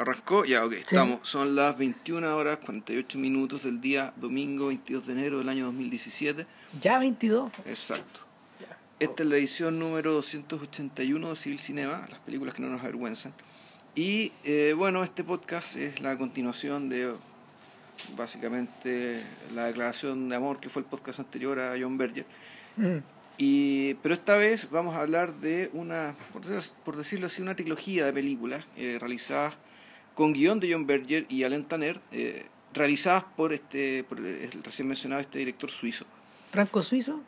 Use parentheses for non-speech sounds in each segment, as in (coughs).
Arrancó, ya, ok, estamos. Son las 21 horas 48 minutos del día domingo 22 de enero del año 2017. Ya 22. Exacto. Esta es la edición número 281 de Civil Cinema, las películas que no nos avergüenzan. Y eh, bueno, este podcast es la continuación de básicamente la declaración de amor que fue el podcast anterior a John Berger. Mm. Y, pero esta vez vamos a hablar de una, por decirlo, por decirlo así, una trilogía de películas eh, realizadas con guion de John Berger y Alan Tanner, eh, realizadas por este por el recién mencionado este director suizo. ¿Franco-suizo?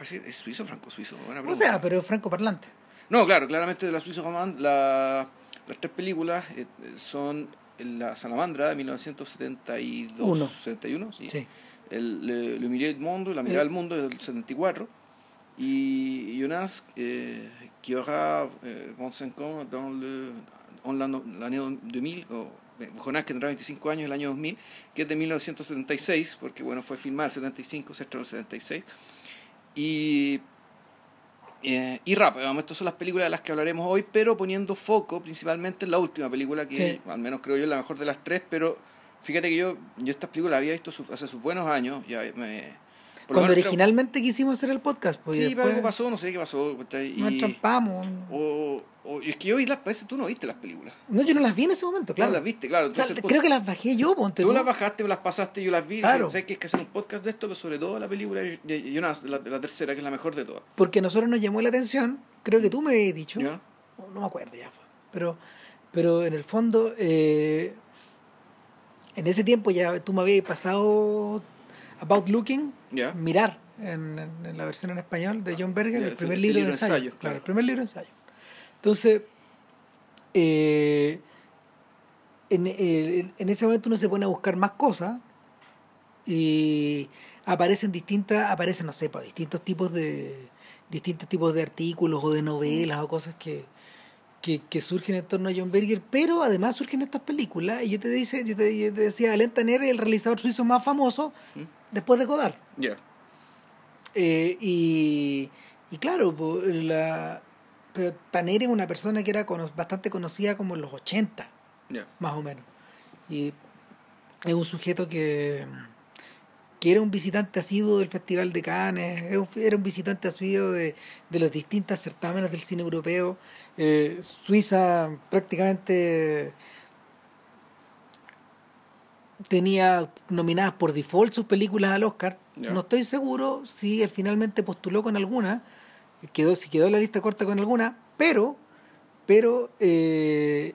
¿Es suizo o franco-suizo? Buena O sea, pero franco-parlante. No, claro, claramente de la suizo romand la, las tres películas eh, son La Salamandra de 1972. Uno. 71, sí. Sí. El Le, Le du Monde, La Mirada Eh. del Mundo del 74. Y Jonas, eh, qui aura eh, 25 ans dans le, l'an- l'année 2000, o eh, Jonás que tendrá 25 años el año 2000, que es de 1976, porque bueno, fue filmada en el 75, se estrenó en el 76. Y, eh, y Rap, vamos, estas son las películas de las que hablaremos hoy, pero poniendo foco principalmente en la última película, que Sí. al menos creo yo es la mejor de las tres, pero fíjate que yo, yo estas películas las había visto su- hace sus buenos años, ya me... Cuando originalmente quisimos hacer el podcast, pues y Sí, después algo pasó, no sé qué pasó. ¿cachai? nos Y, trampamos. o, o- y es que yo vi las, parece tú no viste las películas. No, yo no las vi en ese momento, claro. No las viste, claro. Creo que las bajé yo, ponte tú tú. las bajaste, me las pasaste, yo las vi. Claro. Sé que es que hacer un podcast de esto, pero sobre todo la película de de Jonas, la, la tercera, que es la mejor de todas. Porque a nosotros nos llamó la atención, creo que tú me habías dicho, ¿Ya? no, me acuerdo ya, pero, pero en el fondo, eh, en ese tiempo ya tú me habías pasado About Looking, mirar en, en- en la versión en español de John Berger, el el primer libro libro de de ensayo. ensayos, claro, claro. el primer libro de ensayo. Entonces, eh, en, eh, en ese momento uno se pone a buscar más cosas y aparecen distintas, aparecen, no sé, pues, distintos tipos de distintos tipos de artículos o de novelas o cosas que, que, que surgen en torno a John Berger, pero además surgen estas películas, y yo te dice, yo te, yo te decía, Alain Tanner es el realizador suizo más famoso ¿Mm? Después de Godard. Eh, y, y claro, la, pero Tanner es una persona que era cono- bastante conocida como en los 80, Ya. más o menos. Y es un sujeto que, que era un visitante asiduo del Festival de Cannes, era un visitante asiduo de, de los distintos certámenes del cine europeo. Eh, Suiza prácticamente tenía nominadas por default sus películas al Oscar. No estoy seguro si él finalmente postuló con alguna, quedó, si quedó en la lista corta con alguna, pero, pero eh,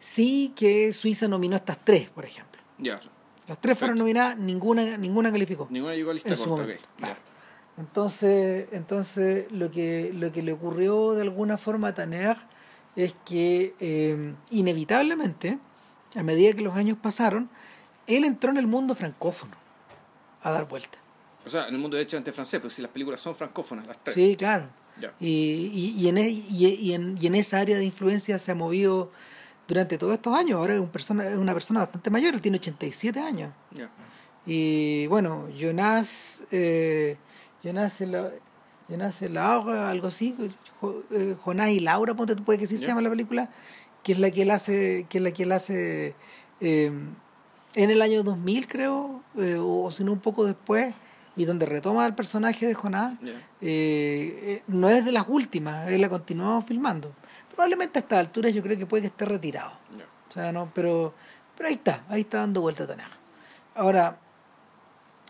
sí que Suiza nominó estas tres, por ejemplo. Ya. Las tres fueron nominadas, ninguna, ninguna calificó. Ninguna llegó a lista En corta, claro. Entonces, entonces lo que lo que le ocurrió de alguna forma a Tanner es que eh, inevitablemente, a medida que los años pasaron, él entró en el mundo francófono a dar vuelta. O sea, en el mundo derechamente francés, pero si las películas son francófonas, las tres. Sí, claro. Y, y, y en, e- y, en, y en esa área de influencia se ha movido durante todos estos años. Ahora es, un persona, es una persona bastante mayor, él tiene 87 años. Ya. Y bueno, Jonas, eh, Jonas, la, Jonas Laura, algo así, eh, Jonás y Laura, ponte tú, puede que sí se llama la película, que es la que él hace, que es la que él hace eh, en el año 2000, creo, eh, o, o si no un poco después, y donde retoma el personaje de Jonás, Ya. eh, eh, no es de las últimas, él la continuamos filmando. Probablemente a estas alturas yo creo que puede que esté retirado. Ya. O sea, no, pero, pero ahí está, ahí está dando vuelta Tanaja. Ahora,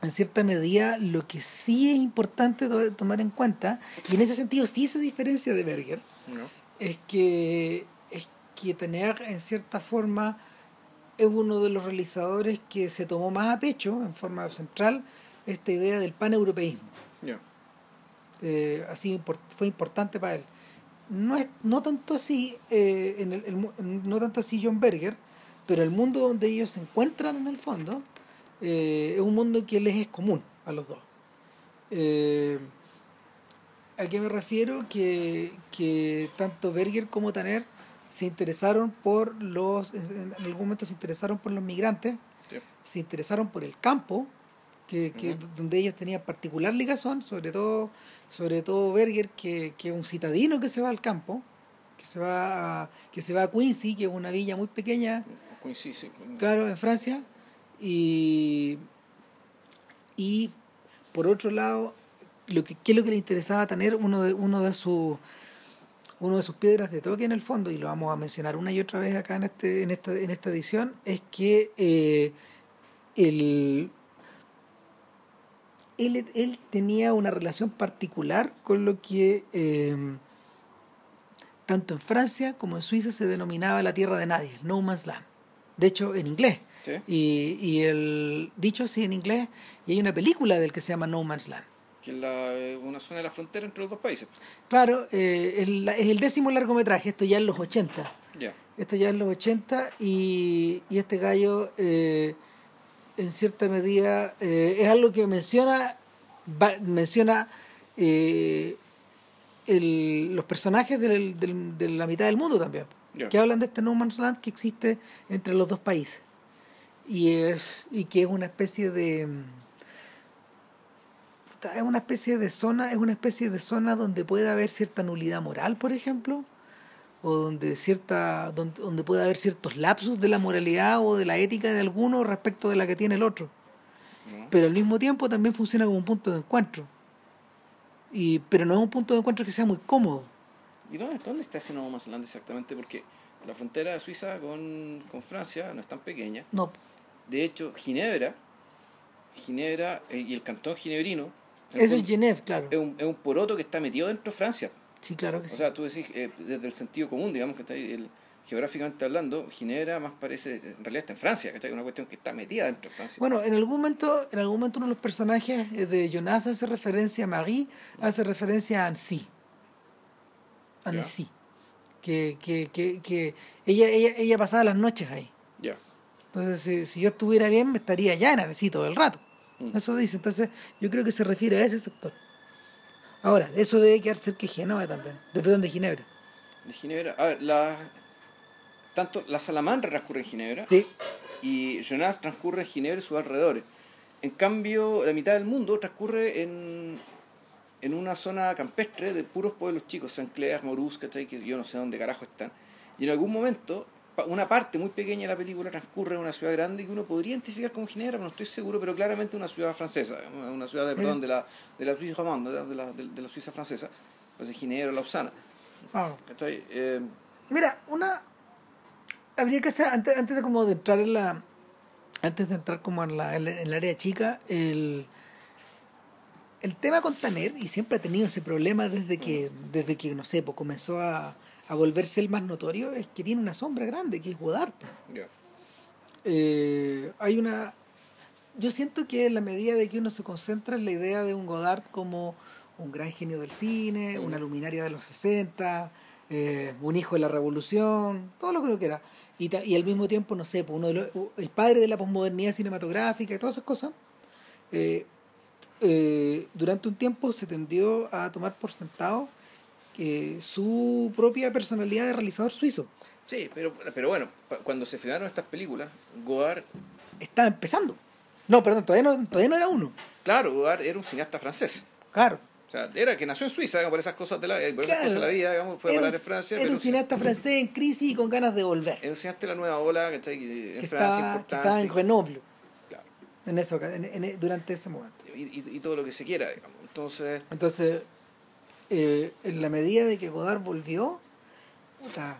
en cierta medida, lo que sí es importante to- tomar en cuenta, y en ese sentido sí se diferencia de Berger, Ya. es que, es que Tanner en cierta forma es uno de los realizadores que se tomó más a pecho, en forma central, esta idea del paneuropeísmo Ya. eh, así impor- fue importante para él. No es no tanto así eh, en el, el no tanto así John Berger, pero el mundo donde ellos se encuentran en el fondo eh, es un mundo que les es común a los dos. Eh, ¿A qué me refiero? Que, que tanto Berger como Tanner se interesaron por los, en algún momento se interesaron por los migrantes, Sí. se interesaron por el campo, que, que donde ellos tenían particular ligazón, sobre todo, sobre todo Berger, que, que es un citadino que se va al campo, que se va a, que se va a Quincy, que es una villa muy pequeña, Quincy, sí. claro, en Francia, y, y por otro lado, lo que, ¿qué es lo que le interesaba tener uno de, uno de sus uno de sus piedras de toque en el fondo, y lo vamos a mencionar una y otra vez acá en, este, en, esta, en esta edición, es que eh, el, él, él tenía una relación particular con lo que eh, tanto en Francia como en Suiza se denominaba la tierra de nadie, no man's land. De hecho, en inglés. Sí. Y, y el dicho así en inglés, y hay una película del que se llama No Man's Land. Que es la- eh, una zona de la frontera entre los dos países. Claro, eh, es, la- es el décimo largometraje, esto ya en los 80. Ya. Esto ya en los 80 y, y este gallo eh, en cierta medida eh, es algo que menciona va- menciona eh, el- los personajes del- del- de la mitad del mundo también que hablan de este no man's land que existe entre los dos países y es y que es una especie de es una especie de zona es una especie de zona donde puede haber cierta nulidad moral por ejemplo o donde cierta donde, donde puede haber ciertos lapsus de la moralidad o de la ética de alguno respecto de la que tiene el otro ¿no? pero al mismo tiempo también funciona como un punto de encuentro y pero no es un punto de encuentro que sea muy cómodo ¿Y dónde, dónde está ese Nuevo Manzland exactamente? Porque la frontera de Suiza con, con Francia no es tan pequeña. no De hecho, Ginebra, Ginebra eh, y el cantón ginebrino eso es Genève claro es, un, es un poroto que está metido dentro de Francia. sí claro que sí O sea, tú decís, eh, desde el sentido común, digamos que está ahí, el, geográficamente hablando, Ginebra más parece, en realidad está en Francia, que está una cuestión que está metida dentro de Francia. Bueno, en algún momento, en algún momento uno de los personajes eh, de Jonas hace referencia a Marie, hace referencia a Annecy. Annecy. Que, que, que, que ella, ella, ella pasaba las noches ahí. Ya. Entonces, si, si yo estuviera bien, me estaría allá en Annecy todo el rato. Eso dice. Entonces, yo creo que se refiere a ese sector. Ahora, eso debe quedar cerca de Génova también. De, perdón, de Ginebra. De Ginebra, a ver, la, tanto la salamandra transcurre en Ginebra Sí. y Jonas transcurre en Ginebra y sus alrededores. En cambio, la mitad del mundo transcurre en, en una zona campestre de puros pueblos chicos, San Cleas, ¿cachai? que yo no sé dónde carajo están. Y en algún momento, una parte muy pequeña de la película transcurre en una ciudad grande que uno podría identificar como Ginebra, pero no estoy seguro, pero claramente una ciudad francesa, una ciudad de, perdón, de la, de la Suiza de la, de, de la Suiza francesa, pues en Ginebra, Lausana. Ah. Eh, Mira, una habría que hacer antes, antes de como de entrar en la antes de entrar como en la en la- en el área chica el el tema con Tanner y siempre ha tenido ese problema desde que desde que no sé pues comenzó a, a volverse el más notorio es que tiene una sombra grande que es Godard. Eh, hay una yo siento que en la medida de que uno se concentra en la idea de un Godard como un gran genio del cine, Ujú. una luminaria de los 60, eh, un hijo de la revolución, todo lo que uno quiera, y al mismo tiempo, no sé, pues uno de los- el padre de la posmodernidad cinematográfica y todas esas cosas, eh, eh, durante un tiempo se tendió a tomar por sentado que su propia personalidad de realizador suizo Sí, pero, pero bueno, cuando se frenaron estas películas, Godard, estaba empezando. No, perdón, todavía no, todavía no era uno. claro, Godard era un cineasta francés. Claro. O sea, era que nació en Suiza, digamos, por esas cosas de la, por esas Claro. cosas de la vida, digamos, fue a parar en Francia. Era un cineasta francés en crisis y con ganas de volver. (laughs) Era un cineasta de la nueva ola que está ahí en que, Francia, que importante. estaba en Grenoble Claro. en eso, en- en- durante ese momento. Y, y- y todo lo que se quiera, digamos. Entonces, Entonces, eh, en la medida de que Godard volvió, puta,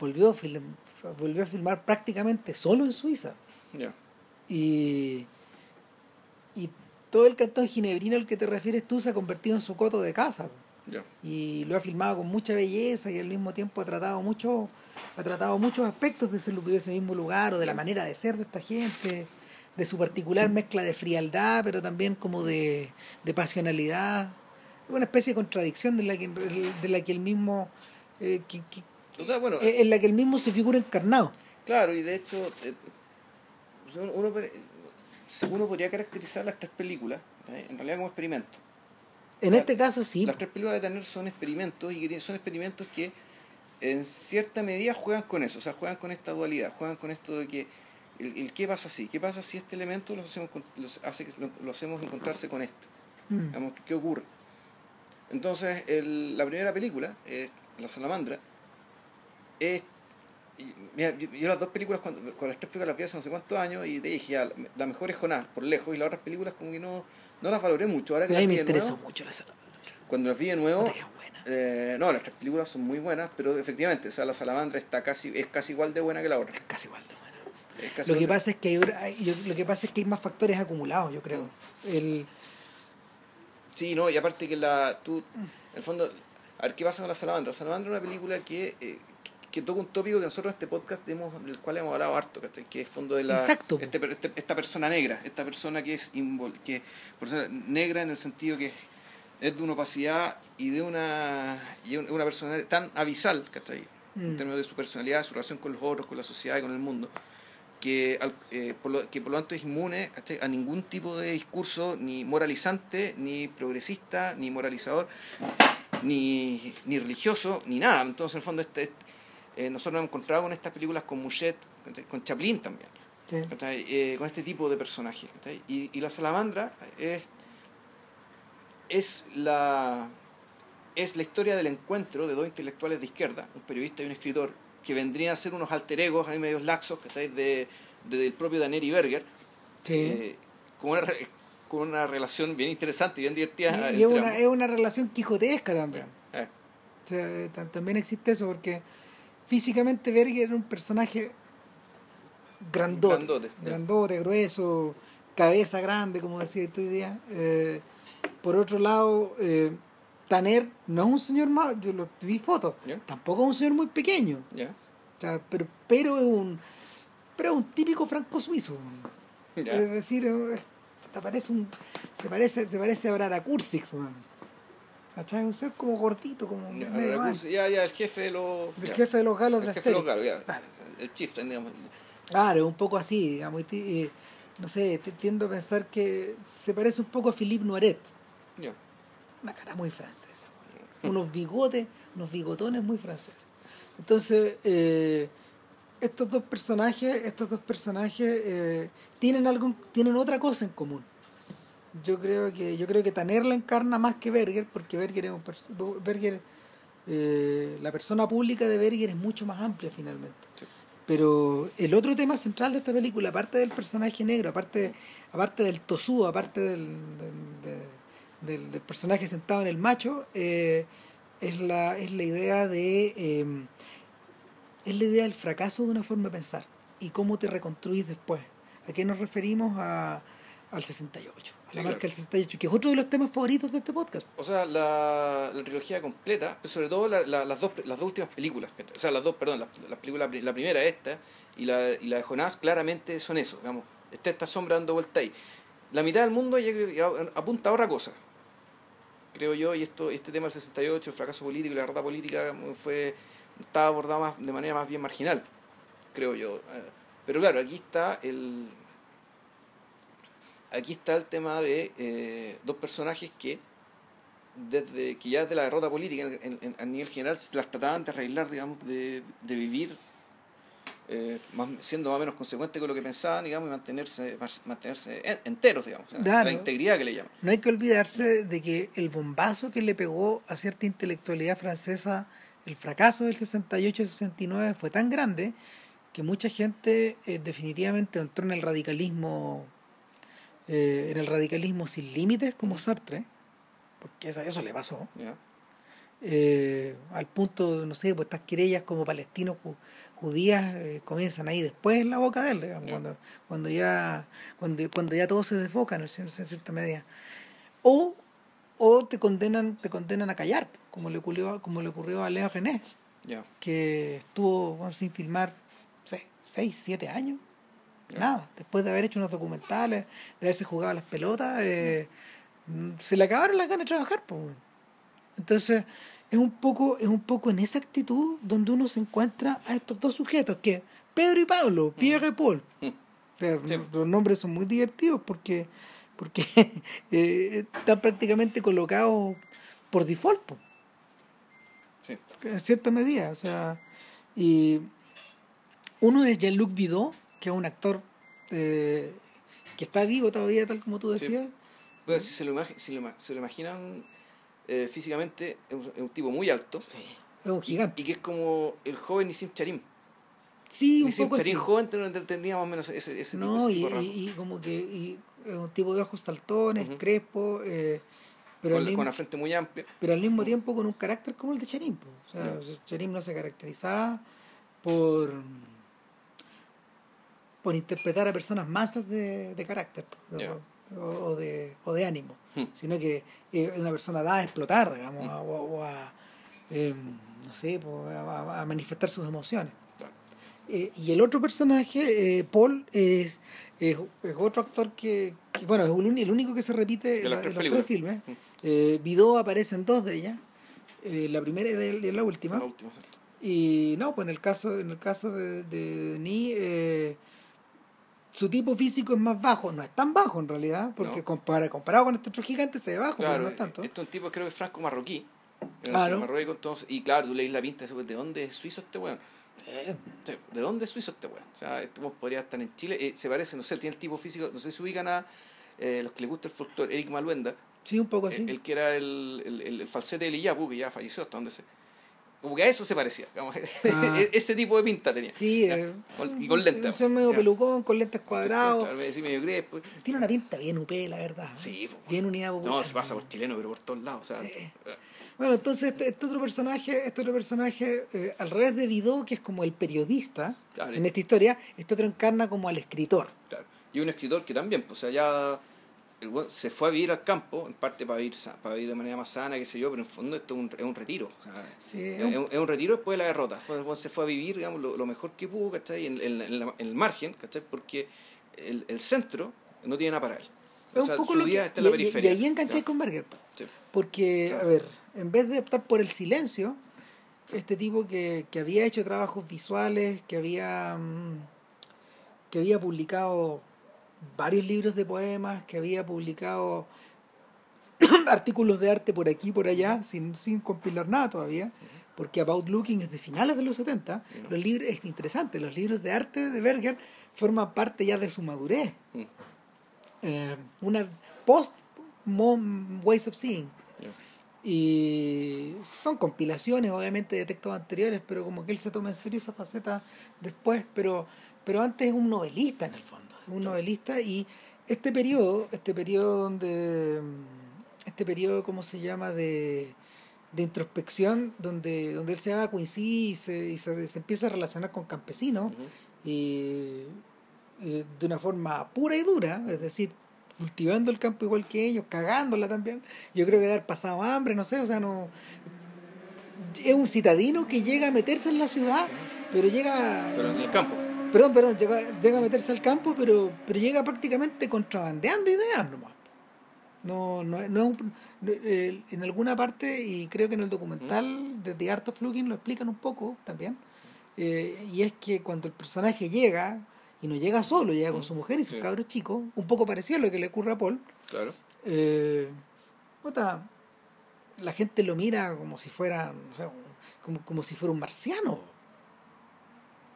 volvió, a film- volvió a filmar prácticamente solo en Suiza. ya. Y, y todo el cantón ginebrino al que te refieres tú se ha convertido en su coto de casa. Ya. y lo ha filmado con mucha belleza y al mismo tiempo ha tratado mucho ha tratado muchos aspectos de ese, de ese mismo lugar o de la manera de ser de esta gente de su particular mezcla de frialdad pero también como de, de pasionalidad una especie de contradicción de la que de la que el mismo eh, que- que- O sea, bueno, eh, en la que el mismo se figura encarnado claro, y de hecho, eh, uno, uno, podría caracterizar las tres películas, ¿eh? en realidad como experimentos. en este caso sí Las tres películas de Tanner son experimentos y que son experimentos que en cierta medida juegan con eso, o sea, juegan con esta dualidad, juegan con esto de que el, el qué pasa si, qué pasa si este elemento lo hacemos, con- los hace, que- lo, lo hacemos encontrarse con este, Mm. digamos, ¿qué ocurre? Entonces, el- la primera película, es La Salamandra, es Mira, yo, yo las dos películas, cuando, con las tres películas las vi hace no sé cuántos años y te dije, ya, la mejor es Jonás, por lejos, y las otras películas como que no, no las valoré mucho. Ahora que las me interesó nuevo, mucho la salamandra. cuando las vi de nuevo, buena. eh, no, las tres películas son muy buenas, pero efectivamente, o sea, la salamandra está casi, es casi igual de buena que la otra. Es casi igual de buena. Lo que pasa es que hay, hay- yo- lo que pasa es que hay más factores acumulados, yo creo. El, Sí, no, y aparte que la, tú, en el fondo, a ver qué pasa con la salamandra. La salamandra es una película que, eh, que toca un tópico que nosotros en este podcast hemos, del cual hemos hablado harto, que es fondo de la Exacto. este- este- esta persona negra, esta persona que es invol- que persona negra en el sentido que es de una opacidad y de una y un- una persona tan abisal, ¿cachai? En Mm. términos de su personalidad, su relación con los otros, con la sociedad y con el mundo, que, eh, por lo, que por lo tanto es inmune ¿cachai? a ningún tipo de discurso ni moralizante, ni progresista, ni moralizador, ni, ni religioso, ni nada. Entonces, en el fondo, este, eh, nosotros nos hemos encontrado con estas películas con Mouchet, ¿cachai? con Chaplin también. Eh, con este tipo de personajes. Y, y la salamandra es, es, la, es la historia del encuentro de dos intelectuales de izquierda, un periodista y un escritor, que vendrían a ser unos alter egos, ahí medios laxos, ¿cachai? De, de- del propio Daneri Berger, Sí. eh, con, una, con una relación bien interesante y bien divertida. y es, una, es una relación quijotesca también. Eh, O sea, eh, tam- también existe eso porque físicamente Berger era un personaje grandote, Grandote, grandote, ya. grueso, cabeza grande, como decía tú día. Eh, por otro lado, eh, Tanner no es un señor más, yo lo vi fotos, ¿Ya? tampoco es un señor muy pequeño, ¿Ya? o sea, pero, pero es un pero es un típico franco suizo. ¿Ya? Es decir, eh, te parece un, se parece se parece a Brara Kursix, man. ¿Cachai? Un ser como gordito, como Ya, ya, ya, el jefe de los. Ya. jefe de los galos El de jefe de los galos, ya. Claro. El chieftain, digamos. Claro, un poco así, digamos. eh, no sé, tiendo a pensar que se parece un poco a Philippe Noiret. Ya. Una cara muy francesa. Unos bigotes, unos bigotones muy franceses. Entonces, eh, estos dos personajes, estos dos personajes eh, tienen algo, tienen otra cosa en común. Yo creo que, yo creo que Tanner la encarna más que Berger, porque Berger es un Berger, eh, la persona pública de Berger es mucho más amplia finalmente. Sí. Pero el otro tema central de esta película, aparte del personaje negro, aparte, aparte del tosú, aparte del, del, de- del- del personaje sentado en el macho, eh, es, la, es la idea de eh, es la idea del fracaso de una forma de pensar y cómo te reconstruís después. ¿A qué nos referimos? A, al 68, a la Sí, marca claro. del 68, que es otro de los temas favoritos de este podcast. O sea, la, la trilogía completa, pero sobre todo la- la- las, dos, las dos últimas películas, o sea, las dos, perdón, la, la película, la primera, esta, y la, y la de Jonás, claramente son eso, digamos, está esta sombra dando vuelta ahí. La mitad del mundo ya apunta a otra cosa, creo yo, y esto este tema del 68, el fracaso político y la derrota política fue estaba abordado más, de manera más bien marginal, creo yo. Eh, Pero claro, aquí está el aquí está el tema de eh, dos personajes que desde que ya de la derrota política a nivel general se las trataban de arreglar, digamos, de, de vivir eh, más, siendo más o menos consecuentes con lo que pensaban, digamos, y mantenerse, mantenerse en- enteros, digamos, Claro. la integridad que le llaman. No hay que olvidarse de que el bombazo que le pegó a cierta intelectualidad francesa el fracaso del 68-69 fue tan grande que mucha gente eh, definitivamente entró en el radicalismo eh, en el radicalismo sin límites como Sartre porque eso, eso le pasó eh, al punto, no sé, pues estas querellas como palestinos judías eh, comienzan ahí después en la boca de él, digamos, Ya. cuando, cuando ya cuando, cuando ya todo se desfoca en, en cierta medida. O, o te condenan te condenan a callar, como le ocurrió, como le ocurrió a Leo Genés, Ya. que estuvo bueno, sin filmar seis, seis, siete años, nada, después de haber hecho unos documentales, de haberse jugado a las pelotas, eh, mm, se le acabaron las ganas de trabajar, pues. Entonces, es un poco, es un poco en esa actitud donde uno se encuentra a estos dos sujetos, que Pedro y Pablo, Pierre y Paul. Mm. (laughs) Sí. Los nombres son muy divertidos porque, porque (laughs) eh, están prácticamente colocados por default, po, Sí. en cierta medida. O sea, y uno es Jean-Luc Vidot, que es un actor eh, que está vivo todavía, tal como tú Sí. decías. Bueno, si se lo, si se lo imaginan eh, físicamente, es un, es un tipo muy alto, Sí. Es un gigante. Y, que es como el joven Nissim Charim. Sí, un Nissim poco así. Charim joven te- entendía más o menos ese, ese tipo, No, ese y, tipo de rasgos. y, y como que y, es un tipo de ojos saltones, Ujú. crespo, eh, pero, con, mismo, con la frente muy amplia. pero al mismo tiempo con un carácter como el de Charim. po. O sea, Charim no se caracterizaba por por interpretar a personas masas de, de carácter po. O, o de, o de ánimo, Hmm. sino que eh, es una persona dada a explotar, digamos, Mm. a- o, o a, em, no sé, a, a manifestar sus emociones. Claro. Eh, y el otro personaje, eh, Paul, es, es, es otro actor que, que, bueno, es el, uni- el único que se repite De en, la- en los películas. tres filmes. Mm. Eh, Vidó aparece en dos de ellas. Eh, la primera y la, última. La última, exacto. Y no, pues en el caso, en el caso de, de Denis, eh, su tipo físico es más bajo, no es tan bajo en realidad, porque No. compara- comparado con este otro gigante se ve bajo, pero Claro, no es tanto. este es un tipo creo que es franco marroquí. ¿no? Marruecos, entonces, y claro, tú leís la pinta y ¿de dónde es suizo este weón? Eh, ¿De dónde es suizo este weón? O sea, este podría estar en Chile. Eh, se parece, no sé, tiene el tipo físico, no sé si ubican a eh, los que les gusta el folclore, Eric Maluenda, sí, un poco así. el, el que era el, el, el, el falsete de Liyapu, que ya falleció hasta donde se. Como que a eso se parecía, digamos, (laughs) Ah. ese tipo de pinta tenía. sí, eh, con- y con lentes. son medio pelucón, con lentes cuadrados. Decía medio crespo. Tiene una pinta bien UP, la verdad. Sí, pues, Bien unidad popular. No, se pasa por chileno, pero por todos lados. O sea, Sí. eh, Bueno, entonces este, este otro personaje, este otro personaje, eh, al revés de Vidó, que es como el periodista Claro. en esta historia, este otro encarna como al escritor. Claro. Y un escritor que también, pues, o sea, ya el se fue a vivir al campo, en parte para vivir, para vivir de manera más sana, qué sé yo, pero en el fondo esto es un, es un retiro. Sí, es, un- un, es un retiro después de la derrota. Fue, fue- se fue a vivir, digamos, lo, lo mejor que pudo, ¿cachai? En, en- en la- en el margen, ¿cachai? Porque el, el centro no tiene nada para él. Es O un sea, poco su lo que, está en y, la periferia. y ahí engancháis con Berger. Sí. Porque, a ver, en vez de optar por el silencio, este tipo que, que había hecho trabajos visuales, que había, mm, que había publicado varios libros de poemas, que había publicado (coughs) artículos de arte por aquí y por allá, sin, sin compilar nada todavía, porque About Looking es de finales de los 70. Ya. Los libros, es interesante, los libros de arte de Berger forman parte ya de su madurez. Mm. Eh, una post Ways of Seeing. Y son compilaciones, obviamente, de textos anteriores, pero como que él se toma en serio esa faceta después, pero, pero antes es un novelista en el fondo, un novelista y este periodo, este periodo donde, este periodo, ¿cómo se llama?, de, de introspección, donde, donde él se va a Quincy y se, y se, se empieza a relacionar con campesinos, y, y de una forma pura y dura, es decir, cultivando el campo igual que ellos, cagándola también. Yo creo que de haber pasado hambre, no sé, o sea, no. Es un citadino que llega a meterse en la ciudad, pero llega. Pero en el campo. Perdón, perdón, llega, llega a meterse al campo, pero, pero llega prácticamente contrabandeando ideas nomás. No, no, no no, eh, en alguna parte, y creo que en el documental de The Art of Looking lo explican un poco también, eh, y es que cuando el personaje llega, y no llega solo, llega con su mujer y sus Sí. cabros chicos, un poco parecido a lo que le ocurre a Paul, Claro. eh, puta, la gente lo mira como si fuera, no sé, como, como si fuera un marciano.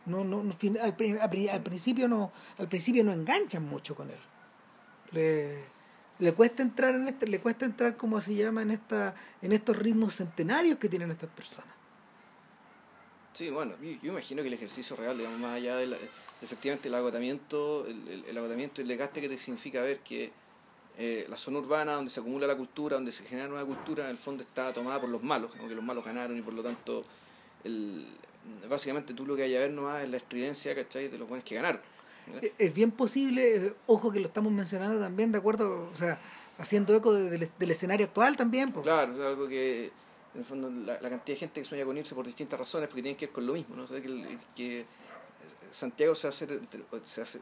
No, no, al, al pri- al principio no, al principio no enganchan mucho con él. Le, le cuesta entrar en este, le cuesta entrar como se llama en esta, en estos ritmos centenarios que tienen estas personas. Sí, bueno, yo, yo imagino que el ejercicio real, digamos, más allá del efectivamente el agotamiento, el, el, el agotamiento y el desgaste que te significa ver que eh, la zona urbana donde se acumula la cultura, donde se genera nueva cultura, en el fondo está tomada por los malos, como que los malos ganaron y por lo tanto, el, básicamente tú lo que hay a ver nomás es la estridencia, ¿cachai? De los buenos que ganaron. Es- Es bien posible, ojo que lo estamos mencionando también, de acuerdo, o sea, haciendo eco de- del, del escenario actual también. pues. Claro, es algo que, en el fondo, la, la cantidad de gente que sueña con irse por distintas razones, porque tienen que ver con lo mismo, ¿no? O sea, que, que Santiago se hace,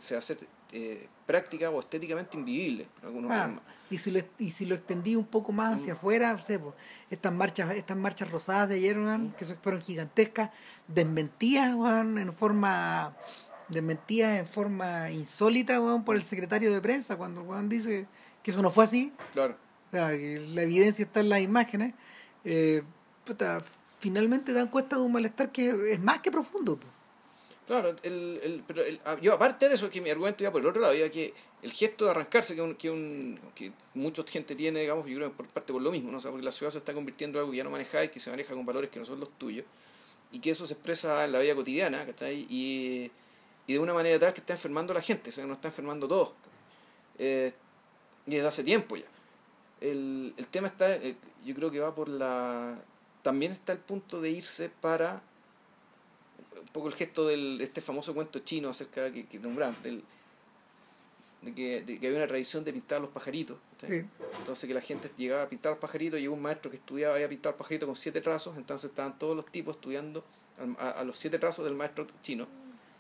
se hacer eh, práctica o estéticamente invivible, en algunos Ah, momentos. y si lo y si lo extendí un poco más hacia afuera, no sé, pues, estas marchas estas marchas rosadas de ayer, weón, que fueron gigantescas, desmentidas en forma desmentidas en forma insólita weón, por el secretario de prensa cuando weón dice que eso no fue así, Claro. o sea, la evidencia está en las imágenes, eh, puta, finalmente dan cuenta de un malestar que es más que profundo. pues. Claro, el, el, pero el, ah, yo aparte de eso, que mi argumento iba por el otro lado, iba que el gesto de arrancarse, que, un, que, un, que mucha gente tiene, digamos, yo creo por parte por lo mismo, ¿no? O sea, porque la ciudad se está convirtiendo en algo que ya no manejáis, que se maneja con valores que no son los tuyos, y que eso se expresa en la vida cotidiana, ¿cachai? Y, y de una manera tal que está enfermando a la gente, o sea, no está enfermando todos. Eh, y desde hace tiempo ya. El, el tema está, eh, yo creo que va por la... También está el punto de irse para poco el gesto del, de este famoso cuento chino acerca de que, que nombraban, del, de, que, de que había una tradición de pintar los pajaritos. ¿sí? Entonces que la gente llegaba a pintar los pajaritos, llegó un maestro que estudiaba había pintado los pajaritos con siete trazos, entonces estaban todos los tipos estudiando a, a los siete trazos del maestro chino.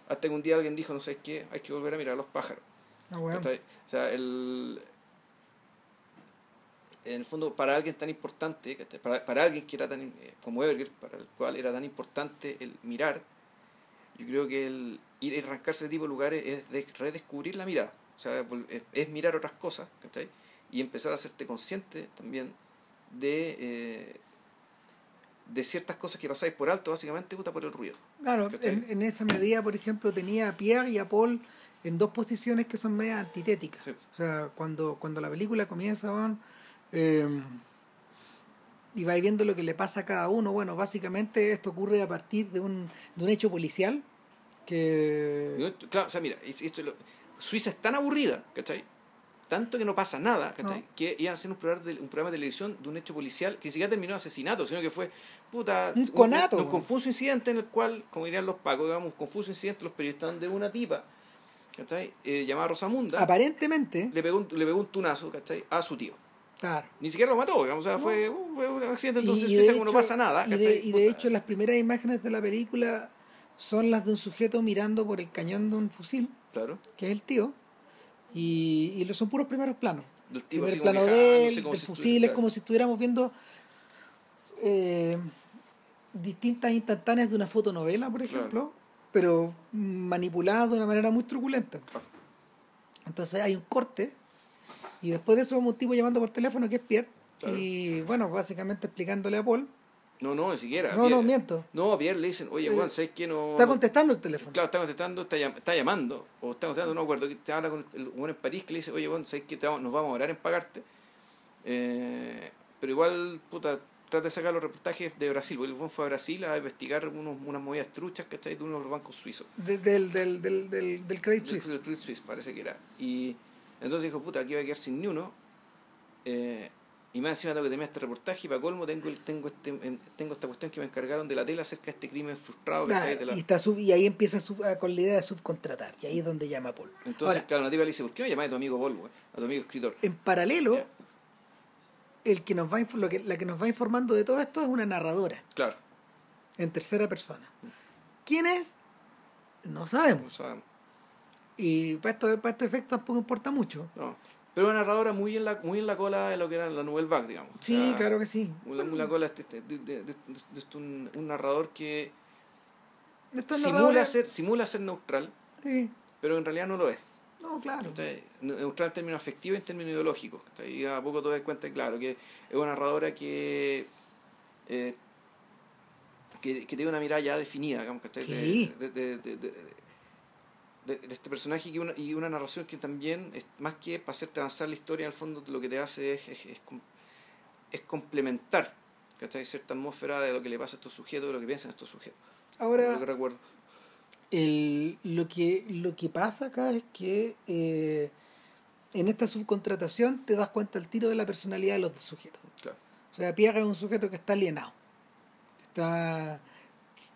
Hasta que un día alguien dijo, no sé qué, hay que volver a mirar a los pájaros. Ah. O sea, el, en el fondo, para alguien tan importante, para, para alguien que era tan, eh, como Everger, para el cual era tan importante el mirar, yo creo que el ir y arrancarse de tipo de lugares es de redescubrir la mirada. O sea, es, mirar otras cosas, ¿cachai? Y empezar a hacerte consciente también de, eh, de ciertas cosas que pasáis por alto, básicamente, puta, por el ruido. Claro, en, en esa medida, por ejemplo, tenía a Pierre y a Paul en dos posiciones que son medias antitéticas. Sí. O sea, cuando, cuando la película comienza, van, eh, y vais viendo lo que le pasa a cada uno, bueno, básicamente esto ocurre a partir de un, de un hecho policial que... Yo- Claro, o sea, mira, es- esto Suiza es tan aburrida, ¿cachai? Tanto que no pasa nada, ¿cachai? No. Que iban a hacer un programa, de, un programa de televisión de un hecho policial que ni siquiera terminó en asesinato, sino que fue, puta, Un conato, un, confuso incidente en el cual, como dirían los pacos, digamos, un confuso incidente, los periodistas de una tipa, ¿cachai? Eh, llamada Rosamunda, Aparentemente, le pegó, un, le pegó un tunazo, ¿cachai? A su tío. claro. Ni siquiera lo mató, digamos, o sea, No. fue, uh, fue un accidente, Y- entonces y, Suiza de como no hecho- pasa nada, y de, ¿cachai? y de hecho las primeras imágenes de la película son las de un sujeto mirando por el cañón de un fusil, Claro, que es el tío, y, y son puros primeros planos. tipo primer plano de él, del si fusil, es como si estuviéramos viendo eh, distintas instantáneas de una fotonovela, por ejemplo, pero manipuladas de una manera muy truculenta. Claro. Entonces hay un corte y después de eso vemos un tipo llamando por teléfono que es Pierre Claro. y bueno, básicamente explicándole a Paul. No, no, ni siquiera. No, no, Pierre- miento. No, a Pierre le dicen, oye, Juan, ¿sabes qué? No, Está no- contestando el teléfono. Claro, está contestando, está, llam- está llamando, o está contestando, no acuerdo, que te habla con el bueno en París que le dice, oye, Juan, ¿sabes qué? Vamos- nos vamos a orar en pagarte. Eh, pero igual, puta, trata de sacar los reportajes de Brasil, porque el Juan fue a Brasil a investigar unos, unas movidas truchas, ¿cachai? De uno de los bancos suizos. De- del, del, del, del, del Credit Suisse. del Credit Suisse parece que era. Y entonces dijo, puta, aquí voy a quedar sin ni uno. Eh, y más encima tengo que terminar este reportaje y para colmo tengo, el- tengo, este, en- tengo esta cuestión que me encargaron de la tela acerca de este crimen frustrado. Ah, ¿cachai? De la- y, está sub- y ahí empieza a sub- a- con la idea de subcontratar. Y ahí es donde llama a Paul. Entonces, Ahora, claro, una tipa le dice, ¿por qué no llamáis a tu amigo Volvo, a tu amigo escritor? en paralelo, el que nos va lo que, la que nos va informando de todo esto es una narradora Claro, en tercera persona. ¿Quién es? No sabemos. no sabemos. Y para estos, para estos efectos tampoco importa mucho. No. Pero una narradora muy en la muy en la cola de lo que era la Nouvelle Vague, digamos. O Sí, sea, claro que sí. Muy muy la cola de, este- de- de- de- de- este un, un narrador que simula ser, simula ser neutral, Sí. pero en realidad no lo es. No, claro. Neutral en términos afectivos y en términos ideológicos. Y a poco te das cuenta, claro, que es una narradora que, eh, que, que tiene una mirada ya definida, digamos. De- Sí. De, de- de- de- este personaje que una, y una narración que también, es, más que para hacerte avanzar la historia, al fondo lo que te hace es, es, es, es complementar ¿cachai? cierta atmósfera de lo que le pasa a estos sujetos, de lo que piensan estos sujetos. Ahora, Lo que recuerdo. el, lo, que, lo que pasa acá es que eh, en esta subcontratación te das cuenta al tiro de la personalidad de los sujetos. Claro. O sea, Pierre es un sujeto que está alienado, está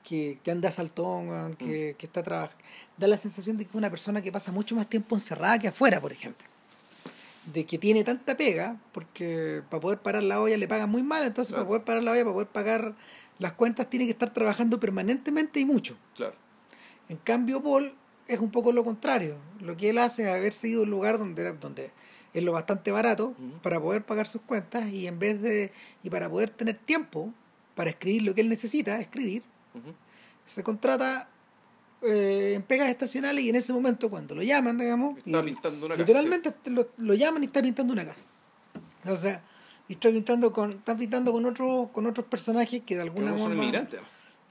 que, que anda saltón, weón, que, que está trabajando. Da la sensación de que es una persona que pasa mucho más tiempo encerrada que afuera, por ejemplo. De que tiene tanta pega, porque para poder parar la olla le pagan muy mal, entonces Claro. para poder parar la olla, para poder pagar las cuentas, tiene que estar trabajando permanentemente y mucho. Claro. En cambio, Paul es un poco lo contrario. Lo que él hace es haber seguido un lugar donde, era- donde es lo bastante barato para poder pagar sus cuentas y en vez de y para poder tener tiempo para escribir lo que él necesita, escribir, Se contrata eh, en pegas estacionales y en ese momento cuando lo llaman, digamos, Está y pintando una casa. literalmente lo, lo llaman y está pintando una casa. O sea, y está pintando con está pintando con otros con otros personajes que de alguna no son inmigrantes.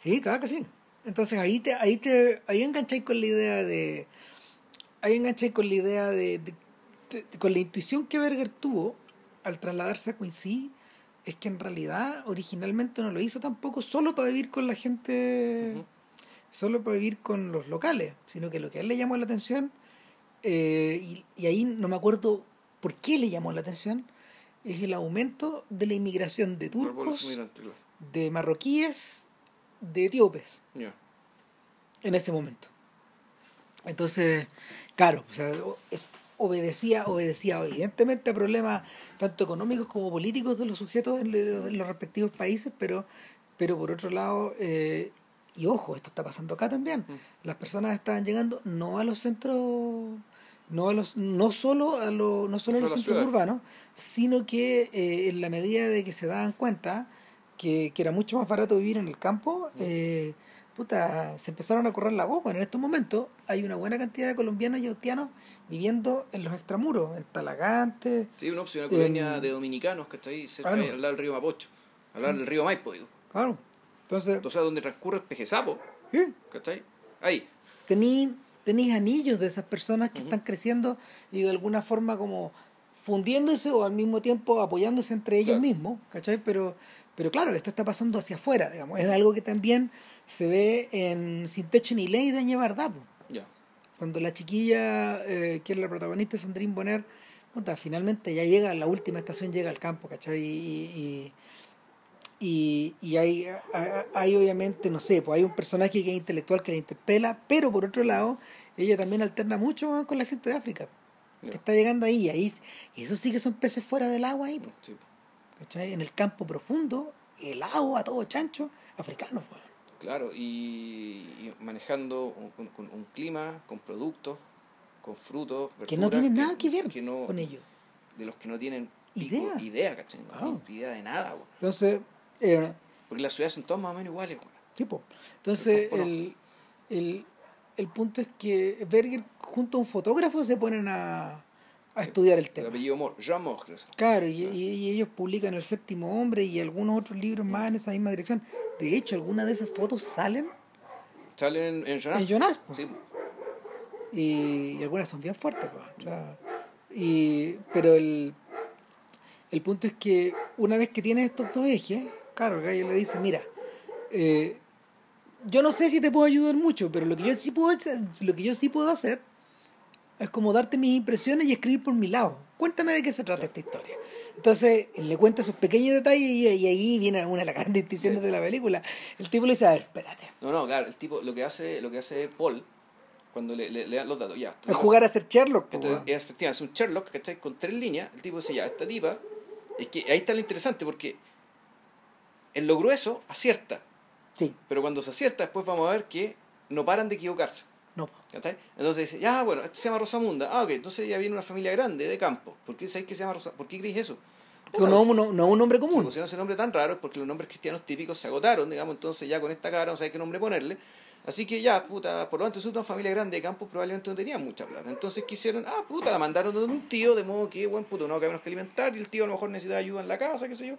Sí, claro que sí. Entonces ahí te, ahí te, ahí engancháis con la idea de, ahí engancháis con la idea de, de- de- con la intuición que Berger tuvo al trasladarse a Quincy, es que en realidad originalmente no lo hizo tampoco solo para vivir con la gente, solo para vivir con los locales, sino que lo que a él le llamó la atención, eh, y, y ahí no me acuerdo por qué le llamó la atención, es el aumento de la inmigración de turcos, de marroquíes, de etíopes en ese momento. Entonces, claro, o sea, es, obedecía, obedecía evidentemente a problemas tanto económicos como políticos de los sujetos en, los respectivos países, pero, pero por otro lado, eh, y ojo, esto está pasando acá también, las personas estaban llegando no a los centros, no a los, no solo a los, no solo a los centros urbanos, sino que eh, en la medida de que se daban cuenta que, que era mucho más barato vivir en el campo, eh, puta, se empezaron a correr la voz. Bueno, en estos momentos hay una buena cantidad de colombianos y haitianos viviendo en los extramuros, en Talagante. Sí, una opción, una colonia de dominicanos que está ahí cerca, ahí, al lado del río Mapocho, al lado del río Maipo, digo. Claro. Entonces, Entonces, donde transcurre el pejezapo, sí, ¿cachai? Ahí. tení, tenéis anillos de esas personas que están creciendo y de alguna forma como fundiéndose o al mismo tiempo apoyándose entre ellos Claro. mismos, ¿cachai? Pero, pero claro, esto está pasando hacia afuera, digamos. Es algo que también se ve en Sin Techo ni Ley de po. Ya. cuando la chiquilla, eh, que es la protagonista, Sandrine Bonner, puta, finalmente ya llega, la última estación llega al campo, ¿cachai? Y, y, y, y hay, hay, hay obviamente, no sé, pues hay un personaje que es intelectual que la interpela, pero por otro lado, ella también alterna mucho con la gente de África, que está llegando ahí, y ahí, y eso sí que son peces fuera del agua ahí, Sí. ¿cachai? En el campo profundo, el agua, todo chancho, africano, pues. Claro, y, y manejando un, un clima, con productos, con frutos, Que no verduras, tienen nada que ver que no- con ellos. De los que no tienen pico, Idea. idea, ¿cachai? No tienen idea de nada, güey. Entonces, eh, Porque las ciudades son todas más o menos iguales, güey. Tipo. Entonces, el, el, el punto es que Berger junto a un fotógrafo se ponen a, a estudiar el El tema. apellido Jean que es. Claro, y, y- y ellos publican El séptimo hombre y algunos otros libros más en esa misma dirección. De hecho, algunas de esas fotos salen Salen en, en Jonas. en Jonas, po. Sí, y, y algunas son bien fuertes. O sea, y, pero el, el punto es que una vez que tienes estos dos ejes, claro, el gallo le dice, mira, eh, yo no sé si te puedo ayudar mucho, pero lo que yo sí puedo lo que yo sí puedo hacer es como darte mis impresiones y escribir por mi lado. Cuéntame de qué se trata esta historia. Entonces, él le cuenta esos pequeños detalles y, y ahí viene una de las grandes distinciones Sí. de la película. El tipo le dice, a ver, espérate. No, no, claro, el tipo, lo que hace, lo que hace Paul, cuando le, le, le dan los datos, ya. vas- jugar a ser Sherlock. Entonces, es efectivamente, es un Sherlock, ¿cachai? Con tres líneas, el tipo dice, ya, esta tipa, es que ahí está lo interesante, porque en lo grueso acierta, Sí, pero cuando se acierta, después vamos a ver que no paran de equivocarse. No. ¿cachai? Entonces dice, ya, bueno, esto se llama Rosamunda. Ah, ok, entonces ya viene una familia grande de campo. ¿Por qué sabéis que se llama Rosamunda? ¿Por qué creéis eso? Que Puta, no, no, no es un nombre común. pusieron ese nombre tan raro es porque los nombres cristianos típicos se agotaron, digamos, entonces ya con esta cara no sabes qué nombre ponerle. Así que ya, puta, por lo tanto, es una familia grande de campo probablemente no tenían mucha plata. Entonces quisieron, ah, puta, la mandaron donde un tío, de modo que, buen puto, no que menos que alimentar, y el tío a lo mejor necesitaba ayuda en la casa, qué sé yo,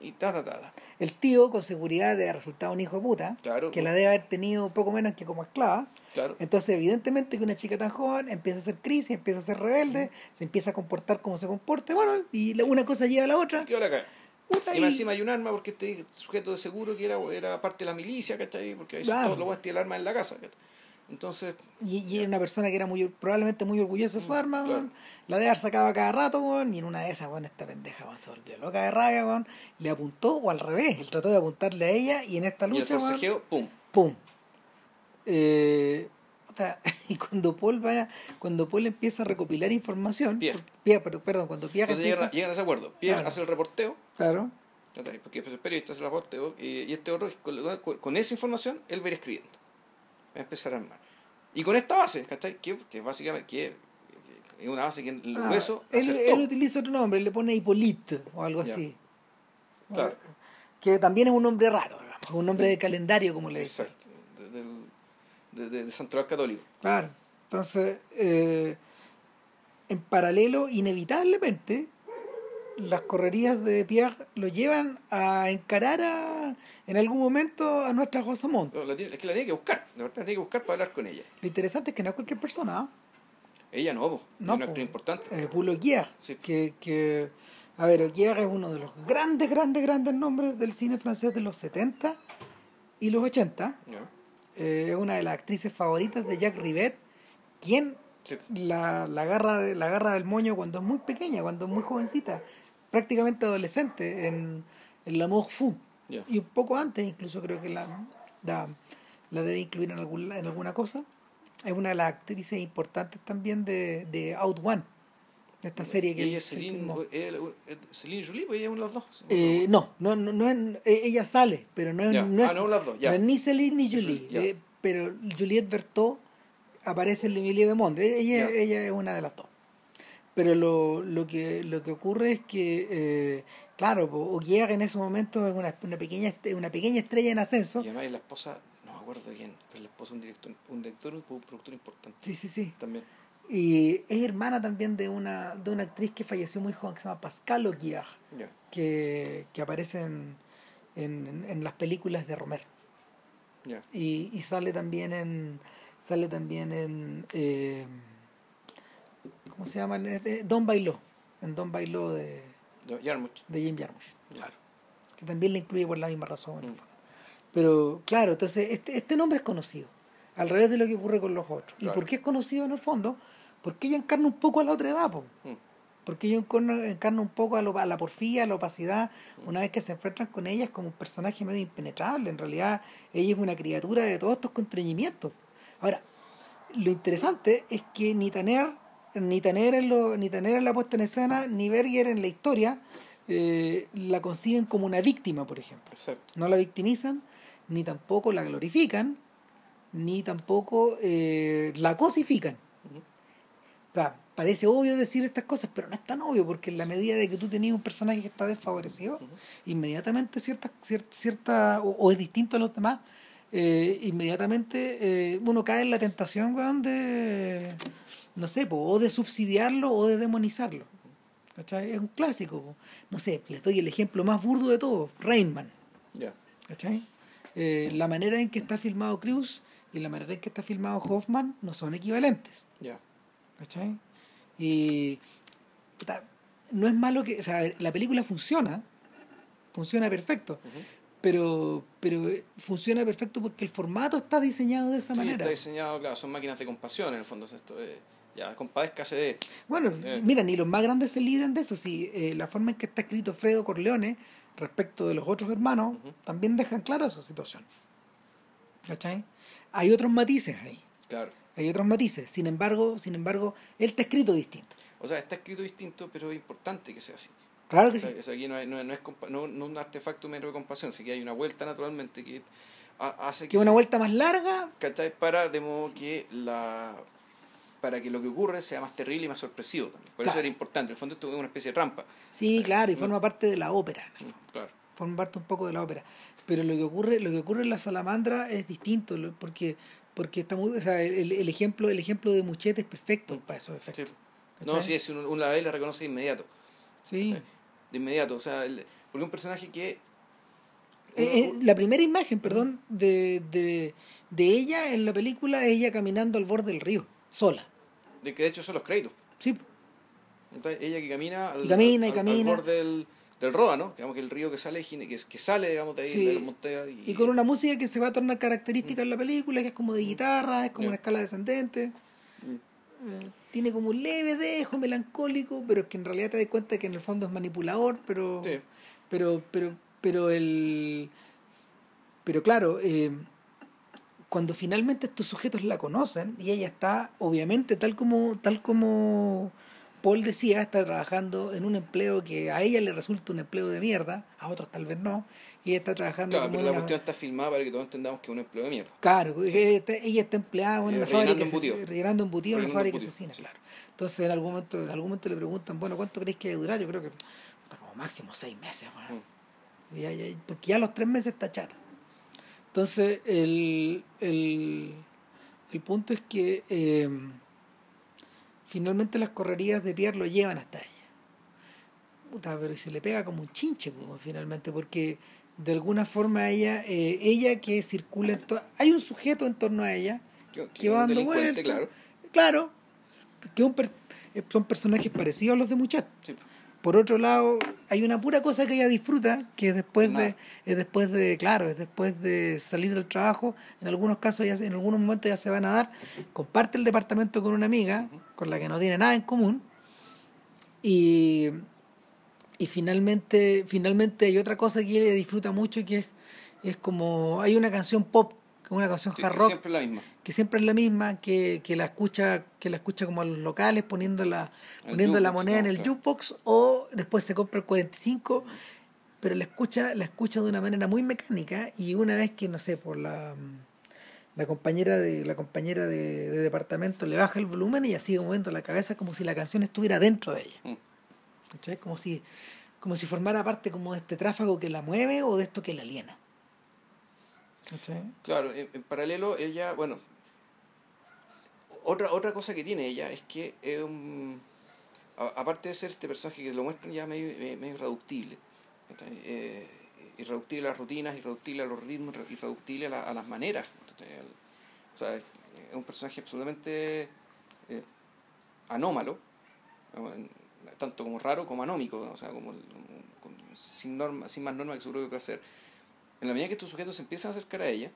y ta, ta, ta, ta. El tío, con seguridad, haber resultado un hijo de puta, Claro. que la debe haber tenido poco menos que como esclava. Claro. Entonces, evidentemente que una chica tan joven empieza a hacer crisis, empieza a ser rebelde, se empieza a comportar como se comporte, bueno, y una cosa lleva a la otra. ¿Qué caga? puta, Y encima hay un arma porque este sujeto de seguro que era, era parte de la milicia, ¿cachai? Porque ahí Claro. todos los tienen el arma en la casa, ¿cachai? Entonces, Y, y era una persona que era muy probablemente muy orgullosa de su arma, Mm, claro. weón. la de haber sacado a cada rato, y en una de esas, weón, esta pendeja se volvió loca de rabia, le apuntó, o al revés, él trató de apuntarle a ella, y en esta y el lucha, forcejeo, ¡pum! ¡pum! Eh, (laughs) y cuando Paul va, cuando Paul empieza a recopilar información, Pierre. Pierre, perdón, cuando Pierre Entonces llegan, a- empieza, llegan a ese acuerdo. Pierre Claro. hace el reporteo, claro, porque es periodista, hace el reporteo, y, este otro, con, con- esa información, él va a ir escribiendo. Va a empezar a armar. Y con esta base, ¿cachai? Que, que básicamente que, que es una base que en Ah, grueso él, él utiliza otro nombre, le pone Hippolyte o algo Ya. así. Claro. Que también es un nombre raro, digamos, un nombre de calendario, como le dicen. Exacto. De, del- de, de- de Santoral Católico. Claro. Entonces, eh, en paralelo, inevitablemente, las correrías de Pierre lo llevan a encarar a, en algún momento a nuestra Rosamond. No, es que la tiene que buscar, la verdad la tiene que buscar para hablar con ella. Lo interesante es que no es cualquier persona, ¿ah? Ella no, po, No, es una po. actriz importante. eh, Paul Augier, Sí. que, que, a ver, Augier es uno de los grandes, grandes, grandes nombres del cine francés de los 70 y los 80. Ya. Eh, es una de las actrices favoritas de Jacques Rivet, quien Sí. la, la, agarra de, la agarra del moño cuando es muy pequeña, cuando es muy jovencita, prácticamente adolescente, en, en L'amour fou. Ya. Y un poco antes, incluso creo que la, la, la debe incluir en, algún, en alguna cosa. Es una de las actrices importantes también de, de Out One, de esta serie que ella es Celine, ella- eh, Celine Jolie, pues ella es una de las dos. Eh, no, no, no, no es- eh, ella sale, pero no, es- Ya. no Ah, es, no, las dos, ya. no es ni Celine ni Julie. Eh, pero Juliette Berthaud aparece en L'Emilie de Monde. Ella, ella es una de las dos. Pero lo, lo, que, lo que ocurre es que, eh, claro, Augier en ese momento es una, una, pequeña, una pequeña estrella en ascenso. Y además es la esposa, no me acuerdo de quién, pero la esposa de un director, un director, un productor importante Sí, sí, sí. también. Y es hermana también de una, de una actriz que falleció muy joven que se llama Pascal Augier, Ya. que, que aparece en, en, en las películas de Romer. Ya. y, y sale también en sale también en eh, ¿cómo se llama? Eh, Don Bailó en Don Bailó de, Yarmouth. de Jim Jarmusch Claro. que también le incluye por la misma razón Mm. pero claro entonces este, este nombre es conocido al revés de lo que ocurre con los otros ¿y Claro. por qué es conocido en el fondo? Porque ella encarna un poco a la otra edad po. Mm. porque ella encarna, encarna un poco a, lo- a la porfía, a la opacidad. Una vez que se enfrentan con ella es como un personaje medio impenetrable. En realidad, ella es una criatura de todos estos contrañimientos. Ahora, lo interesante es que ni Tanner, ni Tanner en, lo, ni Tanner en la puesta en escena, ni Berger en la historia, eh, la conciben como una víctima, por ejemplo. Exacto. No la victimizan, ni tampoco la glorifican, ni tampoco eh, la cosifican. Sea, parece obvio decir estas cosas, pero no es tan obvio, porque en la medida de que tú tenías un personaje que está desfavorecido, inmediatamente cierta, cierta, cierta o, o es distinto a los demás, eh, inmediatamente eh, uno cae en la tentación, weón, de, no sé, po, o de subsidiarlo o de demonizarlo. ¿Cachai? Es un clásico. po. No sé, les doy el ejemplo más burdo de todo, Rainman. ¿Cachai? Eh, la manera en que está filmado Cruz y la manera en que está filmado Hoffman no son equivalentes. ¿Cachai? Y puta, no es malo que, o sea, la película funciona, funciona perfecto, pero pero funciona perfecto porque el formato está diseñado de esa Sí, manera. está diseñado, claro, son máquinas de compasión en el fondo. es Esto, eh, ya, compadezcase de. Bueno, Eh. mira, ni los más grandes se libran de eso, si eh, la forma en que está escrito Fredo Corleone respecto de los otros hermanos también dejan claro esa situación. ¿Cachai? Hay otros matices ahí. Claro. Hay otros matices. Sin embargo, sin embargo, él está escrito distinto. O sea, está escrito distinto, pero es importante que sea así. Claro O que sea, sí. o sea, aquí no, hay- no, no es no, no un artefacto mero de compasión, sino que hay una vuelta naturalmente que ha- hace que. Que una se- vuelta más larga, ¿cachai? Para, de modo que la. Para que lo que ocurre sea más terrible y más sorpresivo también. Por eso era importante. En el fondo, esto es una especie de trampa. sí, claro, y forma parte de la ópera. fondo. Claro. forma parte un poco de la ópera. Pero lo que ocurre, lo que ocurre en la salamandra es distinto, porque, porque está muy, o sea, el, el ejemplo, el ejemplo de Muchete es perfecto para esos Sí. efectos. No, sí, es uno la ve la reconoce de inmediato. Sí. De inmediato. O sea, el- porque un personaje que. Eh, eh, la primera imagen, perdón, de, de, de ella en la película es ella caminando al borde del río, sola. de que de hecho son los créditos. Sí, Entonces, ella que camina al, Y camina, y al- al camina. borde del, del Roda, ¿no? Digamos que el río que sale, que, que sale digamos, de ahí, Sí. de la montaña. Y, y con una música que se va a tornar característica en la película, que es como de guitarra, es como una escala descendente. Mm. Eh, tiene como un leve dejo melancólico, pero es que en realidad te das cuenta que en el fondo es manipulador, pero Sí. pero pero pero el pero claro eh, cuando finalmente estos sujetos la conocen y ella está obviamente tal como tal como Paul decía está trabajando en un empleo que a ella le resulta un empleo de mierda a otros tal vez no y ella está trabajando Claro, como pero en la una- cuestión está filmada para que todos entendamos que es un empleo de mierda. Claro, ella está, ella está empleada en Eh, una rellenando fábrica embutido. rellenando embutido en una fábrica asesina, sí. claro. Entonces en algún momento, en algún momento le preguntan, bueno, ¿cuánto creéis que a durar? Yo creo que puta, como máximo seis meses, weón. Mm. Ya- ya- porque ya a los tres meses está chata. Entonces, el, el, el punto es que eh, finalmente las correrías de Pierre lo llevan hasta ella. puta, pero se le pega como un chinche, finalmente, porque de alguna forma ella, eh, ella que circula en hay un sujeto en torno a ella Que, que va dando vueltas. claro. Claro, que un per- eh, son personajes parecidos a los de Muchat. Sí. Por otro lado, hay una pura cosa que ella disfruta, que es después de, es después de, claro, es después de salir del trabajo, en algunos casos, ya, en algunos momentos ya se van a dar, comparte el departamento con una amiga, con la que no tiene nada en común, y, y finalmente, finalmente hay otra cosa que ella disfruta mucho, que es, es como, hay una canción pop, una canción hard que rock, siempre la misma. que siempre es la misma, que, que la escucha, que la escucha como a los locales, poniendo la, El poniendo la moneda en el Claro. jukebox, o después se compra el 45, pero la escucha, la escucha de una manera muy mecánica, y una vez que, no sé, por la la compañera de la compañera de, de departamento le baja el volumen y ella sigue moviendo la cabeza como si la canción estuviera dentro de ella. Mm. Como si, como si formara parte como de este tráfago que la mueve o de esto que la aliena. ¿Cachai? Claro, en, en paralelo ella, bueno, otra otra cosa que tiene ella es que es un, a- aparte de ser este personaje que lo muestran ya medio, eh, medio irreductible. Eh, irreductible a las rutinas, irreductible a los ritmos, irre- irreductible a, la- a las maneras. ¿Cachai? El- o sea, es, es un personaje absolutamente eh, anómalo, tanto como raro como anómico, o sea, como, sin norma, sin más norma que que puede hacer. En la medida que estos sujetos se empiezan a acercar a ella,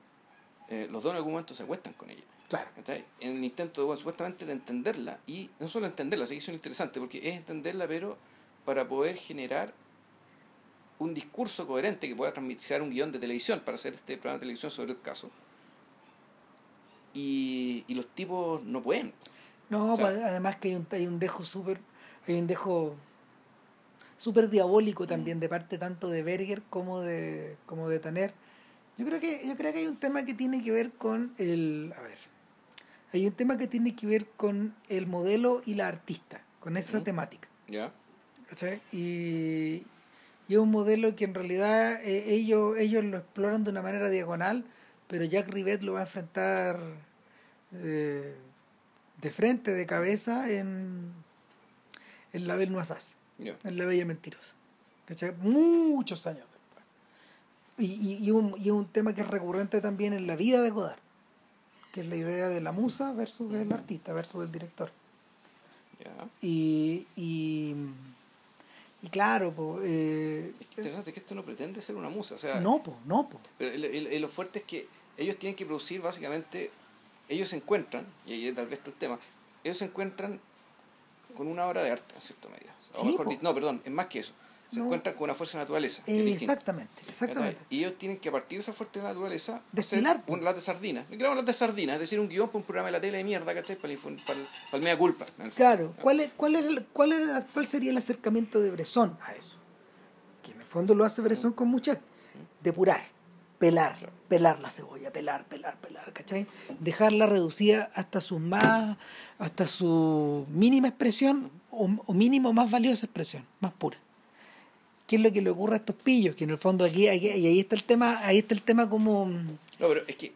eh, los dos en algún momento se acuestan con ella. Claro. ¿cachai? En el intento bueno, supuestamente de entenderla, y no solo entenderla, que es interesante, porque es entenderla, pero para poder generar un discurso coherente que pueda transmitir un guion de televisión para hacer este programa de televisión sobre el caso. Y, y los tipos no pueden. No, O sea- pues, además que hay un, hay un dejo súper, hay un dejo súper diabólico también de parte tanto de Berger como de, como de Tanner. Yo creo que, yo creo que hay un tema que tiene que ver con el, a ver, hay un tema que tiene que ver con el modelo y la artista, con esa Ujú. temática. ¿Ya? ¿cachai? Y, y es un modelo que en realidad eh, ellos, ellos lo exploran de una manera diagonal, pero Jack Rivet lo va a enfrentar eh, de frente, de cabeza, en, en La Belle Noisaz, Ya. en La Bella Mentirosa. ¿cachai? Muchos años después. Y, y, y un, y un tema que es recurrente también en la vida de Godard, que es la idea de la musa versus el artista, versus el director. ya. Y, y, y claro, po, eh, Es que interesante que esto no pretende ser una musa. O sea, no, po, no, po. Pero el- lo fuerte es que ellos tienen que producir básicamente, ellos se encuentran, y ahí tal vez está el tema, ellos se encuentran con una obra de arte, en cierta medida. O Sí, mejor po. dicho, no, perdón, es más que eso. Se No. encuentran con una fuerza de naturaleza. Eh, exactamente, exactamente. Y ellos tienen que a partir de esa fuerte naturaleza Destilar, hacer un lata de sardina. Claro, un lata de sardina, es decir, un guion para un programa de la tele de mierda, ¿cachai? Para el, para el, para el media culpa. Claro, ¿cuál, es, cuál, es cuál, es la- ¿cuál sería el acercamiento de Bresson a eso? Que en el fondo lo hace Bresson con Muchet. Depurar, pelar, pelar la cebolla, pelar, pelar, pelar, ¿cachai? Dejarla reducida hasta su más, hasta su mínima expresión o, o mínimo más valiosa expresión, más pura. ¿Qué es lo que le ocurre a estos pillos? Que en el fondo aquí, aquí- y ahí está el tema, ahí está el tema como No, pero es que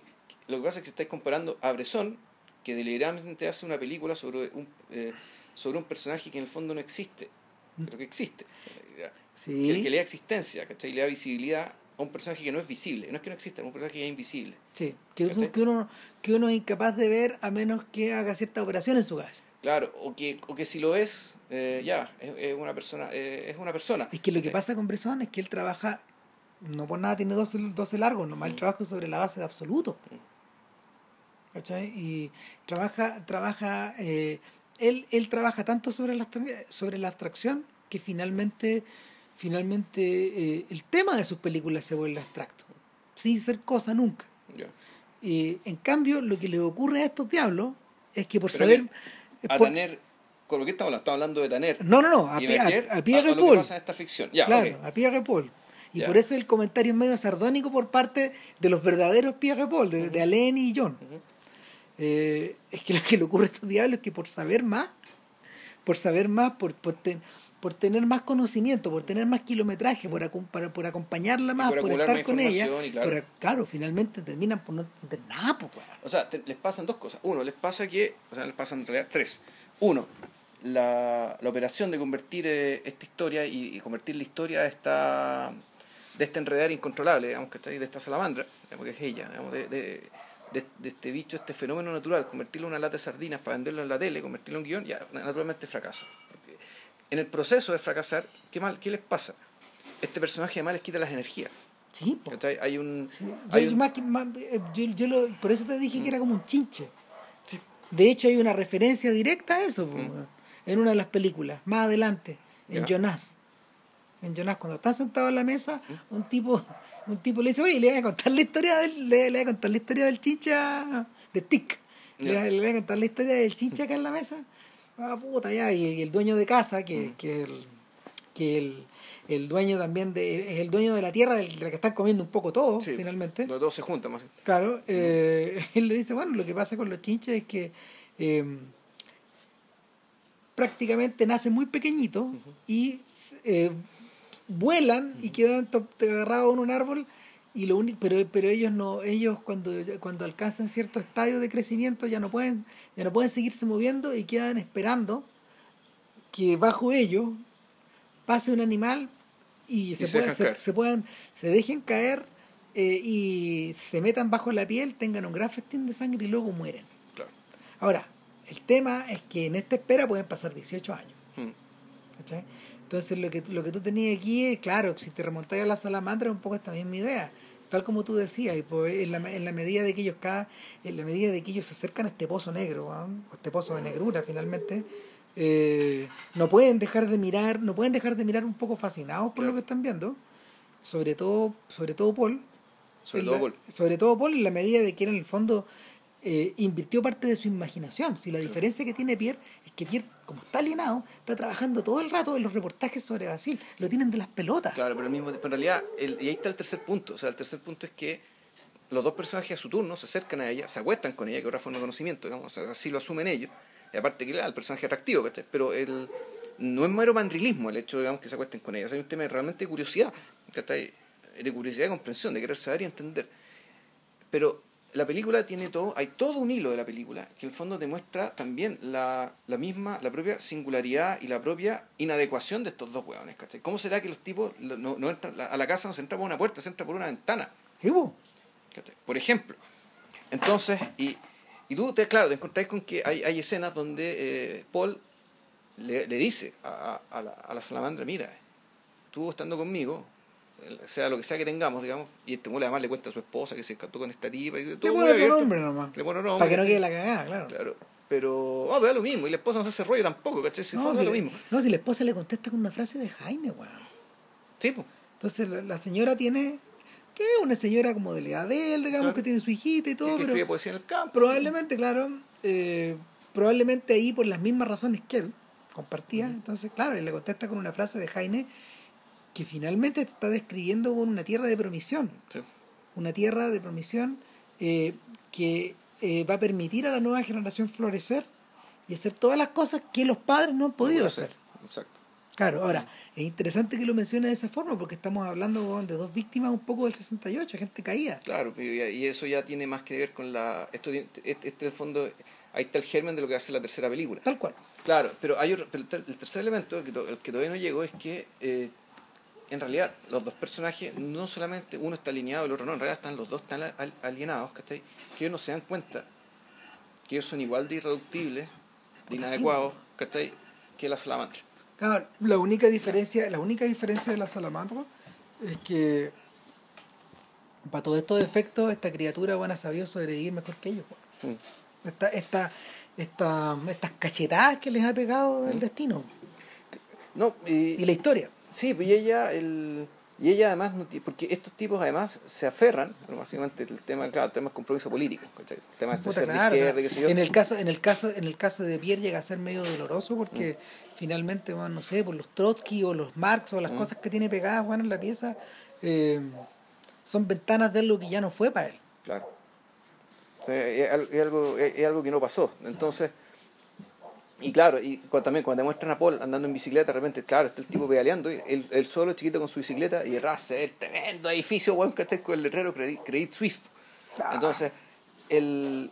lo que pasa es que estáis comparando a Bresson, que deliberadamente hace una película sobre un, eh, sobre un personaje que en el fondo no existe, pero que existe. Que, sí, que le da existencia, ¿cachai? Le da visibilidad a un personaje que no es visible. No es que no exista, es un personaje que es invisible. sí, que, es un- que uno que uno es incapaz de ver a menos que haga cierta operación en su cabeza. Claro, o que, o que si lo es, eh, ya, es, es una persona. eh, es una persona. Es que lo que pasa con Bresson es que él trabaja, no por nada tiene 12, 12 largos, nomás Mm. trabaja sobre la base de absolutos. ¿Cachai? Y trabaja, trabaja, eh, él, él trabaja tanto sobre la, sobre la abstracción que finalmente, finalmente eh, el tema de sus películas se vuelve abstracto, sin ser cosa nunca. Ya. Eh, en cambio, lo que le ocurre a estos diablos es que por Pero saber... A por- Taner, ¿con lo que estamos hablando? Estamos hablando de Taner. no, no, no, a, y Pi- a- a Pierre a, a lo que Paul. pasa en esta ficción. Claro, a Pierre Paul. Y por eso el comentario es medio sardónico por parte de los verdaderos Pierre Paul, de, de Alain y John. Eh, es que lo que le ocurre a estos diablos es que por saber más, por saber más, por, por, ten- por tener más conocimiento, por tener más kilometraje, por, acom- para- por acompañarla más, por estar con ella, claro. por- claro, finalmente terminan por no entender nada, pues. O sea, te- les pasan dos cosas. Uno, les pasa que, o sea, les pasan en realidad tres. Uno, la, la operación de convertir eh, esta historia y, convertir la historia de esta, de este enredar incontrolable, digamos, que está ahí, de esta salamandra, digamos, que es ella, digamos, de, de, de, este bicho, este fenómeno natural, convertirlo en una lata de sardinas para venderlo en la tele, convertirlo en guion, ya naturalmente fracasa. En el proceso de fracasar, ¿qué, mal, ¿qué les pasa? Este personaje además les quita las energías. Sí, hay un. Yo, por eso te dije que era como un chinche. De hecho, hay una referencia directa a eso mm. en una de las películas, más adelante, en Jonas. En Jonas, cuando están sentados en la mesa, mm. un tipo un tipo le dice, oye, le voy a contar la historia del, le, voy a contar la historia del chincha de Tic. Le, voy a contar la historia del chincha acá en la mesa. Ah, puta, ya, y, el dueño de casa, que, mm. que, el, que el, el dueño también de, es el dueño de la tierra de la que están comiendo un poco todo, finalmente. Los dos se juntan más. Claro, eh, (laughs) él le dice, bueno, lo que pasa con los chinches es que eh, prácticamente nacen muy pequeñitos y eh, vuelan y quedan agarrados en un árbol y lo único pero pero ellos no ellos cuando cuando alcanzan cierto estadio de crecimiento ya no pueden ya no pueden seguirse moviendo y quedan esperando que bajo ellos pase un animal y, se, se, puedan se dejen caer eh, y se metan bajo la piel tengan un gran festín de sangre y luego mueren. Ahora el tema es que en esta espera pueden pasar 18 años. Hmm. Entonces lo que, lo que tú tenías aquí claro, si te remontas a la salamandra, un poco esta misma idea. Tal como tú decías, y pues en, la, en la medida de que ellos cada, en la medida de que ellos se acercan a este pozo negro, o este pozo de negrura finalmente, eh, no pueden dejar de mirar, no pueden dejar de mirar un poco fascinados por lo que están viendo, sobre todo, sobre todo Paul. Sobre todo Paul. Sobre todo Paul en la medida de que en el fondo eh, invirtió parte de su imaginación. Si la diferencia que tiene Pierre es que Pierre, como está alienado, está trabajando todo el rato en los reportajes sobre Brasil. Lo tienen de las pelotas. Claro, pero, el mismo, en realidad, el, y ahí está el tercer punto. O sea, el tercer punto es que los dos personajes a su turno se acercan a ella, se acuestan con ella, que ahora fue un conocimiento, digamos, así lo asumen ellos. Y aparte que el personaje atractivo, ¿cachai? Pero el, no es mero mandrilismo el hecho, digamos, que se acuesten con ella. hay un tema realmente de curiosidad, De curiosidad y comprensión, de querer saber y entender. Pero la película tiene todo, hay todo un hilo de la película que en el fondo demuestra también la, la misma, la propia singularidad y la propia inadecuación de estos dos hueones, ¿cachai? ¿Cómo será que los tipos no, no entran, a la casa no se entra por una puerta, se entra por una ventana? Por ejemplo. Entonces, y, y tú, te, claro, te encontráis con que hay, hay escenas donde eh, Paul le, le dice a, a, la, a la salamandra, mira, tú estando conmigo, sea lo que sea que tengamos, digamos, y este muele además le cuenta a su esposa que se escapó con esta tipa y todo. Le pone nombre nomás. Le pone nombre. Para que no quede la cagada, claro. Claro. Pero, ah, oh, lo mismo, y la esposa no se hace rollo tampoco, ¿cachai? Si no, si lo mismo. No, si la esposa le contesta con una frase de Jaime, weón. Sí, pues. Entonces la, señora tiene, que es una señora como de la de él, digamos, que tiene su hijita y todo, que pero. poesía en el campo. Probablemente, claro, eh, probablemente ahí por las mismas razones que él compartía. Entonces, claro, y le contesta con una frase de Jaime que finalmente te está describiendo una tierra de promisión. Una tierra de promisión eh, que eh, va a permitir a la nueva generación florecer y hacer todas las cosas que los padres no han podido hacer. Exacto. Claro, ahora, es interesante que lo mencione de esa forma porque estamos hablando de dos víctimas un poco del 68, gente caída. Claro, y eso ya tiene más que ver con la... Esto, este, este, el fondo, ahí está el germen de lo que hace la tercera película. Tal cual. Claro, pero hay el tercer elemento, el que, el que todavía no llegó, es que eh, en realidad los dos personajes, no solamente uno está alineado y el otro no, en realidad están los dos están alienados, ¿cachai? Que ellos no se dan cuenta que ellos son igual de irreductibles, de inadecuados, ¿cachai? Que la salamandra. Claro, la única diferencia, la única diferencia de la salamandra es que para todos estos efectos esta criatura buena sabido sobrevivir mejor que ellos. Mm. Esta, esta, esta, estas cachetadas que les ha pegado el mm. destino. No, y la historia. Sí, pues y ella, el, y ella además, porque estos tipos además se aferran, básicamente el tema, claro, el tema es compromiso político, el tema es Puta, claro, En el caso, en el caso, en el caso de Pierre llega a ser medio doloroso porque mm. finalmente, bueno, no sé, por los Trotsky o los Marx o las mm. cosas que tiene pegadas bueno, en la pieza, eh, son ventanas de lo que ya no fue para él. Claro. es, algo, es algo que no pasó. Entonces, y claro, y también cuando demuestran a Paul andando en bicicleta, de repente, claro, está el tipo pedaleando, él, él solo chiquito con su bicicleta y detrás el tremendo edificio, bueno, ¿cachai? Con el letrero Credit, Credit Suisse. Entonces, el,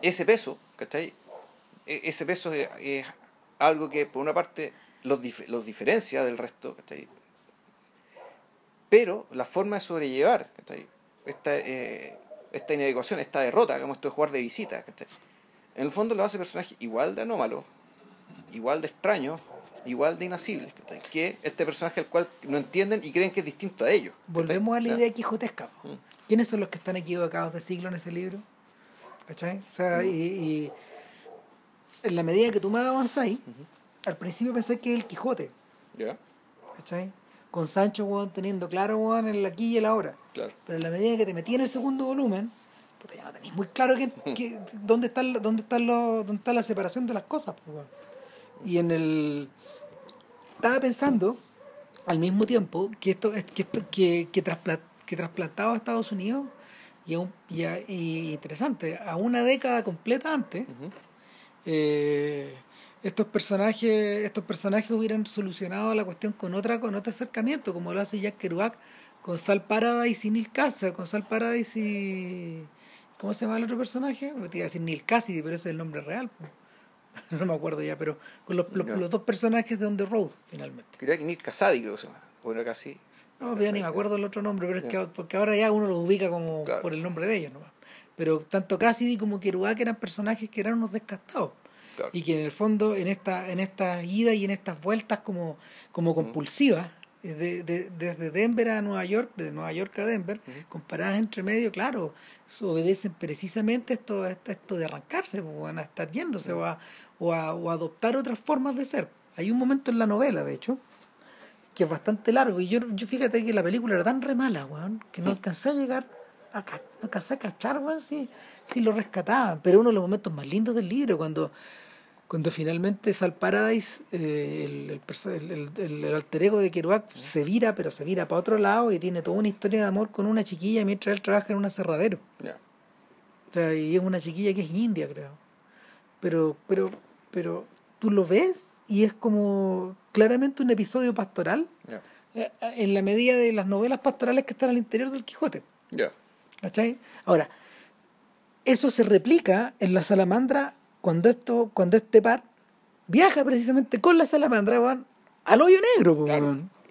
ese peso, ¿cachai? E, ese peso es, algo que por una parte los, los diferencia del resto, ¿cachai? pero la forma de sobrellevar esta, eh, esta inadecuación, esta derrota, como esto de jugar de visita, en el fondo lo hace personajes igual de anómalos, igual de extraños, igual de inasibles, que este personaje al cual no entienden y creen que es distinto a ellos. Volvemos a la idea quijotesca. Mm. ¿Quiénes son los que están equivocados de siglo en ese libro? ¿Cachai? O sea, mm. y, en la medida que tú me avanzáis, al principio pensé que es el Quijote. ¿Ya? ¿Cachai? Con Sancho, weón, teniendo claro, weón, el aquí y el ahora. Claro. Pero en la medida que te metí en el segundo volumen, puta, ya no tenéis muy claro que, (laughs) dónde, está, dónde, está lo, dónde está la separación de las cosas, pues, Y en el estaba pensando al mismo tiempo que esto, que esto que, que, que trasplantado a Estados Unidos y, un, y, interesante, a una década completa antes, eh, estos personajes, estos personajes hubieran solucionado la cuestión con otra, con otro acercamiento, como lo hace Jack Kerouac con Sal Paradise y Neil Cassidy, con Sal Paradise y ¿cómo se llama el otro personaje? Me iba a decir Neil Cassidy, pero ese es el nombre real. (laughs) no me acuerdo ya, pero con los, los, dos personajes de On the Road, finalmente. Creo que Neil Casadi, creo que se llama. Bueno, casi. No, ya ni me acuerdo el otro nombre, pero es que porque ahora ya uno los ubica como por el nombre de ellos, ¿no? Pero tanto Cassidy como Kerouac eran personajes que eran unos descastados. Y que en el fondo, en esta, en estas idas y en estas vueltas como, como compulsivas, de, de, desde Denver a Nueva York, de Nueva York a Denver, comparadas entre medio, claro, obedecen precisamente esto, esto de arrancarse, o van a estar yéndose o, a, o, a, o adoptar otras formas de ser. Hay un momento en la novela, de hecho, que es bastante largo, y yo, yo fíjate que la película era tan re mala, que no alcancé a llegar, a, no alcancé a cachar, weón, si, si lo rescataban, pero uno de los momentos más lindos del libro, cuando cuando finalmente Sal Paradise, eh, el, el, el, alter ego de Kerouac, se vira, pero se vira para otro lado y tiene toda una historia de amor con una chiquilla mientras él trabaja en un aserradero. O sea, y es una chiquilla que es india, creo. Pero, pero, pero tú lo ves y es como claramente un episodio pastoral eh, en la medida de las novelas pastorales que están al interior del Quijote. ¿Cachai? Ahora, eso se replica en la salamandra cuando esto, cuando este par viaja precisamente con la salamandra, van al hoyo negro,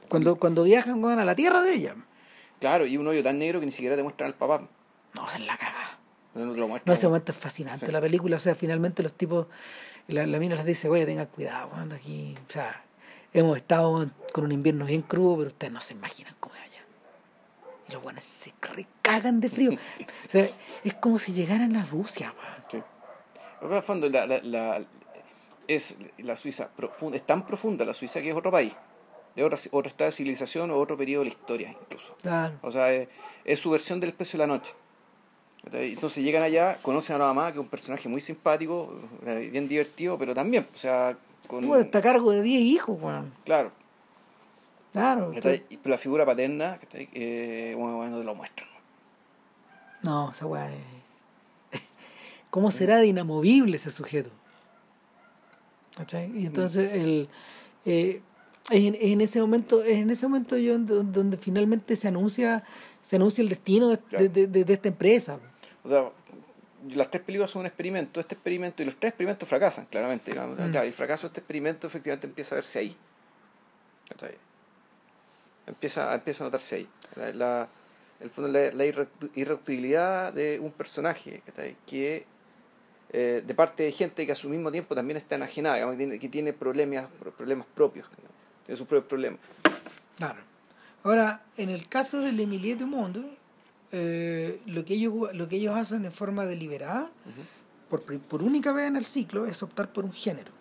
cuando, cuando viajan van a la tierra de ella. Claro, y un hoyo tan negro que ni siquiera te muestran al papá. No, es la caga. No, ese momento es fascinante la película, o sea, finalmente los tipos, la, mina les dice, oye, tengan cuidado, aquí, o sea, hemos estado con un invierno bien crudo, pero ustedes no se imaginan cómo es allá. Y los buenos se recagan de frío. (laughs) o sea, es como si llegaran a Rusia, en el fondo, la, la, es la Suiza profunda, es tan profunda la Suiza que es otro país, de otra, otra estado de civilización o otro periodo de la historia incluso. O sea, es, su versión del especio de la noche. Entonces llegan allá, conocen a la mamá, que es un personaje muy simpático, bien divertido, pero también, o sea... Con, está cargo de 10 hijos, Juan. Claro. Claro. Y la figura paterna, eh, bueno, bueno, te lo muestran. No, esa weá ¿Cómo será de inamovible ese sujeto? ¿Cachai? Y entonces el, eh, en, ese momento, en ese momento yo donde finalmente se anuncia, se anuncia el destino de, esta empresa. O sea, las tres películas son un experimento, este experimento y los tres experimentos fracasan, claramente. Digamos. Mm. el fracaso de este experimento efectivamente empieza a verse ahí. Empieza, empieza a notarse ahí. La, el fondo, la, la irreductibilidad de un personaje que eh, de parte de gente que a su mismo tiempo también está enajenada, que tiene, problemas, problemas propios, tiene sus propios problemas. Claro. Ahora, en el caso del Emilie du Monde, eh, lo, que ellos, lo que ellos hacen de forma deliberada, por, por única vez en el ciclo, es optar por un género.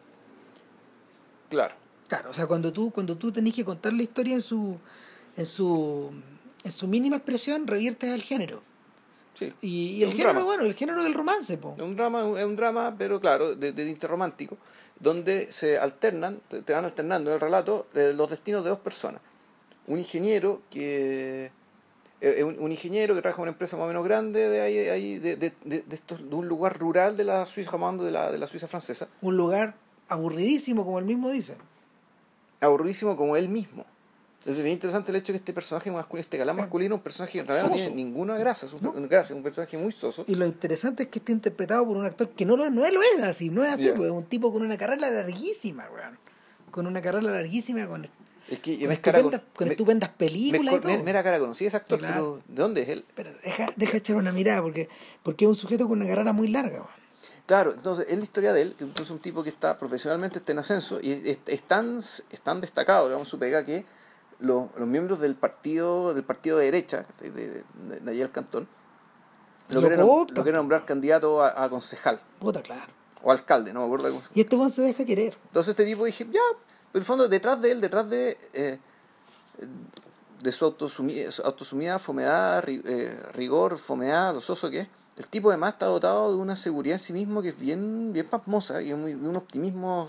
Claro. Claro, o sea, cuando tú, cuando tú tenés que contar la historia en su, en su, en su mínima expresión, reviertes al género. Y, el género, bueno, el género del romance, po. Es un drama, es un drama, pero claro, de, de interromántico, donde se alternan, te van alternando en el relato eh, los destinos de dos personas. Un ingeniero que eh, un, ingeniero que trabaja en una empresa más o menos grande de ahí, ahí de, de, de, de un lugar rural de la Suiza, llamando de la, de la Suiza francesa. Un lugar aburridísimo, como él mismo dice. Aburridísimo como él mismo. Es bien interesante el hecho de que este personaje masculino, este galán masculino, un personaje que en realidad no tiene ninguna grasa, es un, grasa, es un personaje muy soso. Y lo interesante es que esté interpretado por un actor que no lo, no lo es así, no es así, pues, es un tipo con una carrera larguísima, weón. Con una carrera larguísima, con, es que, con, me estupendas, con estupendas películas me, y todo. Mira cara conocida ese actor, pero ¿de dónde es él? Pero deja, deja echar una mirada, porque, porque es un sujeto con una carrera muy larga, weón. Claro, entonces es la historia de él, que es un tipo que está profesionalmente está en ascenso y es, es, tan, es tan destacado, digamos, su pega que los, los miembros del partido del partido de derecha, de, de, allá el cantón, lo, quieren, nombrar candidato a, a, concejal. Puta, claro. O alcalde, no me acuerdo cómo. Y este buen se deja querer. Entonces este tipo dije, ya, en el fondo detrás de él, detrás de... Eh, de su autosumida, autosumida fomedad, eh, rigor, fomedad, lo soso que es, el tipo además está dotado de una seguridad en sí mismo que es bien, bien pasmosa y de un optimismo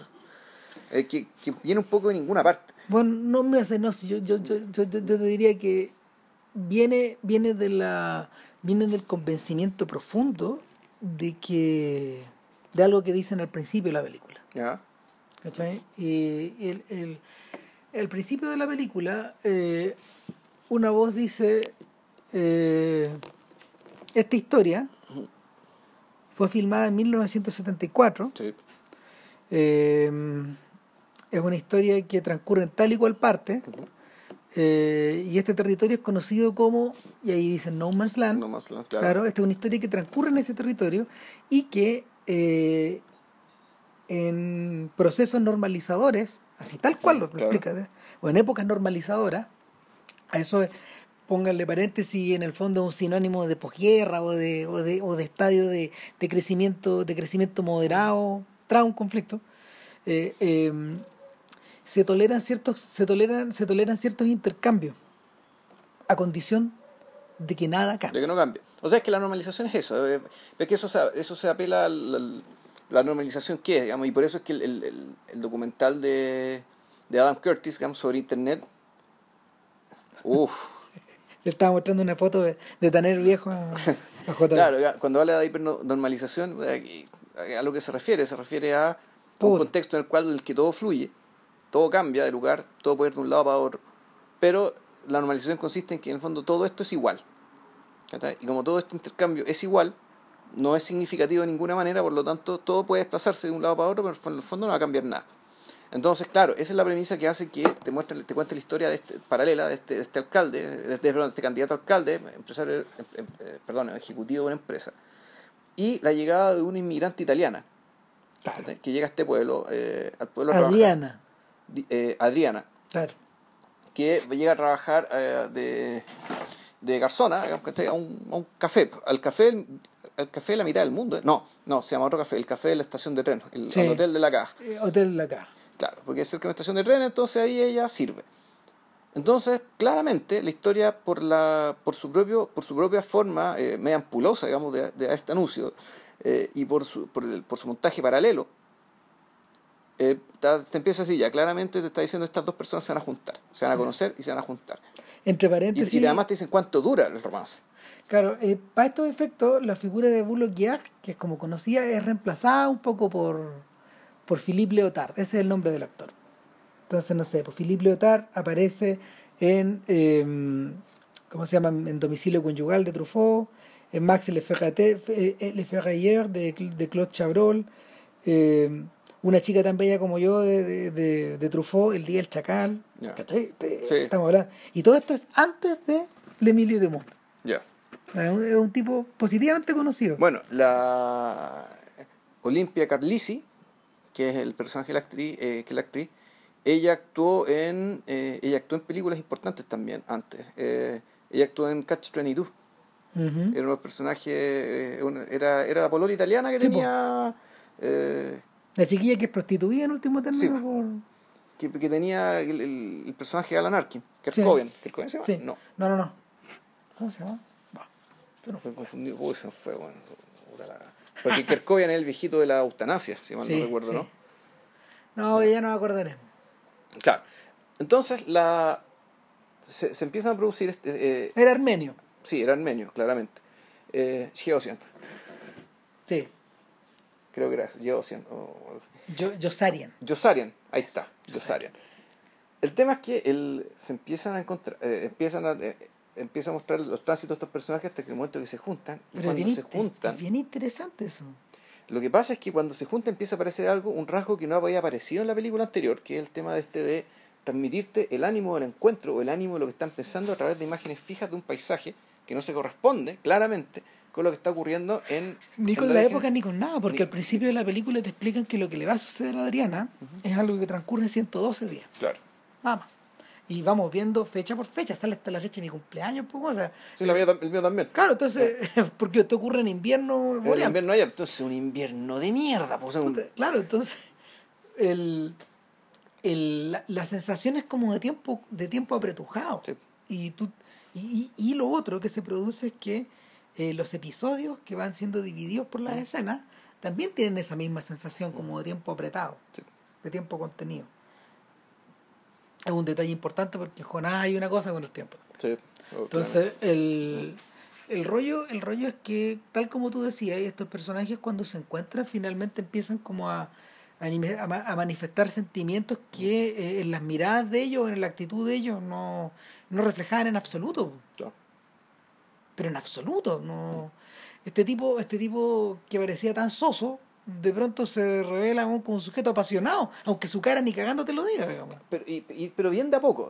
eh, que, que, viene un poco de ninguna parte. Bueno, no me hace, no, yo, yo, yo, yo, yo te diría que viene, viene de la viene del convencimiento profundo de que de algo que dicen al principio de la película. ¿Ya? ¿Cachai? Y el, el, el principio de la película, eh, una voz dice, eh, esta historia fue filmada en 1974. Sí. Eh, es una historia que transcurre en tal y cual parte. Uh -huh. eh, y este territorio es conocido como, y ahí dicen No Man's Land. No Man's Land, claro. claro. esta es una historia que transcurre en ese territorio y que eh, en procesos normalizadores, así tal cual lo Claro. explica, o en épocas normalizadoras, a eso es, pónganle paréntesis, en el fondo es un sinónimo de posguerra o de, o de, o de estadio de, de crecimiento, de crecimiento moderado, tras un conflicto. Eh, eh, se toleran ciertos se toleran se toleran ciertos intercambios a condición de que nada De cambie que no cambie. O sea, es que la normalización es eso. eh, Es que eso se, eso se apela a la, la normalización que es, digamos, y por eso es que el, el, documental de, de Adam Curtis, digamos, sobre Internet, uff, (laughs) le estaba mostrando una foto de, de Tanner viejo a, a J. Claro, cuando habla de hipernormalización, eh, a lo que se refiere, se refiere a, a un Puta. contexto en el cual el que todo fluye, todo cambia de lugar, todo puede ir de un lado para otro, pero la normalización consiste en que en el fondo todo esto es igual. Y como todo este intercambio es igual, no es significativo de ninguna manera, por lo tanto todo puede desplazarse de un lado para otro, pero en el fondo no va a cambiar nada. Entonces, claro, esa es la premisa que hace que te muestre, te cuente la historia de este, paralela de este, de este alcalde, de este, de este candidato a alcalde, empresario, em- em- eh, perdón, ejecutivo de una empresa, y la llegada de una inmigrante italiana Claro. que llega a este pueblo, eh, al pueblo. Adriana, eh, Adriana, claro. que llega a trabajar eh, de, de garzona, a, un, a un café, al café, al café de la mitad del mundo. No, no, se llama otro café, el café de la estación de tren, el, Sí. el hotel de la caja. Eh, Hotel La Caja. Claro, porque es cerca de una estación de tren, entonces ahí ella sirve. Entonces, claramente, la historia por la por su propio por su propia forma eh, media ampulosa, digamos, de, de este anuncio eh, y por su por, el- por su montaje paralelo, eh, te empieza así ya, claramente te está diciendo estas dos personas se van a juntar, se van a conocer y se van a juntar. Entre Y, paréntesis, y además te dicen cuánto dura el romance. claro, eh, para estos efectos, la figura de Bullock Yag, que es como conocía, es reemplazada un poco por, por Philippe Leotard. Ese es el nombre del actor. Entonces, no sé, pues Philippe Leotard aparece en, eh, ¿cómo se llama? En Domicilio Conyugal de Truffaut, en Max Le Ferrater- eh, Le Ferrailleur de, de Claude Chabrol, eh, una chica tan bella como yo de, de, de, de Truffaut, El Día del Chacal. ¿Cachai? Sí. Estamos hablando. Y todo esto es antes de L'Emilio de Monde. Ya. Es un, es un tipo positivamente conocido. Bueno, la Olimpia Carlisi, que es el personaje de la actriz, eh, que es la actriz, ella actuó en eh, ella actuó en películas importantes también antes. Eh, ella actuó en Catch 22. Ujú. Era eh, una- era, era la polola italiana que Sí, tenía eh, La chiquilla que es prostituida en último término Sí. por... que, que tenía el, el- el personaje de Alan Arkin, Kerkoven. ¿Kerkoven se llama? Sí. No, No, no, no. ¿Cómo se llama? Va. Yo no- me confundí. Uy, se me fue, bueno. Porque Kerkoven es el viejito de la eutanasia, si mal Sí, no recuerdo, sí. ¿no? No, ya no me acordaré. Claro. Entonces, la se, se empiezan a producir. Este, eh, Era armenio. sí, era armenio, claramente. Eh, Geosian, Sí. Creo que era eso, Geosian. O. Yo, Yosarian. Yosarian, ahí está, Yosarian. El tema es que el, se empiezan a encontrar, eh, empiezan a, eh, empieza a mostrar los tránsitos de estos personajes hasta que el momento que se juntan. Pero cuando bien, se juntan, es bien interesante eso. lo que pasa es que cuando se junta empieza a aparecer algo, un rasgo que no había aparecido en la película anterior, que es el tema de este de transmitirte el ánimo del encuentro o el ánimo de lo que están pensando a través de imágenes fijas de un paisaje que no se corresponde claramente con lo que está ocurriendo en Ni en con la época ni con nada, porque ni- al principio de la película te explican que lo que le va a suceder a Adriana es algo que transcurre en 112 días, Claro. nada más. Y vamos viendo fecha por fecha, sale hasta la fecha de mi cumpleaños, pues, o sea, Sí, la mía el mío también. claro, entonces, (laughs) porque esto ocurre en invierno, En invierno hay, entonces un invierno de mierda. Pues, un- Claro, entonces el, el- la, la sensación es como de tiempo, de tiempo apretujado. Sí. Y, tú, y, y, y lo otro que se produce es que eh, los episodios que van siendo divididos por las escenas también tienen esa misma sensación como de tiempo apretado, Sí. de tiempo contenido. Es un detalle importante porque Jonás hay una cosa con el tiempo. Sí, oh, Entonces, el, el, rollo, el rollo es que, tal como tú decías, estos personajes cuando se encuentran finalmente empiezan como a, a, manifestar sentimientos que eh, en las miradas de ellos, en la actitud de ellos, no, no reflejaban en absoluto. claro. Pero en absoluto. no Este tipo, este tipo que parecía tan soso, de pronto se revela como un sujeto apasionado, aunque su cara ni cagando te lo diga, digamos. Pero, y, y- pero bien de a poco.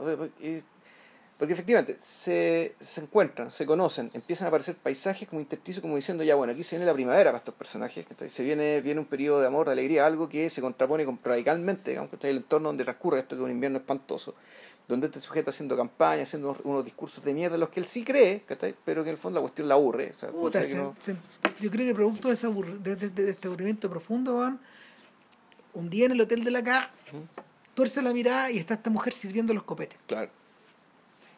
Porque efectivamente se, se encuentran, se conocen, empiezan a aparecer paisajes como intersticios, como diciendo, ya bueno, aquí se viene la primavera para estos personajes, se viene, viene un periodo de amor, de alegría, algo que se contrapone con- radicalmente, digamos, ¿cachai? el entorno donde transcurre esto que es un invierno espantoso, donde este sujeto haciendo campaña, haciendo unos, unos discursos de mierda, los que él sí cree, ¿cachai? pero que en el fondo la cuestión la aburre. O sea, Puta, se- no- se- yo creo que producto de, ese de, de- de este aburrimiento profundo, van un día en el hotel de la CA, tuerce la mirada y está esta mujer sirviendo los copetes. Claro.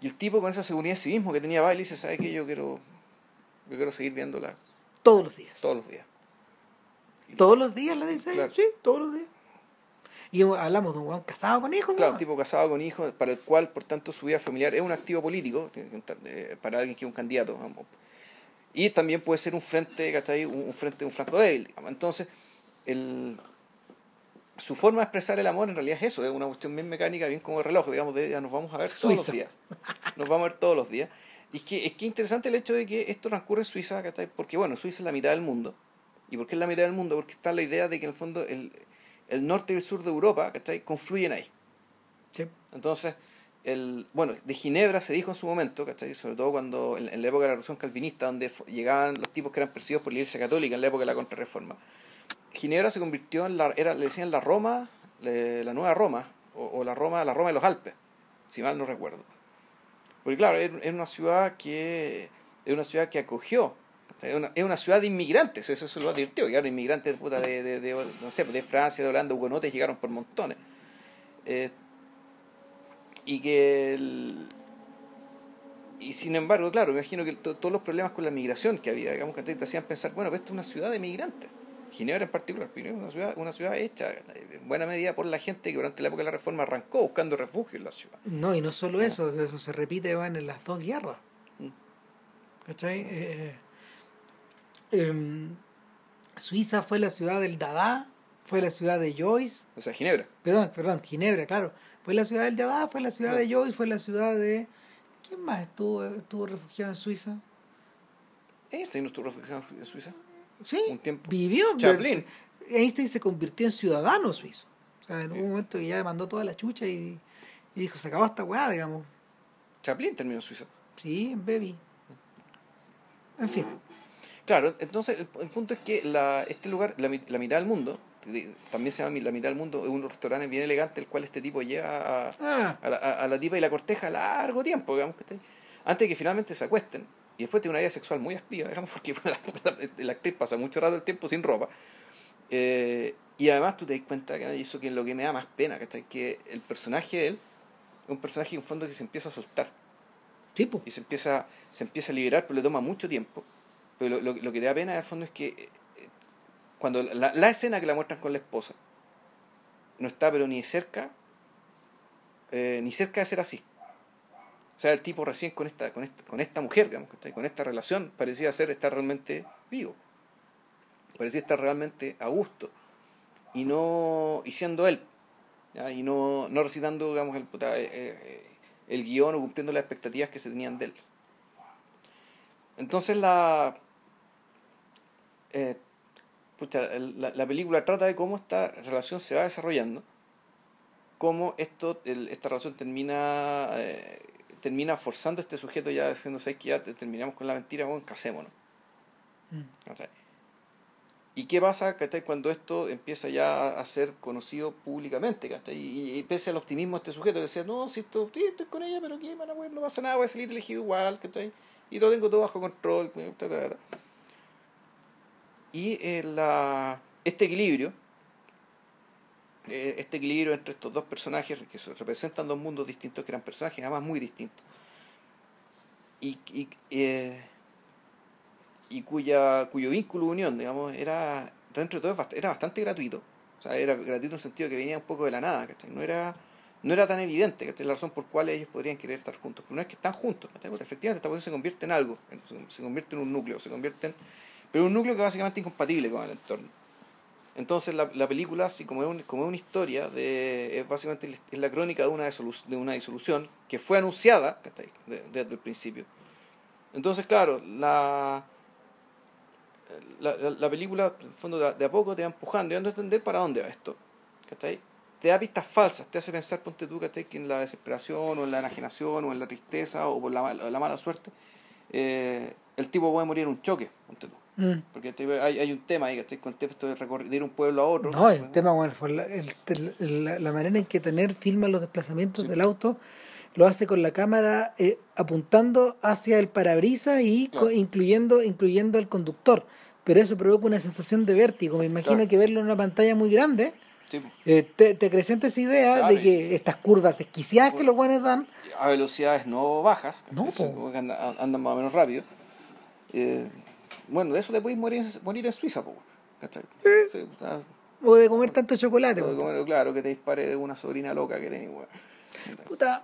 Y el tipo con esa seguridad en sí mismo que tenía Bailey dice, ¿sabe qué? Yo quiero, yo quiero seguir viéndola Todos los días. todos los días. Todos los días, le dice. Claro. Sí, todos los días. Y hablamos de un weón casado con hijos, Claro, un tipo casado con hijos, para el cual, por tanto, su vida familiar es un activo político, eh, para alguien que es un candidato. vamos. Y también puede ser un frente, ¿cachai? Un, frente, un flanco débil. digamos. Entonces, el, su forma de expresar el amor en realidad es eso, es una cuestión bien mecánica, bien como el reloj, digamos, de ya nos vamos a ver todos los días. Nos vamos a ver todos los días. Y es que es que interesante el hecho de que esto transcurre en Suiza, ¿cachai? Porque, bueno, Suiza es la mitad del mundo. ¿Y por qué es la mitad del mundo? Porque está la idea de que en el fondo el, el norte y el sur de Europa, ¿cachai? Confluyen ahí. Sí. Entonces, el, bueno, de Ginebra se dijo en su momento, ¿cachai? Sobre todo cuando, en, en la época de la Revolución Calvinista, donde llegaban los tipos que eran perseguidos por la Iglesia Católica en la época de la Contrarreforma. Ginebra se convirtió en la, era, le decían la Roma, le- la nueva Roma, o, o la Roma, la Roma de los Alpes, si mal no recuerdo. Porque claro, es una ciudad que, es una ciudad que acogió. Es una, es una ciudad de inmigrantes, eso se lo advirtió, llegaron inmigrantes puta, de, de, de, no sé, de Francia, de Holanda, hugonotes, llegaron por montones. Eh, y que el- y sin embargo claro me imagino que to- todos los problemas con la migración que había digamos que te hacían pensar bueno pero esta es una ciudad de migrantes Ginebra en particular Ginebra es una ciudad una ciudad hecha en buena medida por la gente que durante la época de la reforma arrancó buscando refugio en la ciudad No, y no solo eso, eso se repite van en las dos guerras. Mm. ¿Cachai? Eh, em, Suiza fue la ciudad del Dada, fue la ciudad de Joyce, o sea Ginebra perdón, perdón, Ginebra, claro. Fue la ciudad del Dada, fue la ciudad No. de Joyce, fue la ciudad de... ¿Quién más estuvo, estuvo refugiado en Suiza? Einstein no estuvo refugiado en Suiza Sí, Un tiempo. vivió. Chaplin. Einstein se convirtió en ciudadano suizo. O sea, en un momento que ya mandó toda la chucha y, y dijo, se acabó esta weá, digamos. Chaplin terminó en Suiza Sí, en Baby. En fin. Claro, entonces el, el punto es que la, este lugar, la, mi- la mitad del mundo, también se llama la mitad del mundo, es un restaurante bien elegante el cual este tipo llega a, Ah, a la, a- la tipa y la corteja largo tiempo, digamos que antes de que finalmente se acuesten. Y después tiene una vida sexual muy activa, digamos, porque (laughs) la, actriz pasa mucho rato el tiempo sin ropa. Eh, y además tú te das cuenta que eso que es lo que me da más pena, ¿cachai? que el personaje de él es un personaje en fondo que se empieza a soltar y se empieza, se empieza a liberar, pero le toma mucho tiempo. Pero lo, lo, que da pena en el fondo es que eh, cuando la, la escena que la muestran con la esposa no está pero ni cerca, eh, ni cerca de ser así. O sea, el tipo recién con esta, con esta, con esta mujer, digamos, con esta relación, parecía ser estar realmente vivo. Parecía estar realmente a gusto. Y no. y siendo él. y no, no recitando digamos, el, eh, el guion o cumpliendo las expectativas que se tenían de él. Entonces la, eh, pucha, la, la película trata de cómo esta relación se va desarrollando, cómo esto, el- esta relación termina, eh, termina forzando a este sujeto ya diciendo, ¿sabes que ya te- terminamos con la mentira? Bueno, casémonos. Mm. ¿Y qué pasa ¿cachai? cuando esto empieza ya a ser conocido públicamente? ¿cachai? Y, y pese al optimismo de este sujeto que decía, no, si esto, sí, estoy con ella, pero qué, no pasa nada, voy a salir elegido igual, ¿cachai? y lo tengo todo bajo control. Y eh, la, este equilibrio, eh, este equilibrio entre estos dos personajes que se- representan dos mundos distintos, que eran personajes además muy distintos, y, y, eh, cuya, cuyo vínculo unión, digamos, era, dentro de todo, es era bastante gratuito. O sea, era gratuito en el sentido que venía un poco de la nada, ¿cachai? No era, no era tan evidente, ¿cachai? La razón por cual ellos podrían querer estar juntos. Pero no es que están juntos, ¿cachai? Efectivamente esta cuestión se convierte en algo, se- convierte en un núcleo, se convierte en... Pero un núcleo que básicamente es incompatible con el entorno. Entonces la, la película, así como es, un- como es una historia, de, es básicamente es la crónica de una, de una disolución que fue anunciada ¿cachai? De- desde el principio. Entonces, claro, la, la, la, la película, en el fondo, de, de a poco te va empujando y dando a entender para dónde va esto. ¿cachai? Te da pistas falsas, te hace pensar, ponte tú, ¿cachai? que en la desesperación o en la enajenación o en la tristeza o por la, la mala suerte, eh, el tipo puede morir en un choque, ponte tú. Mm. Porque hay, hay un tema ahí, ¿cachai? Con el tema esto de, recorrer, de ir de un pueblo a otro. No, el tema, bueno, fue la, el- la, la manera en que tener filma los desplazamientos Sí. del auto, lo hace con la cámara eh, apuntando hacia el parabrisas y Claro. incluyendo, incluyendo al conductor. Pero eso provoca una sensación de vértigo. Me imagino Claro. que verlo en una pantalla muy grande Sí, eh, te, te acrecenta esa idea Claro, de que estas curvas desquiciadas que los guanes dan, a velocidades no bajas. No, que andan, andan más o menos rápido. Eh, bueno, de eso te podéis morir, morir en Suiza, po, ¿cachai? Sí, o de comer tanto chocolate. claro, que te dispare de una sobrina loca que tenés, weón. Puta,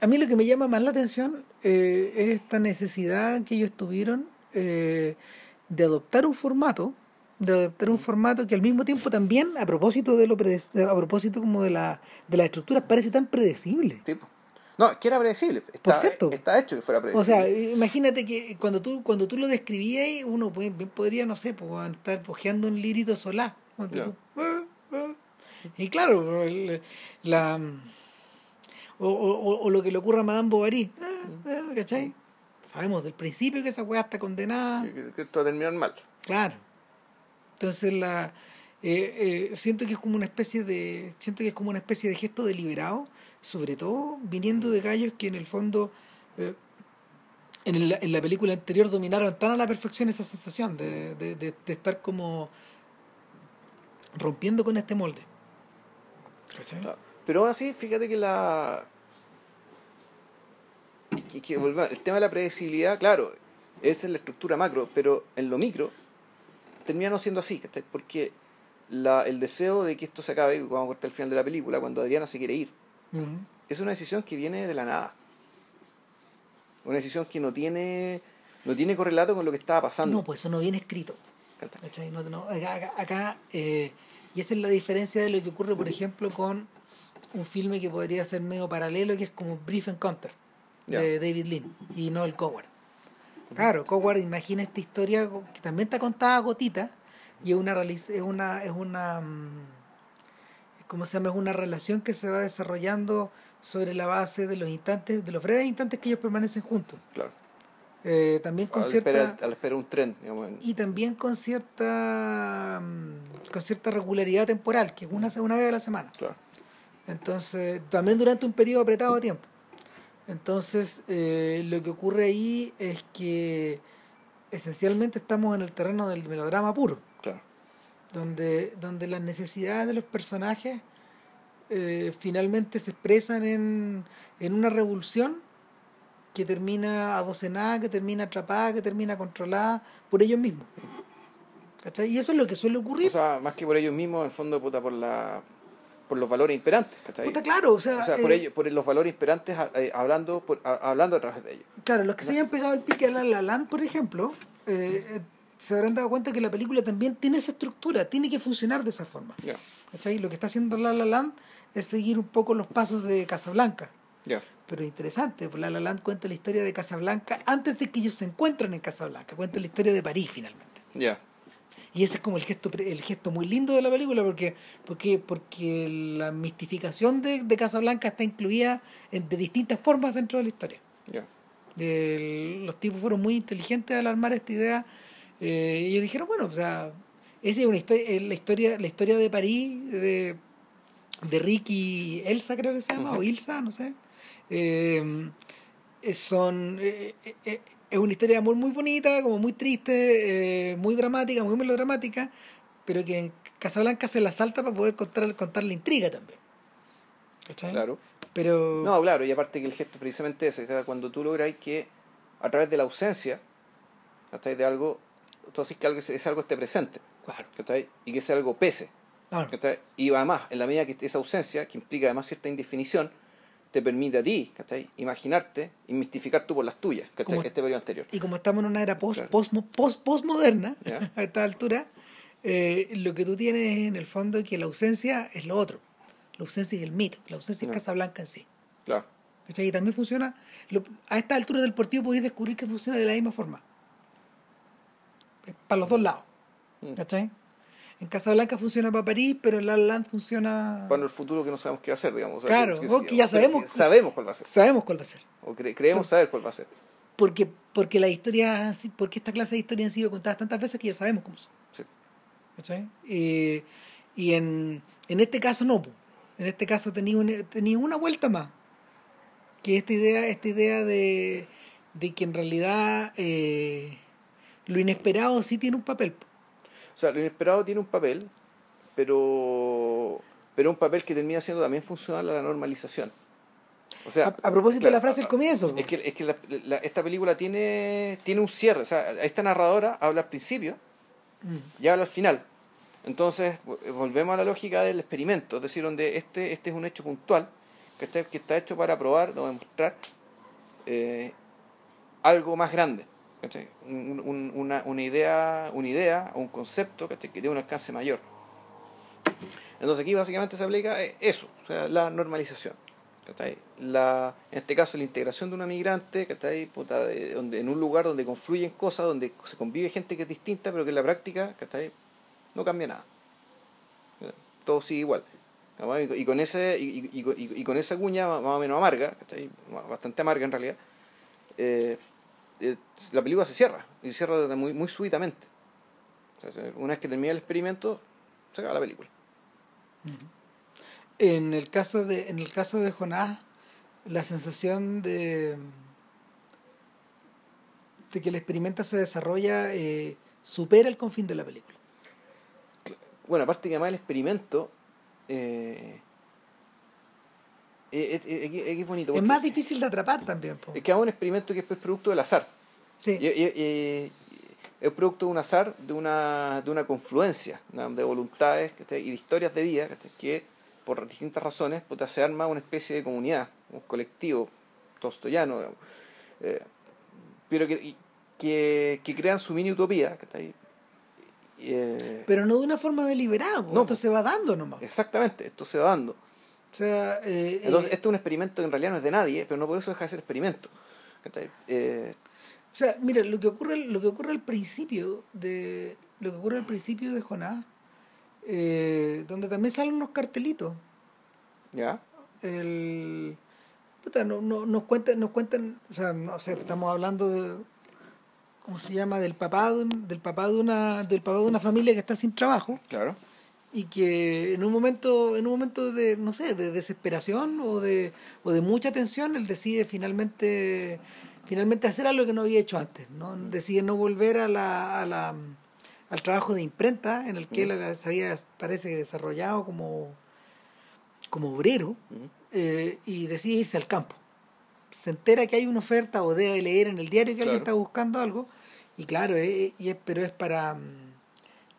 a mí lo que me llama más la atención eh, es esta necesidad que ellos tuvieron eh, de adoptar un formato, de adoptar un formato que al mismo tiempo también, a propósito de lo a propósito como de la de las estructuras, parece tan predecible. Sí. No, es que era predecible. Está, Por cierto. Está hecho que fuera O predecible. sea, imagínate que cuando tú cuando tú lo describías, uno puede- podría, no sé, pues, estar pojeando un lirito tú. Y claro, el- la o, o- o lo que le ocurra a Madame Bovary, eh, ¿cachai? Sabemos del principio que esa weá está condenada. que, que- que esto va a terminar mal. Claro. Entonces la eh, eh, siento que es como una especie de siento que es como una especie de gesto deliberado, sobre todo viniendo de gallos que en el fondo eh, en, el- en la película anterior dominaron tan a la perfección esa sensación de, de, de- estar como rompiendo con este molde. Pero así, fíjate que la. el tema de la predecibilidad, claro, es en la estructura macro, pero en lo micro termina no siendo así, ¿cachai? Porque la, el deseo de que esto se acabe, vamos a cortar el final de la película, cuando Adriana se quiere ir, Es una decisión que viene de la nada. Una decisión que no tiene, no tiene correlato con lo que estaba pasando. No, pues eso no viene escrito. No, no, acá, acá- acá, eh, y esa es la diferencia de lo que ocurre, por ejemplo, con un filme que podría ser medio paralelo, que es como Brief Encounter, de David Lean, y Noel Coward. Claro, Coward imagina esta historia que también está contada a gotita, y es una, es una, es una, ¿cómo se llama? Es una relación que se va desarrollando sobre la base de los instantes, de los breves instantes que ellos permanecen juntos. Claro. Eh, también con A la cierta espera, a la espera de un tren, digamos. y también con cierta mm, con cierta regularidad temporal que es una, una vez a la semana Claro. entonces también durante un periodo apretado de tiempo entonces eh, lo que ocurre ahí es que esencialmente estamos en el terreno del melodrama puro. Donde donde las necesidades de los personajes eh, finalmente se expresan en, en una revolución que termina adocenada, que termina atrapada, que termina controlada por ellos mismos. ¿Cachai? Y eso es lo que suele ocurrir. O sea, más que por ellos mismos, en el fondo, puta, por la por los valores imperantes, ¿cachai? Puta, claro, o sea, o sea, por, eh, ellos, por los valores imperantes a- eh, hablando, por, a- hablando a través de ellos. claro, los que se hayan pegado el pique a La La Land, por ejemplo, eh, eh, se habrán dado cuenta que la película también tiene esa estructura, tiene que funcionar de esa forma. ¿Cachai? Lo que está haciendo La La Land es seguir un poco los pasos de Casablanca. Ya. Pero interesante, pues La La Land cuenta la historia de Casablanca antes de que ellos se encuentren en Casablanca, cuenta la historia de París finalmente. Ya. Y ese es como el gesto el gesto muy lindo de la película porque porque porque la mistificación de, de Casablanca está incluida en- de distintas formas dentro de la historia. Ya. El- los tipos fueron muy inteligentes al armar esta idea. Eh, ellos dijeron, bueno, o sea, esa es una historia, eh, la historia, la historia de París, de, de Ricky Elsa creo que se llama, o. Ilsa, no sé. Eh, son eh, eh, eh, es una historia de amor muy bonita, como muy triste, muy dramática, muy melodramática, pero que en Casablanca se la salta para poder contar, contar la intriga también. ¿Cachai? Claro. Pero No, claro, y aparte que el gesto es precisamente ese, cuando tú logras que a través de la ausencia, ¿cachai? De algo, haces que algo, ese algo esté presente, claro, ¿cachai? Y que ese algo pese, claro. Y además, en la medida que esa ausencia, que implica además cierta indefinición, te permite a ti, ¿cachai? Imaginarte y mistificar tú por las tuyas. Como- Este periodo anterior. Y como estamos en una era post, Claro. post, post, postmoderna, Ya. (laughs) a esta altura, eh, lo que tú tienes en el fondo es que la ausencia es lo otro. La ausencia es el mito. La ausencia es Casablanca en sí. Claro. ¿Cachai? Y también funciona. lo- a esta altura del partido podéis descubrir que funciona de la misma forma. Para los dos lados. Mm. ¿Cachai? En Casablanca funciona para París, pero en La La Land funciona. Para el futuro que no sabemos qué va a ser, digamos. O sea, Claro, o que ya sabemos. que sabemos cuál va a ser. Sabemos cuál va a ser. O cre- creemos saber cuál va a ser. Porque, porque la historia, porque esta clase de historias han sido contadas tantas veces que ya sabemos cómo son. Sí. ¿Cachai? Eh, y en, en este caso no. En este caso tenía una, tenía una vuelta más. Que esta idea, esta idea de, de que en realidad eh, lo inesperado sí tiene un papel. O sea, lo inesperado tiene un papel, pero pero un papel que termina siendo también funcional a la normalización. O sea, a, a propósito de la frase del comienzo. es que, es que la- la- esta película tiene, tiene un cierre. O sea, esta narradora habla al principio Mm. y habla al final. Entonces, vo- volvemos a la lógica del experimento, es decir, donde este, este es un hecho puntual que está, que está hecho para probar o demostrar eh, algo más grande. Un- un- una, una idea, una idea o un concepto que tiene un alcance mayor. Entonces aquí básicamente se aplica eh, eso, o sea, la normalización. La, en este caso la integración de una migrante donde, en un lugar donde confluyen cosas, donde se convive gente que es distinta, pero que en la práctica no cambia nada. Todo sigue igual. Y, con ese y, y- con esa cuña más o menos amarga, bastante amarga en realidad, eh, eh, la película se cierra, y se cierra desde muy, muy súbitamente. O sea, una vez que termina el experimento, se acaba la película. En el caso de, en el caso de Jonás, la sensación de, de que el experimento se desarrolla eh, supera el confín de la película. Bueno, aparte que además el experimento eh, es, es- es- es bonito. Es porque más difícil de atrapar también. po. Es que es un experimento que es pues, producto del azar. Sí. Y, y- y- es producto de un azar, de una, de una confluencia de voluntades y de historias de vida que, por distintas razones, puta, se arma una especie de comunidad, un colectivo tostoyano, digamos, eh, pero que, que, que crean su mini utopía. eh, Pero no de una forma deliberada. No, esto se va dando nomás. exactamente, esto se va dando. O sea, eh, Entonces, eh, este es un experimento que en realidad no es de nadie, pero no por eso deja de ser experimento. Eh, o sea, mira, lo que ocurre, lo que ocurre al principio de, lo que ocurre al principio de Jonás, donde también salen unos cartelitos. ¿Ya? el puta, no, no, nos cuentan nos cuentan o sea no sé estamos hablando de cómo se llama del papá de un- del papá de una del papá de una familia que está sin trabajo Claro. Y que en un momento en un momento de no sé de desesperación o de o de mucha tensión él decide finalmente finalmente hacer algo que no había hecho antes no decide no volver a la, a la al trabajo de imprenta en el que Mm. él se había parece desarrollado como como obrero Ujú. eh, y decide irse al campo. Se entera que hay una oferta o debe leer en el diario que alguien está buscando algo y claro, eh, y es- pero es para mm,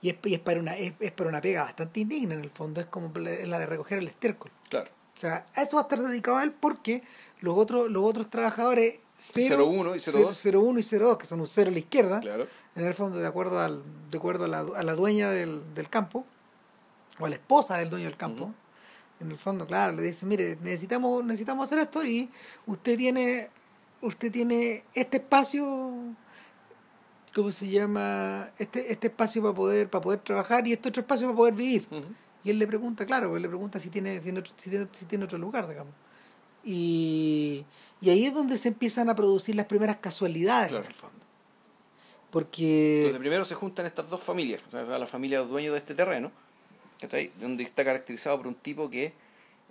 y es, y es para una es, es para una pega bastante indigna en el fondo, es como la de recoger el estiércol. Claro. O sea, a eso va a estar dedicado a él porque los otros los otros trabajadores 0, 01 y 02. 01 y 02, que son un cero a la izquierda, Claro. en el fondo de acuerdo al de acuerdo a la, a la dueña del, del campo o a la esposa del dueño del campo. En el fondo, claro, le dice, mire, necesitamos, necesitamos hacer esto y usted tiene, usted tiene este espacio, ¿cómo se llama? Este, este espacio para poder, para poder trabajar y este otro espacio para poder vivir. Y él le pregunta, claro, él le pregunta si tiene, si tiene, otro, si tiene, otro lugar, digamos. Y, y, ahí es donde se empiezan a producir las primeras casualidades, en el fondo. Porque... Entonces primero se juntan estas dos familias, o sea, la familia de los dueños de este terreno, donde está caracterizado por un tipo que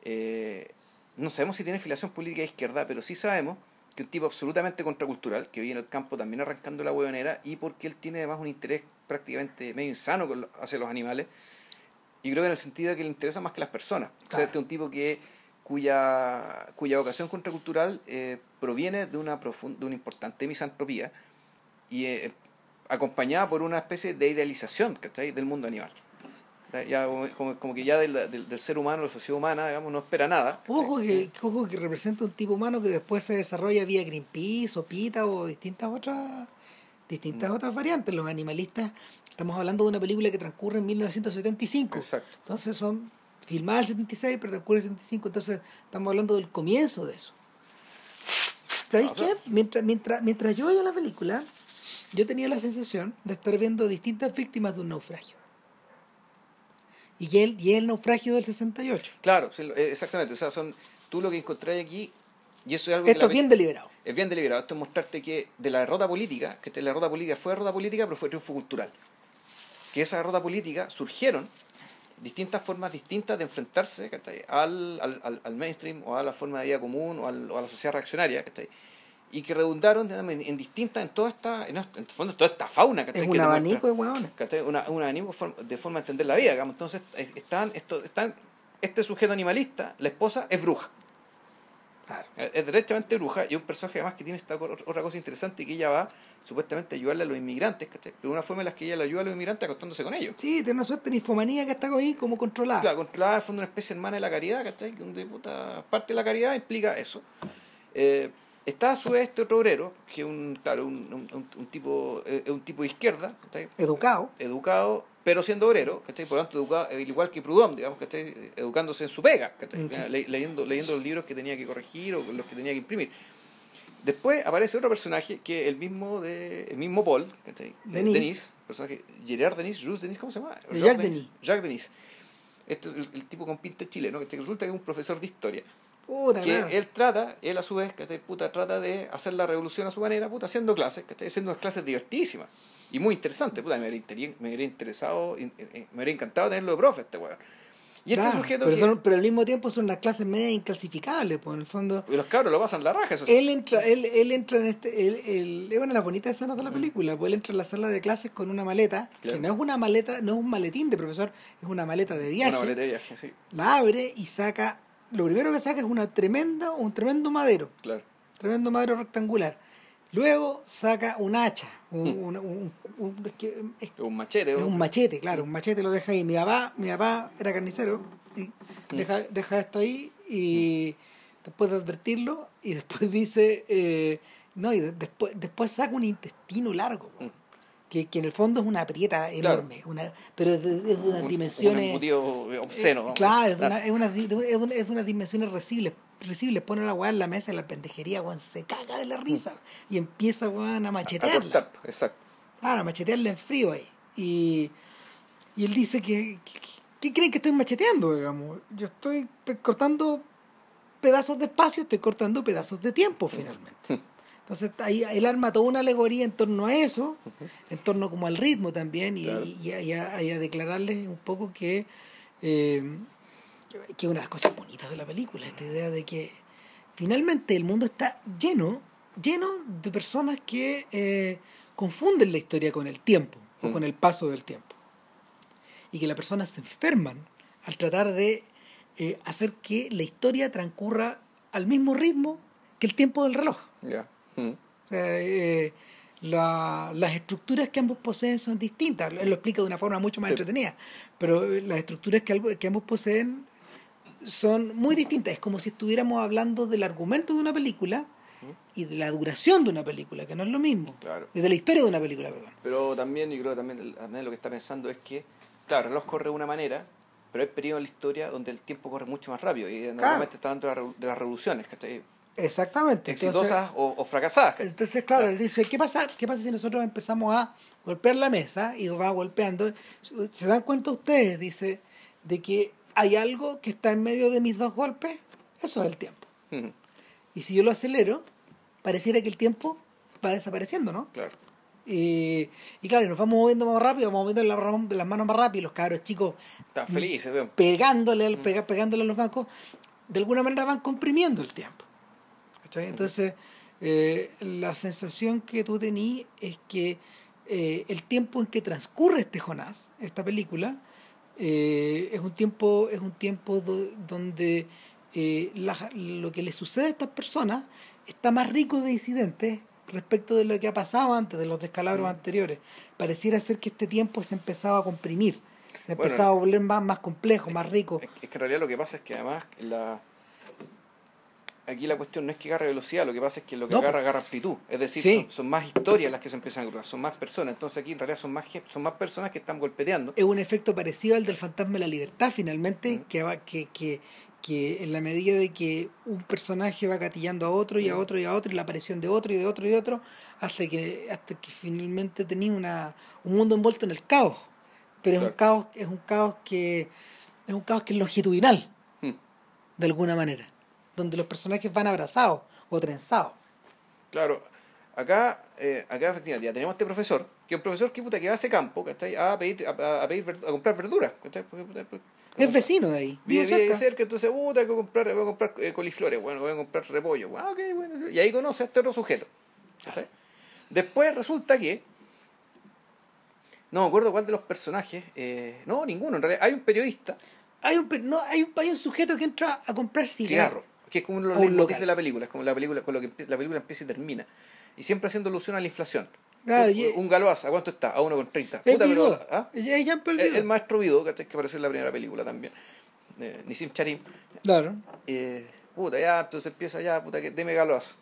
eh, no sabemos si tiene filiación política de izquierda, pero sí sabemos que un tipo absolutamente contracultural, que vive en el campo también arrancando la huevonera, y porque él tiene además un interés prácticamente medio insano hacia los animales, y creo que en el sentido de que le interesa más que las personas. O sea, este es un tipo que cuya, cuya vocación contracultural eh, proviene de una, de una importante misantropía y eh, acompañada por una especie de idealización del mundo animal. Ya, como, que ya del, del, ser humano, la sociedad humana, digamos, no espera nada. Ojo que, ojo que representa un tipo humano que después se desarrolla vía Greenpeace o PITA o distintas otras distintas mm. otras variantes. Los animalistas, estamos hablando de una película que transcurre en 1975. Exacto. Entonces son filmadas en el 76, pero transcurre en el 75. Entonces estamos hablando del comienzo de eso. ¿Sabéis qué? Mientras, mientras, mientras yo veía la película, yo tenía la sensación de estar viendo distintas víctimas de un naufragio. Y el, y el naufragio del 68. Claro, eh, exactamente. O sea, son tú lo que encontrás aquí, y eso es algo Esto es bien deliberado. Es bien deliberado. Esto es mostrarte que de la derrota política, que la derrota política fue derrota política, pero fue triunfo cultural. Que esa derrota política surgieron distintas formas distintas de enfrentarse al, al, al, mainstream o a la forma de vida común o, a la sociedad reaccionaria y que redundaron en, distintas, en toda esta, en, el fondo, toda esta fauna. Es un abanico de hueones. un abanico de forma de entender la vida, digamos. Entonces, están, esto, están, este sujeto animalista, la esposa, es bruja. Es derechamente bruja y un personaje además que tiene esta otra cosa interesante y que ella va supuestamente a ayudarle a los inmigrantes, ¿cachai? De una forma en la que ella le ayuda a los inmigrantes acostándose con ellos. Sí, tiene una suerte de ninfomanía que está ahí como controlada. Claro, controlada, en fondo una especie hermana de la caridad, ¿cachai? Que un de puta parte de la caridad implica eso. Eh, Está a su vez este otro obrero, que es un, claro, un, un, tipo, eh, un tipo de izquierda. Educado. Educado, pero siendo obrero, ¿cachai? por lo tanto, educado, eh, igual que Proudhon, digamos, que educándose en su pega, leyendo, leyendo los libros que tenía que corregir o los que tenía que imprimir. Después aparece otro personaje que el mismo de el mismo Paul, Denis, Denis personaje Gerard Denis, Jules Denis, ¿cómo se llama? Jacques Denis. Jacques Denis. Este es el, tipo con pinta chileno, que resulta que es un profesor de historia que él trata, él a su vez, que puta, trata de hacer la revolución a su manera, puta, haciendo clases, que está haciendo unas clases divertidísimas y muy interesantes, puta, me habría, me interesado, me habría encantado tenerlo de profe este weón. Y este sujeto pero, pero al mismo tiempo son unas clases medio inclasificables, pues en el fondo. Y los cabros lo pasan la raja, eso Él entra, él, él entra en este. Él, él, es una de las bonitas escenas de la película, pues él entra en la sala de clases con una maleta, que no es una maleta, no es un maletín de profesor, es una maleta de viaje. Una maleta de viaje, sí. La abre y saca lo primero que saca es una tremenda, un tremendo madero. Claro. Tremendo madero rectangular. Luego saca un hacha, un, un, un, machete. un machete, claro, un machete lo deja ahí. Mi papá, mi papá era carnicero y deja, deja esto ahí y después de advertirlo y después (laughs) dice, eh, no, y después, después saca un intestino largo que, que en el fondo es una prieta enorme, una, pero es de, unas dimensiones... Un obsceno. Eh, claro, es, una, es, una, es, unas dimensiones recibles, recibles. Pone la weá en la mesa en la pendejería, weón, se caga de la risa y empieza, weón, a machetearla. A exacto. Claro, a machetearla en frío ahí. Y, y él dice que, ¿qué creen que estoy macheteando, digamos? Yo estoy cortando pedazos de espacio, estoy cortando pedazos de tiempo, finalmente. (laughs) Entonces ahí él arma toda una alegoría en torno a eso, en torno como al ritmo también, y, y, a, declararles un poco que, eh, que una de las cosas bonitas de la película, esta idea de que finalmente el mundo está lleno, lleno de personas que eh, confunden la historia con el tiempo o mm. con el paso del tiempo. Y que las personas se enferman al tratar de eh, hacer que la historia transcurra al mismo ritmo que el tiempo del reloj. Eh, las estructuras que ambos poseen son distintas. Él lo explica de una forma mucho más entretenida, pero las estructuras que, que ambos poseen son muy distintas. Es como si estuviéramos hablando del argumento de una película y de la duración de una película, que no es lo mismo. Claro. Y de la historia de una película, perdón. Pero también, yo creo que también, lo que está pensando es que, claro, el reloj corre de una manera, pero hay periodos en la historia donde el tiempo corre mucho más rápido y normalmente está hablando de, la revo- de las revoluciones, ¿cachai? Exactamente. Entonces- Exitosas o, o fracasadas. Entonces, claro, él dice, ¿qué pasa, ¿qué pasa si nosotros empezamos a golpear la mesa y va golpeando? ¿Se dan cuenta ustedes, dice, de que hay algo que está en medio de mis dos golpes? Eso es el tiempo. Y si yo lo acelero, pareciera que el tiempo va desapareciendo, ¿no? Claro. Y, y claro, nos vamos moviendo más rápido, vamos moviendo la- las manos más rápido, y los cabros chicos Están felices, pegándole, pega- pegándole a los bancos, de alguna manera van comprimiendo el tiempo. ¿Cachai? Entonces, eh, la sensación que tú tenías es que eh, el tiempo en que transcurre este Jonás, esta película, eh, es un tiempo, es un tiempo do- donde la- lo que le sucede a estas personas está más rico de incidentes respecto de lo que ha pasado antes, de los descalabros Mm. anteriores. Pareciera ser que este tiempo se empezaba a comprimir, se Bueno, empezaba a volver más, más complejo, más rico. Es, es que en realidad lo que pasa es que además la aquí la cuestión no es que agarre velocidad, lo que pasa es que lo que No, agarra agarra amplitud. Es decir, Sí. son, son más historias las que se empiezan a cruzar, son más personas. Entonces aquí en realidad son más son más personas que están golpeteando. es un efecto parecido al del fantasma de la libertad finalmente Mm. que va que, que, que en la medida de que un personaje va gatillando a otro y a otro y a otro y la aparición de otro y de otro y de otro hasta que hasta que finalmente tenía una un mundo envuelto en el caos pero es un caos es un caos que es un caos que es longitudinal de alguna manera donde los personajes van abrazados o trenzados Claro, acá, eh, acá efectivamente ya tenemos este profesor, que es un profesor que puta que va a ese campo, ¿cachai? A pedir, a, a pedir verd- a comprar verduras, ¿cachai? Porque, puta, pues, es vecino de ahí Vive, cerca. entonces, puta, voy a comprar, voy a comprar eh, coliflores, bueno, voy a comprar repollo, ah, ok, bueno, y ahí conoce a este otro sujeto. ¿cachai? Después resulta que, no me acuerdo cuál de los personajes, eh, no, ninguno, en realidad, hay un periodista, hay un no hay un, hay un sujeto que entra a comprar cigarros cigarro, que es como A un leitmotiv local. de la película, es como la película, con lo que empieza- la película empieza y termina. Y siempre haciendo alusión a la inflación. Claro, un, y- un galoaz, ¿a cuánto está? A 1,30. Es Puta, pero-. ¿ah? El, Vidó. el maestro Vidó, que que apareció en la primera película también. Eh, Nissim Charim. Claro. Eh, puta, ya, entonces empieza ya, puta, que deme galoaz.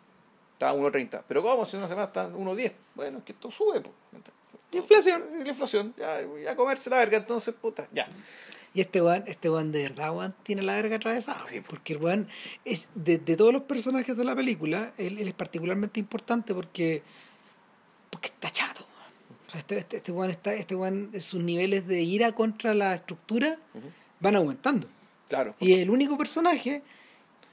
Está a 1.30. Pero ¿cómo? Si una semana está a 1.10. Bueno, es que esto sube, po. Inflación. La inflación. Ya, ya comerse la verga, entonces, puta, ya. Y este weón, este weón de verdad, weón, tiene la verga atravesada. Sí. Porque el weón es, de, de todos los personajes de la película, él, él es particularmente importante porque, porque está chato. O sea, este, este, este weón está, este weón, sus niveles de ira contra la estructura van aumentando. Claro. Y es el único personaje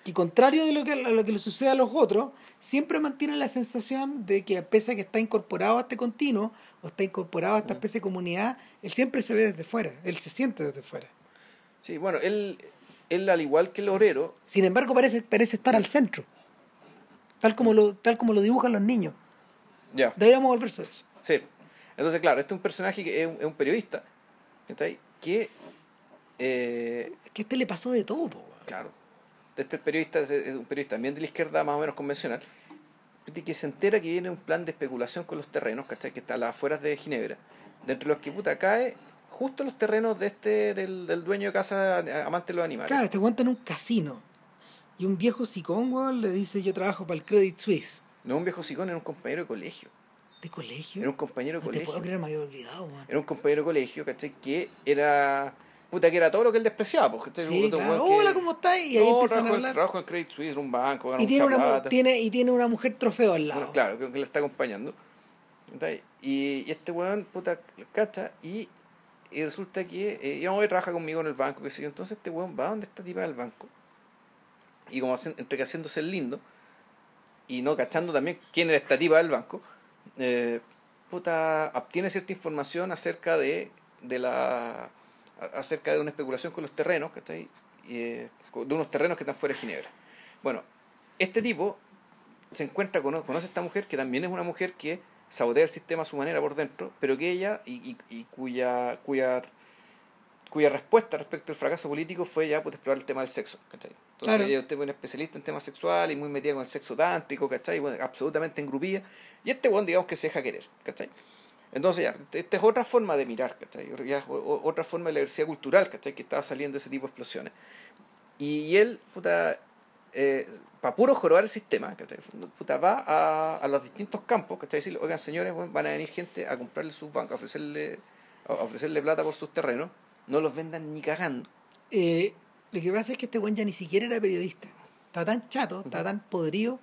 que, contrario de lo que, a lo que le sucede a los otros, siempre mantiene la sensación de que, pese a que está incorporado a este continuo, o está incorporado a esta Mm. especie de comunidad, él siempre se ve desde fuera, él se siente desde fuera. Sí, bueno, él, él al igual que el obrero, Sin embargo, parece, parece estar al centro, tal como lo, tal como lo dibujan los niños. ya. Deberíamos volver sobre eso. Sí. Entonces, claro, este es un personaje que es un, es un periodista. Que, eh, Es que a este le pasó de todo, po, claro, este periodista es, es un periodista también de la izquierda más o menos convencional, de que se entera que viene un plan de especulación con los terrenos, ¿cachai? Que está a las afueras de Ginebra, dentro de los que puta cae justo los terrenos de este, del, del dueño de casa amante de los animales. Claro, este aguanta en un casino. Y un viejo sicón, weón, le dice, yo trabajo para el Credit Suisse. No un viejo sicón, era un compañero de colegio. ¿De colegio? Era un compañero de no te colegio. puedo creer, me había olvidado, weón. Era un compañero de colegio, ¿cachai? Que era. Puta, que era todo lo que él despreciaba, ¿cachai? Sí, claro. que- Hola, ¿cómo estás? Y ahí No, empiezan a trabajo en- hablar. Trabajo en Credit Suisse, en un banco, Y tiene una, tiene, y tiene una mujer trofeo al lado. Claro, que, que le está acompañando. Y, y este weón, puta, cacha, y, y resulta que eh, íbamos a trabaja conmigo en el banco, qué sé yo. Entonces este weón va donde está tipa del banco. Y como hacen- entre que haciéndose el lindo, y no cachando también quién era esta tipa del banco, eh, puta, obtiene cierta información acerca de, de la a- acerca de una especulación con los terrenos, ¿cachai? Y, eh, de unos terrenos que están fuera de Ginebra. Bueno, este tipo se encuentra, cono- conoce a esta mujer, que también es una mujer que sabotea el sistema a su manera por dentro, pero que ella, y, y- y cuya, cuya, cuya respuesta respecto al fracaso político fue ya pues, explorar el tema del sexo. ¿cachai? Entonces Claro. ella es un especialista en temas sexuales y muy metida con el sexo tántrico, ¿cachai? Bueno, absolutamente engrupida. Y este weón, digamos que se deja querer, ¿cachai? Entonces ya, esta es otra forma de mirar, ¿cachai? Ya es otra forma de la diversidad cultural, ¿cachai? Que estaba saliendo ese tipo de explosiones. Y, él, puta, para puro jorobar el sistema, ¿cachai? Puta, va a, a los distintos campos, ¿cachai? Decirle, oigan señores, bueno, van a venir gente a comprarle sus bancos, a ofrecerle, a ofrecerle plata por sus terrenos, no los vendan ni cagando. eh, lo que pasa es que este buen ya ni siquiera era periodista. Está tan chato, está tan podrido,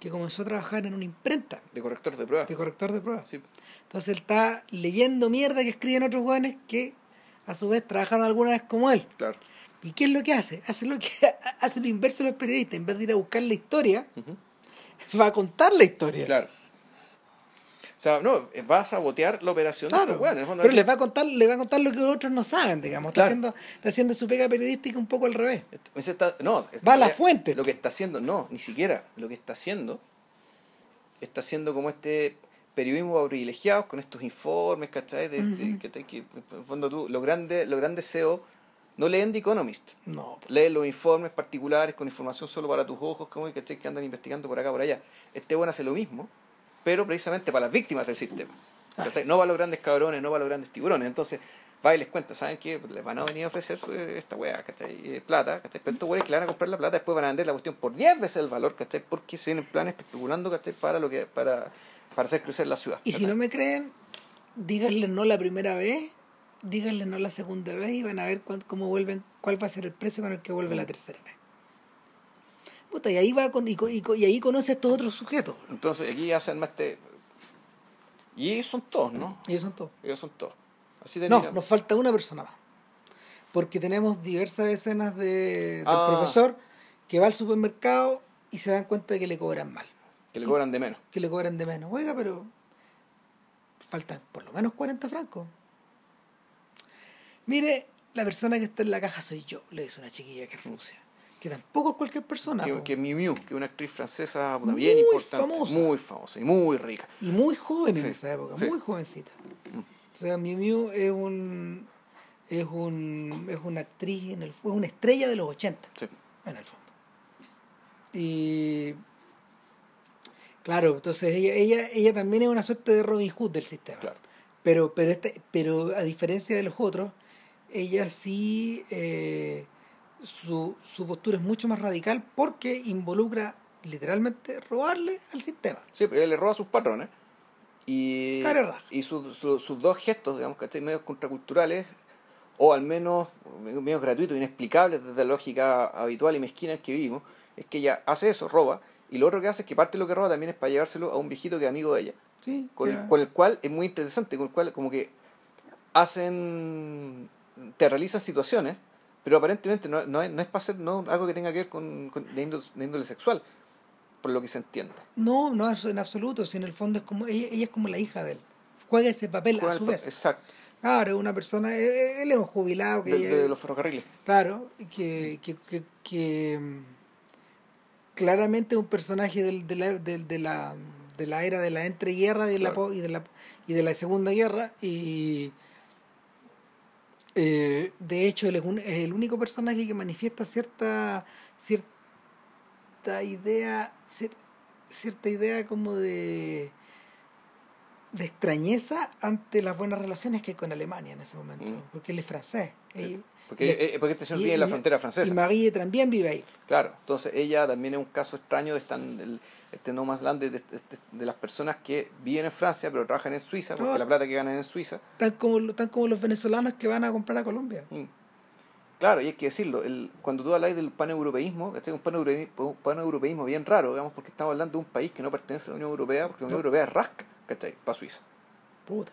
que comenzó a trabajar en una imprenta. De corrector de pruebas. De corrector de pruebas. Sí. Entonces él está leyendo mierda que escriben otros jóvenes que a su vez trabajaron alguna vez como él. Claro. ¿Y qué es lo que hace? Hace lo que (laughs) hace lo inverso de los periodistas. En vez de ir a buscar la historia, va a contar la historia. Claro. O sea, no, va a sabotear la operación de Claro, estos weones, pero les va a contar, les va a contar lo que otros no saben, digamos. Está Claro. haciendo, está haciendo su pega periodística un poco al revés. Está- no, Va a la que- fuente. Lo que está haciendo, no, ni siquiera. Lo que está haciendo, está haciendo como este periodismo privilegiados con estos informes, ¿cachai? De, de- que, te- que, en fondo tú, los grandes, los grandes CEO no leen The Economist. No, Leen los informes particulares con información solo para tus ojos, como ¿cachai? que andan investigando por acá, por allá. Este bueno hace lo mismo, pero precisamente para las víctimas del sistema. ¿cachai? No para los grandes cabrones, no para los grandes tiburones. Entonces, va y les cuenta, ¿saben qué? Les van a venir a ofrecer su- esta weá, ¿cachai? Eh, plata, ¿cachai? Pero estos weones que le van a comprar la plata, después van a vender la cuestión por 10 veces el valor, ¿cachai? Porque se vienen planes especulando, ¿cachai? Para, lo que, para, para hacer crecer la ciudad. Y si no me creen, díganle no la primera vez, díganle no la segunda vez y van a ver cuán- cómo vuelven, cuál va a ser el precio con el que vuelve la tercera vez. Puta, y ahí va con, y, ahí conoce a estos otros sujetos. Entonces, aquí hacen más este... Y ellos son todos, ¿no? Ellos son todos. Ellos son todos. Así No, nos falta una persona más. Porque tenemos diversas escenas de, del Ah. profesor que va al supermercado y se dan cuenta de que le cobran mal, Que le cobran de menos. que le cobran de menos. Oiga, pero faltan por lo menos 40 francos. Mire, la persona que está en la caja soy yo, le dice una chiquilla que es Rusia. Que tampoco es cualquier persona. que, que Miu Miu, que es una actriz francesa Muy bien importante, famosa. muy famosa y muy rica. Y muy joven en esa época, sí. muy jovencita. O sea, Miu Miu es un es un es una actriz en el es una estrella de los 80 Sí. en el fondo. Y claro, entonces ella ella ella también es una suerte de Robin Hood del sistema. Claro. Pero pero este pero a diferencia de los otros, ella sí eh, su, su postura es mucho más radical porque involucra literalmente robarle al sistema. Sí, pero ella le roba a sus patrones. Y, y su- su- sus dos gestos, digamos, ¿cachai? medios contraculturales, o al menos medios gratuitos, inexplicables desde la lógica habitual y mezquina en que vivimos, es que ella hace eso, roba, y lo otro que hace es que parte de lo que roba también es para llevárselo a un viejito que es amigo de ella, Sí, con, el, con el cual es muy interesante, con el cual como que hacen, te realizan situaciones, pero aparentemente no, no es, no es para hacer no, algo que tenga que ver con, con de, índole, de índole sexual, por lo que se entiende. No, no es en absoluto, si en el fondo es como ella, ella es como la hija de él. Juega ese papel Juega a su vez. Exacto, Claro, es una persona, eh, él es un jubilado que, de, de los ferrocarriles. claro, que, que, que, que, mm, claramente es un personaje del- de, la, del- de, la, de la era de la entreguerra y de la, Claro. po- y de la y de la segunda guerra y eh, de hecho él es, un- es el único personaje que manifiesta cierta cierta idea cier- cierta idea como de de extrañeza ante las buenas relaciones que hay con Alemania en ese momento Mm. porque él es francés Sí, y- Porque, le- eh, porque este señor y- vive en la y- frontera y francesa. Marie también vive ahí Claro, entonces ella también es un caso extraño de del- este no más grande de, de- de las personas que viven en Francia pero trabajan en Suiza porque No. la plata que ganan en Suiza. tan como tan como los venezolanos que van a comprar a Colombia Mm. Claro, y hay que decirlo, el, cuando tú hablas del paneuropeísmo, este es un paneuropeísmo, paneuropeísmo bien raro, digamos, porque estamos hablando de un país que no pertenece a la Unión Europea, porque la Unión No. Europea es rasca, ¿cachai? Para Suiza. puta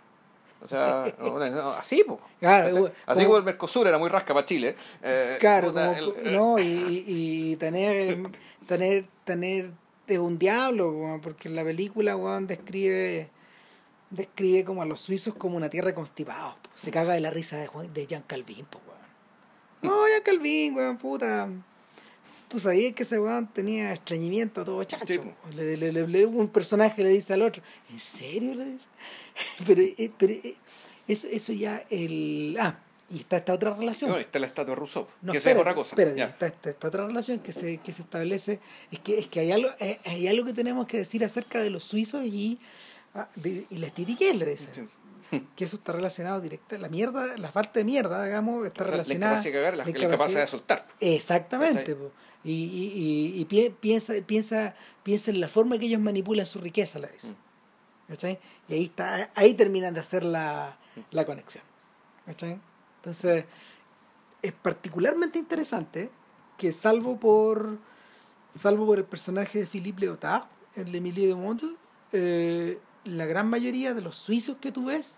O sea, no, no, así, po. (laughs) Claro, así como el Mercosur era muy rasca para Chile. eh, Claro, puta, como- el- no, y, y- y tener, tener, tener de un diablo, weón, porque en la película, weón, describe, describe como a los suizos como una tierra constipados, po. se caga de la risa de, Juan- de Jean Calvin, po, weón. No, Jean Calvin, weón, puta. Tú sabías que ese weón tenía estreñimiento a todo chacho. Sí. po. Le, le- le- le- un personaje le dice al otro, ¿en serio? Le dice. (laughs) Pero, eh, pero eh, eso, eso ya el... Ah, y está esta otra relación. No, está la estatua de Rousseau, No, que esa es espérate, otra cosa. espérate, Ya. está, está- está otra relación que se, que se establece. Es que, es que hay, algo, eh, hay algo que tenemos que decir acerca de los suizos y, ah, de, y la estetiquez, le dice. Sí. (laughs) Que eso está relacionado directa. La mierda, la falta de mierda, digamos, está O sea, la relacionada. de cagar, la, la la de soltar. Exactamente. Y, y, y, y pi- piensa, piensa, piensa en la forma que ellos manipulan su riqueza, le dice. Mm. Y ahí está, ahí terminan de hacer la, la conexión. ¿Cachai? Entonces, es particularmente interesante que salvo por salvo por el personaje de Philippe Leotard en L'Emilie de Monde eh, la gran mayoría de los suizos que tú ves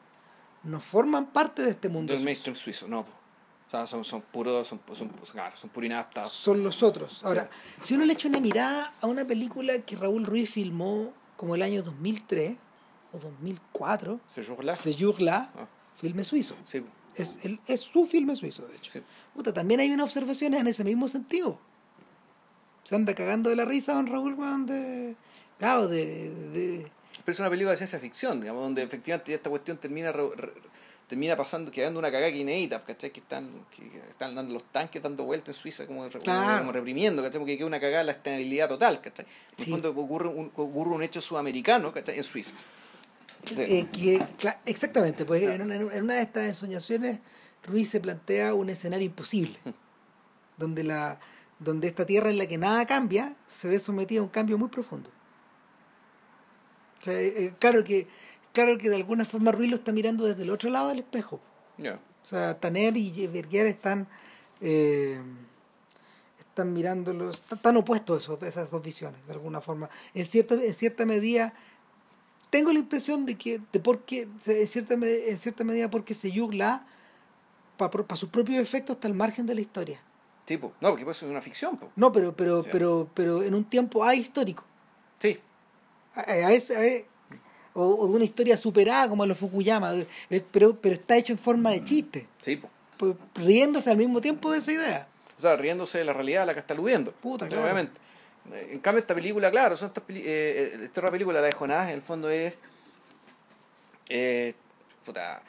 no forman parte de este mundo Del mainstream suizo, no. O sea, son, son puros, son, son, claro, son puros inadaptados. son los otros. Ahora, si uno le echa una mirada a una película que Raúl Ruiz filmó como el año 2003 o 2004, Se. Se Jour-là, Ah. filme suizo. Sí. Es, el, es su filme suizo, de hecho. sí. Puta, también hay unas observaciones en ese mismo sentido. Se anda cagando de la risa don Raúl, weón, de... Claro, de... de- Pero es una película de ciencia ficción, digamos, donde efectivamente esta cuestión termina re- re- termina pasando, quedando una cagada inédita, ¿cachai? Que están, que que están dando los tanques dando vueltas en Suiza como, re- Claro. como reprimiendo, ¿cachai? Porque queda una cagada la estabilidad total, ¿cachai? En el Sí. fondo ocurre un, ocurre un hecho sudamericano, ¿cachai? En Suiza. Eh, que, exactamente, pues en una, en una de estas ensoñaciones Ruiz se plantea un escenario imposible, (laughs) donde, la, donde esta tierra en la que nada cambia se ve sometida a un cambio muy profundo. O sea, eh, eh, claro, que, claro que de alguna forma Ruiz lo está mirando desde el otro lado del espejo. O sea, Tanner y Berger están, eh, están mirándolos, están opuestos esos, esas dos visiones, de alguna forma. En cierta, en cierta medida, tengo la impresión de que, de por qué, en cierta, en cierta medida, porque se yugla para sus propios efectos está al margen de la historia. Tipo, no, porque puede ser una ficción, po. No, pero, pero, Sí. pero, pero en un tiempo ahistórico. Sí, A, a ese- a e- o, o de una historia superada como los Fukuyama, eh, pero, pero está hecho en forma de chiste, sí, po. pues, riéndose al mismo tiempo de esa idea. O sea, riéndose de la realidad a la que está aludiendo. Puta, claro. Obviamente. En cambio, esta película, claro, son estas eh, eh, esta otra película, la de Jonás, en el fondo es. eh, puta,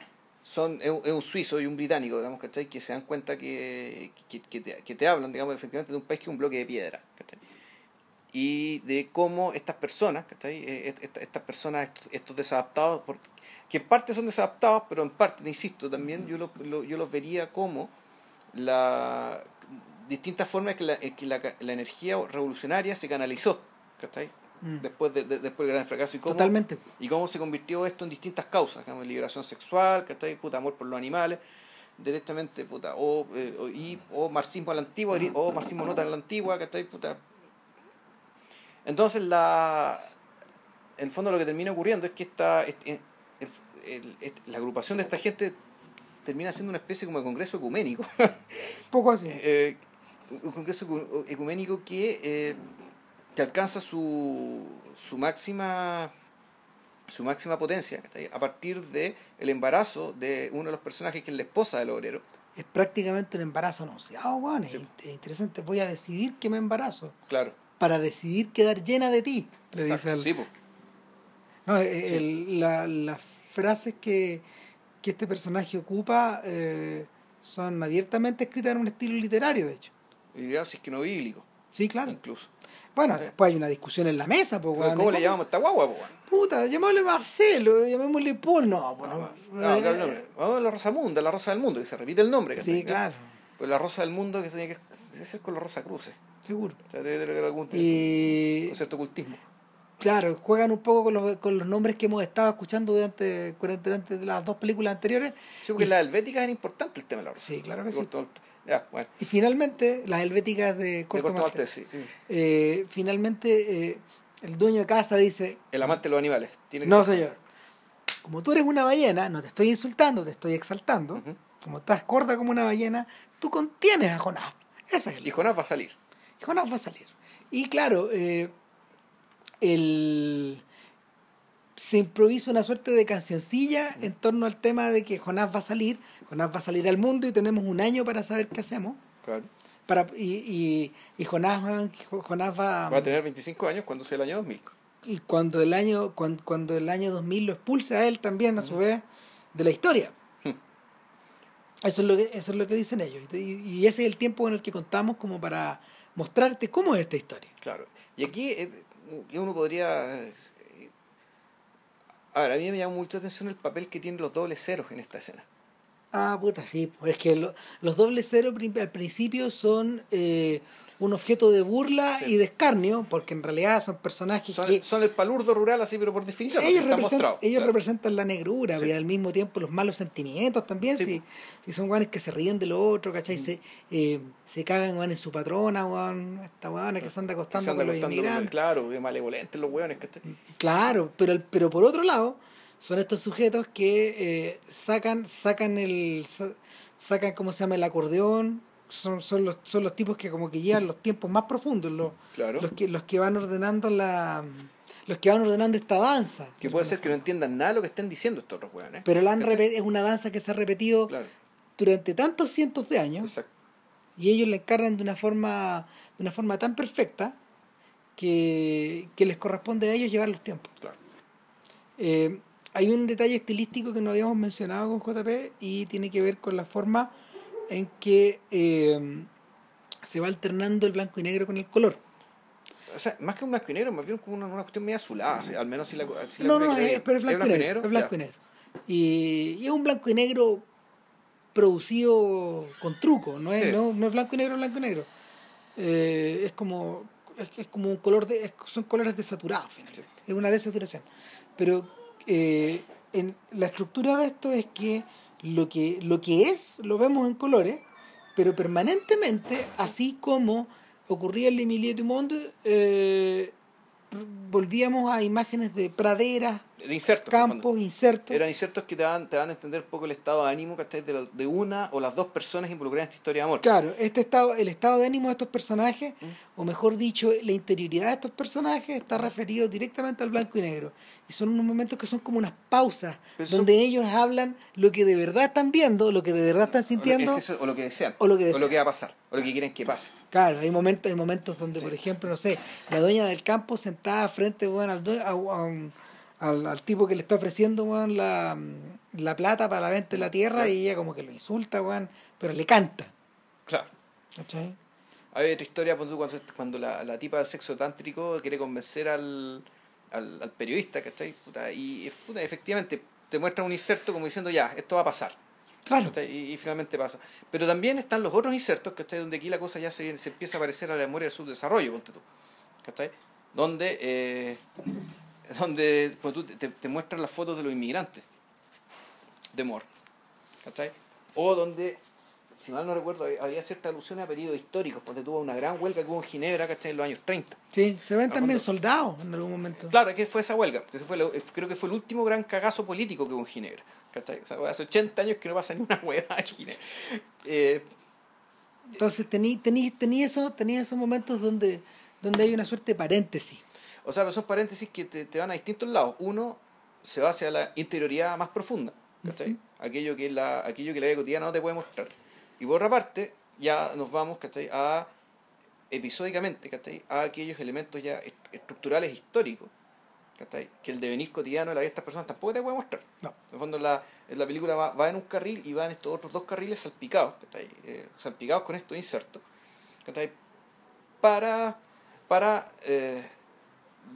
son, es, un- suizo y un británico, digamos, ¿cachai? Que se dan cuenta que, que, que te, que te hablan, digamos, efectivamente de un país que es un bloque de piedra, ¿cachai? Y de cómo estas personas, ¿cachai? Eh, est- est- estas personas, estos, desadaptados, por- que en parte son desadaptados, pero en parte, te insisto, también yo, lo- yo los vería como la distintas formas que la, en que la, la energía revolucionaria se canalizó, ¿cachai? Mm. Después, de, de- después del gran fracaso y cómo, Totalmente. y cómo se convirtió esto en distintas causas, digamos, liberación sexual, ¿cachai? Puta, amor por los animales, directamente, puta, o, eh, o, y, o marxismo a la antigua, o marxismo no tan a la antigua, ¿cachai? Puta. Entonces, la, en el fondo lo que termina ocurriendo es que esta, este- el- el- el- la agrupación de esta gente termina siendo una especie como de congreso ecuménico. poco así. (laughs) Eh, un congreso ecu- ecuménico que, eh, que alcanza su, su máxima su máxima potencia a partir de el embarazo de uno de los personajes que es la esposa del obrero Es prácticamente un embarazo anunciado, weón. Es Sí. interesante. Voy a decidir que me embarazo claro para decidir quedar llena de ti. Le exacto, dice al- sí, po. No, eh, Sí. el- la- las frases que, que este personaje ocupa eh, son abiertamente escritas en un estilo literario, de hecho. Y ya, si es que no bíblico Sí, claro. incluso Bueno, después hay una discusión en la mesa, pues, weón, ¿cómo de le llamamos a esta guagua po? Puta, llamémosle Marcelo, llamémosle Paul, no, pues no. No, claro, no, vamos a la rosa munda la rosa del mundo que se repite el nombre. Sí, claro, pues la rosa del mundo que tiene que ser con la rosa cruces seguro. o sea, debe tener algún Y cierto ocultismo claro, juegan un poco con los, con los nombres que hemos estado escuchando durante, durante las dos películas anteriores. Sí, porque Y- la helvética es importante el tema de la rosa. Sí, claro que sí. Ya, bueno. Y finalmente, las helvéticas de De Corto Corto Maltese. Maltese, sí. Eh, finalmente, eh, el dueño de casa dice, El amante de los animales. Tiene que no ser- señor, como tú eres una ballena, no te estoy insultando, te estoy exaltando, como estás gorda como una ballena, tú contienes a Jonás. Esa es Y la Jonás va a salir. y Jonás va a salir. Y claro, eh, el, se improvisa una suerte de cancioncilla en torno al tema de que Jonás va a salir, Jonás va a salir al mundo y tenemos un año para saber qué hacemos. Claro. Para, y, y, y Jonás, va- Jonás va, Va a tener 25 años cuando sea el año 2000. y cuando el año cuando, cuando el año 2000 lo expulse a él también a su vez de la historia Hmm. eso es lo que eso es lo que dicen ellos y, y ese es el tiempo en el que contamos como para mostrarte cómo es esta historia Claro. Y aquí eh, uno podría... eh, A mí me llama mucha atención el papel que tienen los dobles ceros en esta escena. ah puta sí es que lo- los dobles cero prim- al principio son eh, un objeto de burla Sí. y de escarnio, porque en realidad son personajes Son, que son el palurdo rural así, pero por definición. ellos, representan, ellos claro. representan la negrura Sí. y al mismo tiempo los malos sentimientos también. Sí. Si, si son guanes que se ríen de lo otro, ¿cachai? Se, eh, se cagan guan, en su patrona, guan, esta guana que se anda Que acostando se anda con los acostando inmigrantes. Claro, que malevolentes los hueones. ¿cachai? Claro, pero, pero por otro lado, son estos sujetos que eh, sacan, sacan el. sa- sacan, ¿cómo se llama? el acordeón. Son, son los, son los tipos que como que llevan los tiempos más profundos, los, Claro. los que, los que van ordenando la. los que van ordenando esta danza. Que puede ser que no entiendan nada de lo que estén diciendo estos otros hueones. Pero la han es una danza que se ha repetido Claro, durante tantos cientos de años exacto. y ellos la encarnan de una forma de una forma tan perfecta que, que les corresponde a ellos llevar los tiempos. Claro. Eh, hay un detalle estilístico que no habíamos mencionado con JP y tiene que ver con la forma en que eh, se va alternando el blanco y negro con el color. O sea, más que un blanco y negro, más bien como una, una cuestión media azulada. así, al menos si la, si No, no, que es, pero es blanco, y negro. Es blanco y negro. Y, y es un blanco y negro producido con truco, no es, Sí. no, no es blanco y negro, blanco y negro. Eh, es como es, es como un color de es- son colores desaturados finalmente. Es una desaturación. Pero eh, en la estructura de esto es que lo que lo que es lo vemos en colores, pero permanentemente, así como ocurría en Le Milieu du Monde, eh, volvíamos a imágenes de praderas, Insertos. campos, insertos. Eran insertos que te dan, te dan a entender un poco el estado de ánimo ¿cachai? de, la- de una o las dos personas involucradas en esta historia de amor. Claro, este estado, el estado de ánimo de estos personajes, Mm. o mejor dicho, la interioridad de estos personajes está referido directamente al blanco y negro. Y son unos momentos que son como unas pausas, Pero son- donde ellos hablan lo que de verdad están viendo, lo que de verdad están O lo- sintiendo. es que eso- o lo que desean. o lo que desean. va a pasar. O lo que quieren que pase. Claro, hay momentos, hay momentos donde, Sí. por ejemplo, no sé, la dueña del campo sentada frente bueno, a un- al, al tipo que le está ofreciendo weón, la, la plata para la venta de la tierra Claro. y ella como que lo insulta, weón, pero le canta. Claro. ¿cachai? Hay otra historia ponte tú, cuando, cuando la, la tipa del sexo tántrico quiere convencer al, al, al periodista, ¿cachai? Puta, y puta, efectivamente te muestran un inserto como diciendo ya, esto va a pasar. Claro. Y, y finalmente pasa. Pero también están los otros insertos, ¿cachai? Donde aquí la cosa ya se, se empieza a parecer a la memoria del subdesarrollo, ponte tú. ¿Cachai? Donde, eh, donde pues, tú te, te muestran las fotos de los inmigrantes de Moore. ¿Cachai? O donde, si mal no recuerdo, había- cierta alusión a periodos históricos, donde tuvo una gran huelga que hubo en Ginebra, ¿cachai? En los años 30. Sí, se ven también soldados en algún momento. Claro, que fue esa huelga. que fue lo- creo que fue el último gran cagazo político que hubo en Ginebra. ¿Cachai? O sea, hace 80 años que no pasa ni una hueá en Ginebra. Eh, Entonces tení, tení, tení, eso, tení esos momentos donde, donde hay una suerte de paréntesis. O sea, son paréntesis que te, te van a distintos lados. Uno se va hacia la interioridad más profunda, ¿cachai? aquello, que la, aquello que la vida cotidiana no te puede mostrar. Y por otra parte, ya nos vamos ¿cachai? a episódicamente ¿cachai? a aquellos elementos ya est- estructurales históricos ¿cachai? que el devenir cotidiano de la vida de estas personas tampoco te puede mostrar. No. En el fondo, la, la película va, va en un carril y va en estos otros dos carriles salpicados, ¿cachai? Eh, salpicados con estos insertos, ¿cachai? para, para eh,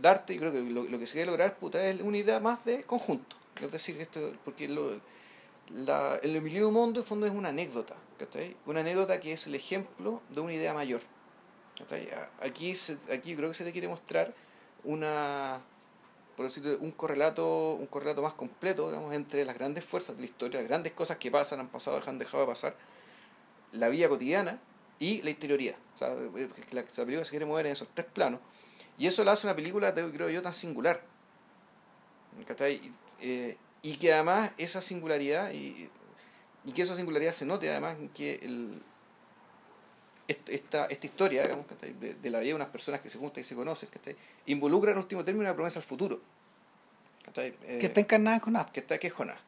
darte, y creo que lo, lo que se quiere lograr puta, es una idea más de conjunto. Es decir, esto, porque lo, la, el Emilio Mundo en fondo es una anécdota, ¿cachai? Una anécdota que es el ejemplo de una idea mayor. ¿cachai? Aquí, se- aquí creo que se te quiere mostrar una por decirlo, un correlato, un correlato más completo, digamos, entre las grandes fuerzas de la historia, las grandes cosas que pasan, han pasado, han dejado de pasar, la vida cotidiana y la interioridad. O sea, la película se quiere mover en esos tres planos. Y eso la hace una película, creo yo, tan singular. eh, y que además esa singularidad, y, y que esa singularidad se note además en que el, est- esta, esta historia digamos, de, de la vida de unas personas que se juntan y se conocen, ¿cachai? involucra en último término una promesa al futuro. Eh, que está encarnada con App. que está que es Jonás.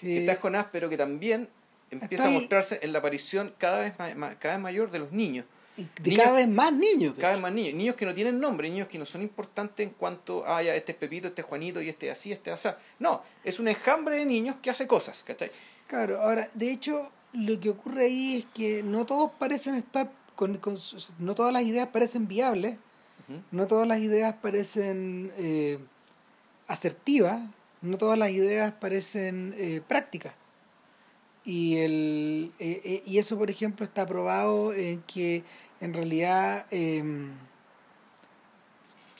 Que está Jonás, pero que también empieza Está a mostrarse en la aparición cada vez, cada vez mayor de los niños. Y de niños- cada vez más niños. Cada vez más niños, niños que no tienen nombre, niños que no son importantes en cuanto a, ah, ya, este es Pepito, este es Juanito y este es así, este es así. No, es un enjambre de niños que hace cosas, ¿cachai? Claro, ahora, de hecho, lo que ocurre ahí es que no todos parecen estar, con, con no todas las ideas parecen viables, no todas las ideas parecen eh, asertivas, no todas las ideas parecen eh, prácticas. Y, el, eh, eh, y eso, por ejemplo, está probado en que en realidad eh,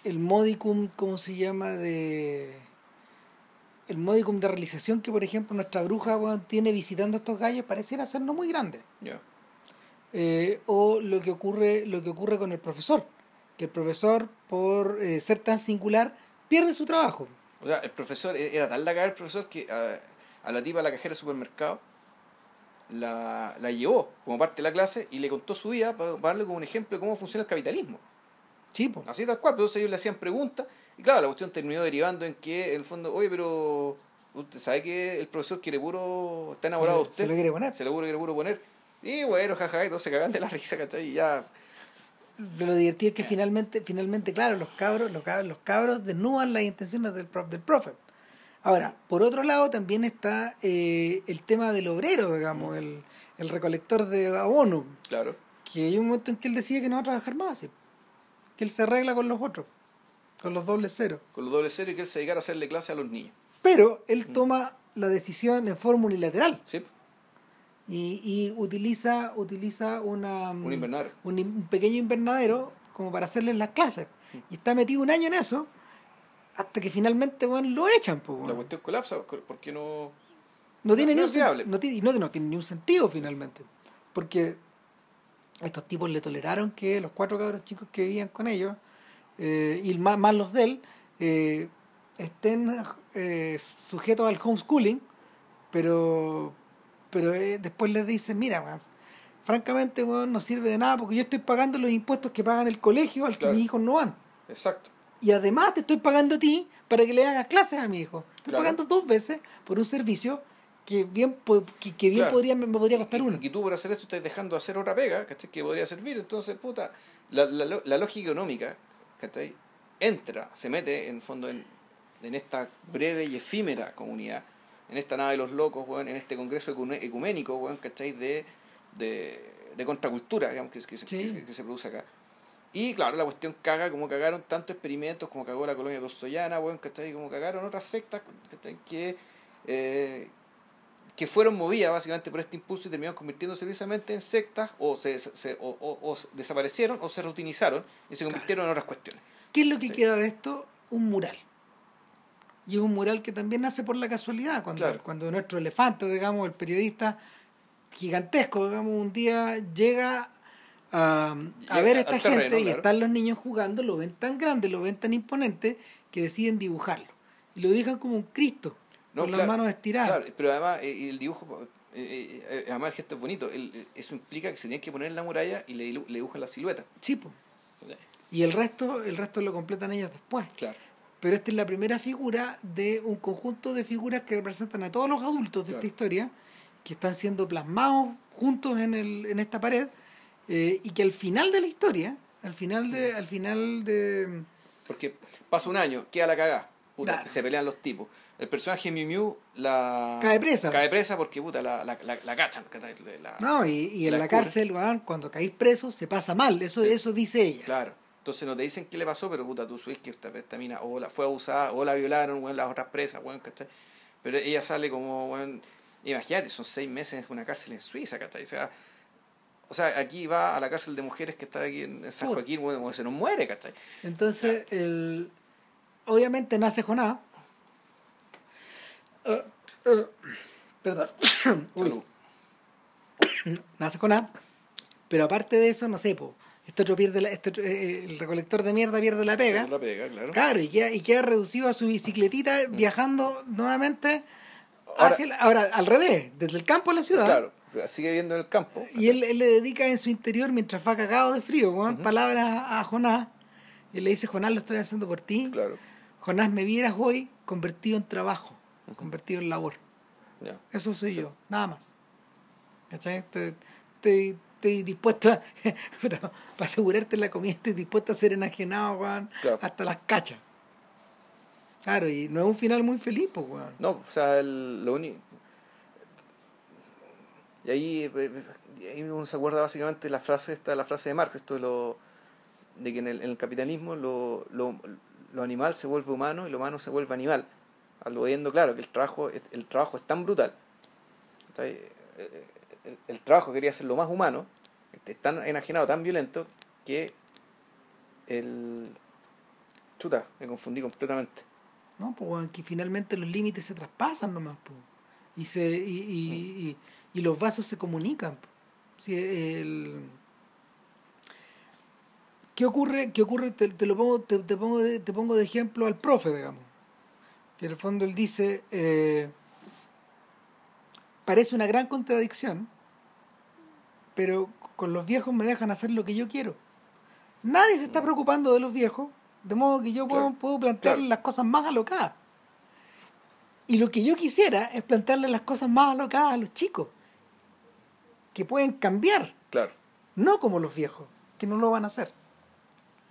el modicum, ¿cómo se llama? de el modicum de realización que por ejemplo nuestra bruja tiene visitando estos gallos pareciera ser no muy grande. Eh, o lo que ocurre lo que ocurre con el profesor que el profesor por ser tan singular pierde su trabajo O sea, el profesor, e-, era tal la cagada el profesor que a, a la tipa, a la cajera del supermercado, la, la llevó como parte de la clase y le contó su vida para, para darle como un ejemplo de cómo funciona el capitalismo. sí po. Así tal cual, entonces ellos le hacían preguntas y claro, la cuestión terminó derivando en que en el fondo, oye, pero usted sabe que el profesor quiere puro, está enamorado de se usted, lo quiere poner se lo quiere puro poner. Y bueno, jajaja, y todos se cagan de la risa, ¿cachai? Y ya, lo divertido es que finalmente, finalmente claro, los cabros, los cabros, los cabros desnudan las intenciones del, prof, del profe. Ahora, por otro lado, también está eh, el tema del obrero, digamos, el, el recolector de abono, claro. que hay un momento en que él decide que no va a trabajar más, ¿sí? que él se arregla con los otros, con los dobles ceros. Con los doble cero y que él se dedicara a hacerle clase a los niños. Pero él toma la decisión en forma unilateral ¿Sí? y, y utiliza, utiliza una, Un invernadero. un, un pequeño invernadero como para hacerles las clases. Y está metido un año en eso hasta que finalmente lo echan. pues, La cuestión colapsa, porque no... No tiene, no ni un, no tiene, y no, no tiene ni un sentido finalmente. Porque estos tipos le toleraron que los cuatro cabros chicos que vivían con ellos, eh, y más, más los de él, eh, estén eh, sujetos al homeschooling, pero, pero después les dicen, mira, francamente no sirve de nada porque yo estoy pagando los impuestos que pagan el colegio al que mis hijos no van. Exacto. Y además te estoy pagando a ti para que le hagas clases a mi hijo. Estoy Claro. pagando dos veces por un servicio que bien, que, que bien Claro. podría, me podría costar uno. y tú por hacer esto estás dejando de hacer otra pega, ¿cachai? Que podría servir. Entonces, puta, la, la, la lógica económica, ¿cachai? Entra, se mete en fondo en, en esta breve y efímera comunidad, en esta nave de los locos, weón, en este congreso ecuménico, weón, ¿cachai? De, de, de contracultura, digamos, que, que, Sí. que- que se produce acá. Y claro, la cuestión caga como cagaron tantos experimentos, como cagó la colonia tolstoyana, weón, ¿cachai? Como cagaron otras sectas, ¿cachai? Que, eh, que fueron movidas básicamente por este impulso y terminaron convirtiéndose precisamente en sectas o, se, se- o, o- o desaparecieron o se reutilizaron y se convirtieron en otras cuestiones. ¿Qué es lo que queda de esto? Un mural. Y es un mural que también nace por la casualidad, cuando, Claro. cuando nuestro elefante, digamos, el periodista gigantesco, digamos, un día llega a, a ver a esta terreno, gente y están los niños jugando, lo ven tan grande, lo ven tan imponente, que deciden dibujarlo. Y lo dibujan como un Cristo, No, con las manos estiradas. Claro, pero además eh, el dibujo, eh, eh, además el gesto es bonito, eso implica que se tienen que poner en la muralla y le, dibujan la silueta. Sí, po. Y el resto, el resto lo completan ellos después. Claro, Pero esta es la primera figura de un conjunto de figuras que representan a todos los adultos de esta historia, que están siendo plasmados juntos en, el, en esta pared, eh, y que al final de la historia, al final de, al final de porque pasa un año, queda la cagada, puta, Claro. se pelean los tipos. El personaje Miu Miu la... Cae presa. Cae presa porque puta, la, la, la, la cachan. no, y, y en La cárcel, cuando caís preso, se pasa mal, eso, Sí. eso dice ella. Claro. Entonces no te dicen qué le pasó, pero puta, tú sabes que esta, esta mina o la fue abusada o la violaron, weón, las otras presas, weón, ¿cachai? Pero ella sale como, imagínate, son seis meses en una cárcel en Suiza, ¿cachai? O sea, o sea, aquí va a la cárcel de mujeres que está aquí en San. Joaquín, weón, se nos muere, ¿cachai? Entonces, el, obviamente nace Jonás. Eh, eh, perdón. (coughs) Uy. Nace con A, pero aparte de eso, no sé, po, este otro pierde la- este otro- eh, el recolector de mierda pierde la pega. La pega, claro. Claro, y queda, y queda reducido a su bicicletita viajando nuevamente Ahora- hacia la- ahora, al revés, desde el campo a la ciudad. Claro, sigue viviendo en el campo. Y él, él le dedica en su interior, mientras va cagado de frío, Ujú. palabras a, Jonás. Y le dice, Jonás, lo estoy haciendo por ti. Claro. Jonás, me vieras hoy convertido en trabajo, convertido en labor. Eso soy yo, nada más. ¿Cachai? Estoy, estoy, estoy dispuesto a, (laughs) para asegurarte la comida, estoy dispuesto a ser enajenado, Claro. hasta las cachas. Claro, y no es un final muy feliz, pues, weón. No, o sea, el- lo único. Y ahí, eh, eh, ahí uno se acuerda básicamente la frase, esta, la frase de Marx, esto de lo de que en el, en el capitalismo lo, lo, lo animal se vuelve humano y lo humano se vuelve animal. Aludiendo, claro, que el trabajo, es- el trabajo es tan brutal. Eh, El, el trabajo quería ser lo más humano Es tan enajenado, tan violento, que el... Chuta, me confundí completamente. No, pues que finalmente los límites se traspasan nomás, pues. Y, se, y, y, y, los vasos se comunican. Si el... ¿Qué ocurre? ¿Qué ocurre? Te, te lo pongo, te, te, pongo de, te pongo de ejemplo al profe, digamos. Que en el fondo él dice, eh, parece una gran contradicción, pero con los viejos me dejan hacer lo que yo quiero. Nadie se está preocupando de los viejos, de modo que yo puedo, puedo plantearle las cosas más alocadas. Y lo que yo quisiera es plantearle las cosas más alocadas a los chicos, que pueden cambiar. Claro. No como los viejos, que no lo van a hacer.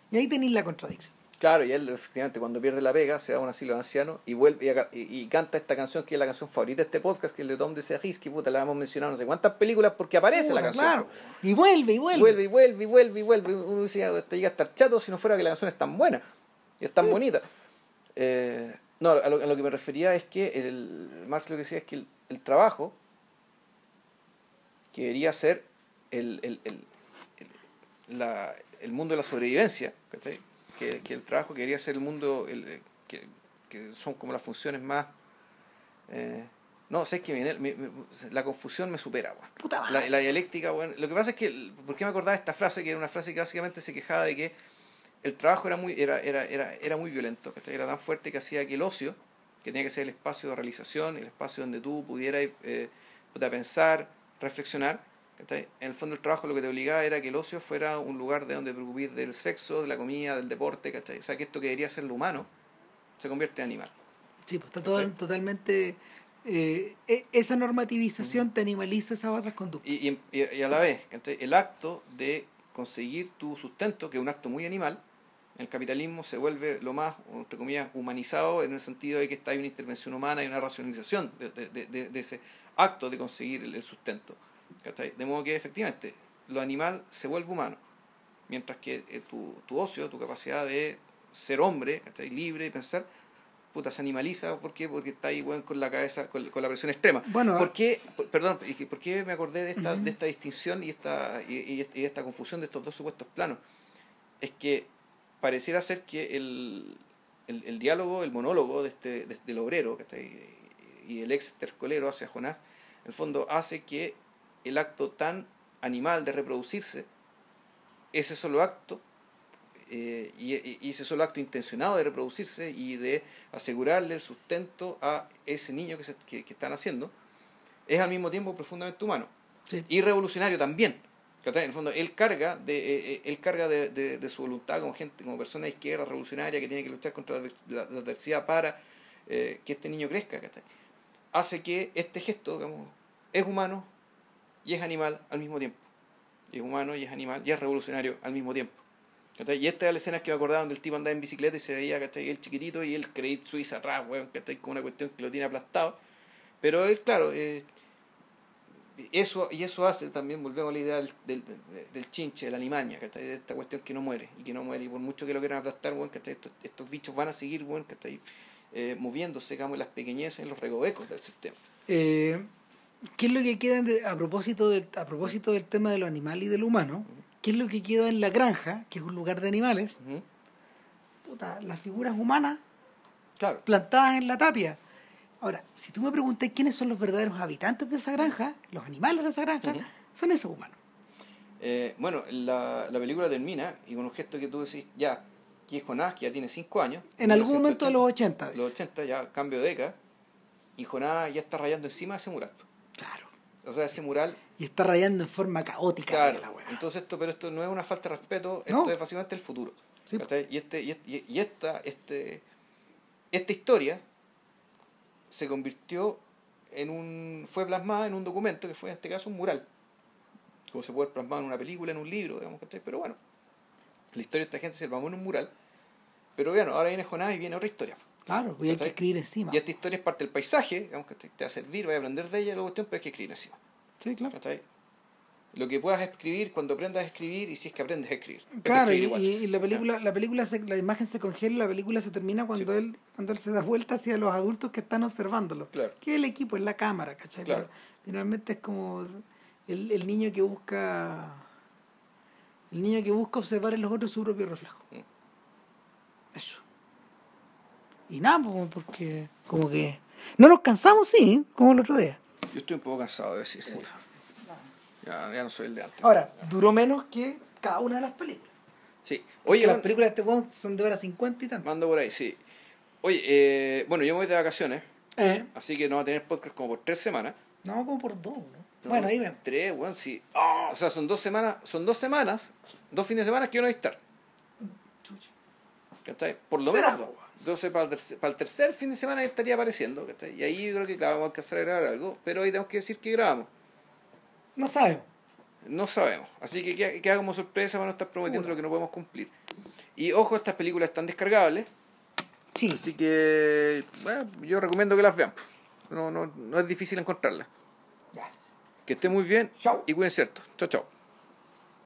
Y ahí tenéis la contradicción. Claro, y él efectivamente cuando pierde la pega se va a un asilo de ancianos y vuelve y, canta esta canción que es la canción favorita de este podcast, que es el de Tom de Serris, que puta la hemos mencionado no sé cuántas películas porque aparece la canción. Claro, y vuelve y vuelve. Vuelve y vuelve y vuelve y vuelve. Uno decía, te llega a estar chato si no fuera que la canción es tan buena y es tan bonita. Eh, no, a lo, que me refería es que el, Marx lo que decía es que el, trabajo que debería ser el, el, la, el mundo de la sobrevivencia, que, que, el trabajo que debería ser el mundo, el, eh, que, que son como las funciones más... Eh, no, sé que la confusión me supera, la, la, dialéctica, bueno. Lo que pasa es que, ¿por qué me acordaba de esta frase? Que era una frase que básicamente se quejaba de que el trabajo era muy, era, era, era, era muy violento, era tan fuerte que hacía que el ocio, que tenía que ser el espacio de realización, el espacio donde tú pudieras eh, pensar, reflexionar, en el fondo el trabajo lo que te obligaba era que el ocio fuera un lugar de donde preocupir del sexo, de la comida, del deporte, ¿cachai? O sea que esto que debería ser lo humano se convierte en animal. Sí, pues está todo, totalmente... Eh, e, esa normativización te animaliza esas otras conductas. Y, y, y a la vez, el acto de conseguir tu sustento, que es un acto muy animal, el capitalismo se vuelve lo más, entre comillas, humanizado en el sentido de que está, hay una intervención humana y una racionalización de, ese acto de conseguir el, sustento. De modo que efectivamente lo animal se vuelve humano, mientras que eh, tu, tu, ocio, tu capacidad de ser hombre, libre y pensar, puta, se animaliza. ¿Por qué? Porque está ahí bueno, con la cabeza, con, la presión extrema. Bueno, ¿Por qué, perdón, ¿por qué me acordé de esta, de esta distinción y esta, y, y esta confusión de estos dos supuestos planos? Es que pareciera ser que el, el, el diálogo, el monólogo de este, del obrero y el ex tercolero hacia Jonás, en el fondo hace que el acto tan animal de reproducirse, ese solo acto, eh, y, y, ese solo acto intencionado de reproducirse y de asegurarle el sustento a ese niño que, se, que, que están haciendo, es al mismo tiempo profundamente humano. Y revolucionario también en el fondo, él carga de, eh, eh, él carga de, de, su voluntad como gente, como persona de izquierda revolucionaria que tiene que luchar contra la, adversidad para eh, que este niño crezca. Hace que este gesto, digamos, es humano y es animal al mismo tiempo. Es humano y es animal y es revolucionario al mismo tiempo. Y esta es la escena que me acordaban del tipo andaba en bicicleta y se veía el chiquitito y el Credit Suisse atrás, con una cuestión que lo tiene aplastado. Pero él, claro, eh, eso, y eso hace también, volvemos a la idea del, del, del chinche, de la limaña, de esta cuestión que no muere, y que no muere, y por mucho que lo quieran aplastar, bueno, estos, estos bichos van a seguir bueno, eh, moviéndose digamos, en las pequeñeces, en los recovecos del sistema. Eh, ¿Qué es lo que queda a, propósito del, a propósito del tema de lo animal y de lo humano? ¿Qué es lo que queda en la granja, que es un lugar de animales? Puta, las figuras humanas claro. plantadas en la tapia Ahora, si tú me preguntas quiénes son los verdaderos habitantes de esa granja, los animales de esa granja, son esos humanos. Eh, bueno, la, la, película termina y con un gesto que tú decís, ya, que es Jonás, que ya tiene 5 años. En algún momento de los 80. Los 80, ya cambio de década, y Jonás ya está rayando encima de ese mural. Claro. O sea, ese mural. Y está rayando en forma caótica. Claro. Entonces, esto, pero esto no es una falta de respeto, esto es básicamente el futuro. Sí. Y, este, y, y esta, este, esta historia se convirtió en un. fue plasmada en un documento que fue en este caso un mural. Como se puede plasmar en una película, en un libro, digamos, Pero bueno, la historia de esta gente se plasmó en un mural. Pero bueno, ahora viene Jonás y viene otra historia. Claro, y hay que escribir encima. Y esta historia es parte del paisaje, digamos que te, va a servir, va a aprender de ella la cuestión, pero hay que escribir encima. Sí, claro lo que puedas escribir cuando aprendas a escribir y si es que aprendes a escribir. Claro, y, la película, la película la imagen se congela, la película se termina cuando él, cuando él se da vuelta hacia los adultos que están observándolo. Claro. Que es el equipo, es la cámara, ¿cachai? Claro. finalmente es como el, el niño que busca El niño que busca observar en los otros su propio reflejo. Mm. Eso. Y nada, porque como que... No nos cansamos, sí, como el otro día. Yo estoy un poco cansado de decir. Ya, ya no soy el de antes. Ahora, duró menos que cada una de las películas. Sí. Oye, las películas de este weón son de hora 50 y tanto. mando por ahí, sí. Oye, eh, bueno, yo me voy de vacaciones, Eh. así que no va a tener podcast como por tres semanas. No, como por dos, ¿no? No, bueno, ahí vemos. Tres, weón, sí. O sea, son dos semanas, son dos semanas, dos fines de semana que yo no voy a estar. ¿Cachai? Por lo menos. po, weón. Entonces, para el, tercer, para el tercer fin de semana estaría apareciendo, ¿cachai? Y ahí yo creo que, claro, vamos a alcanzar a grabar algo, pero ahí tenemos que decir que grabamos. No sabemos. No sabemos. Así que queda, queda como sorpresa para no estar prometiendo lo que no podemos cumplir. Y ojo, estas películas están descargables, Sí. así que bueno, yo recomiendo que las vean. No, no, no es difícil encontrarlas. Ya. Que esté muy bien Chao. y cuídense cierto. Chao, chao.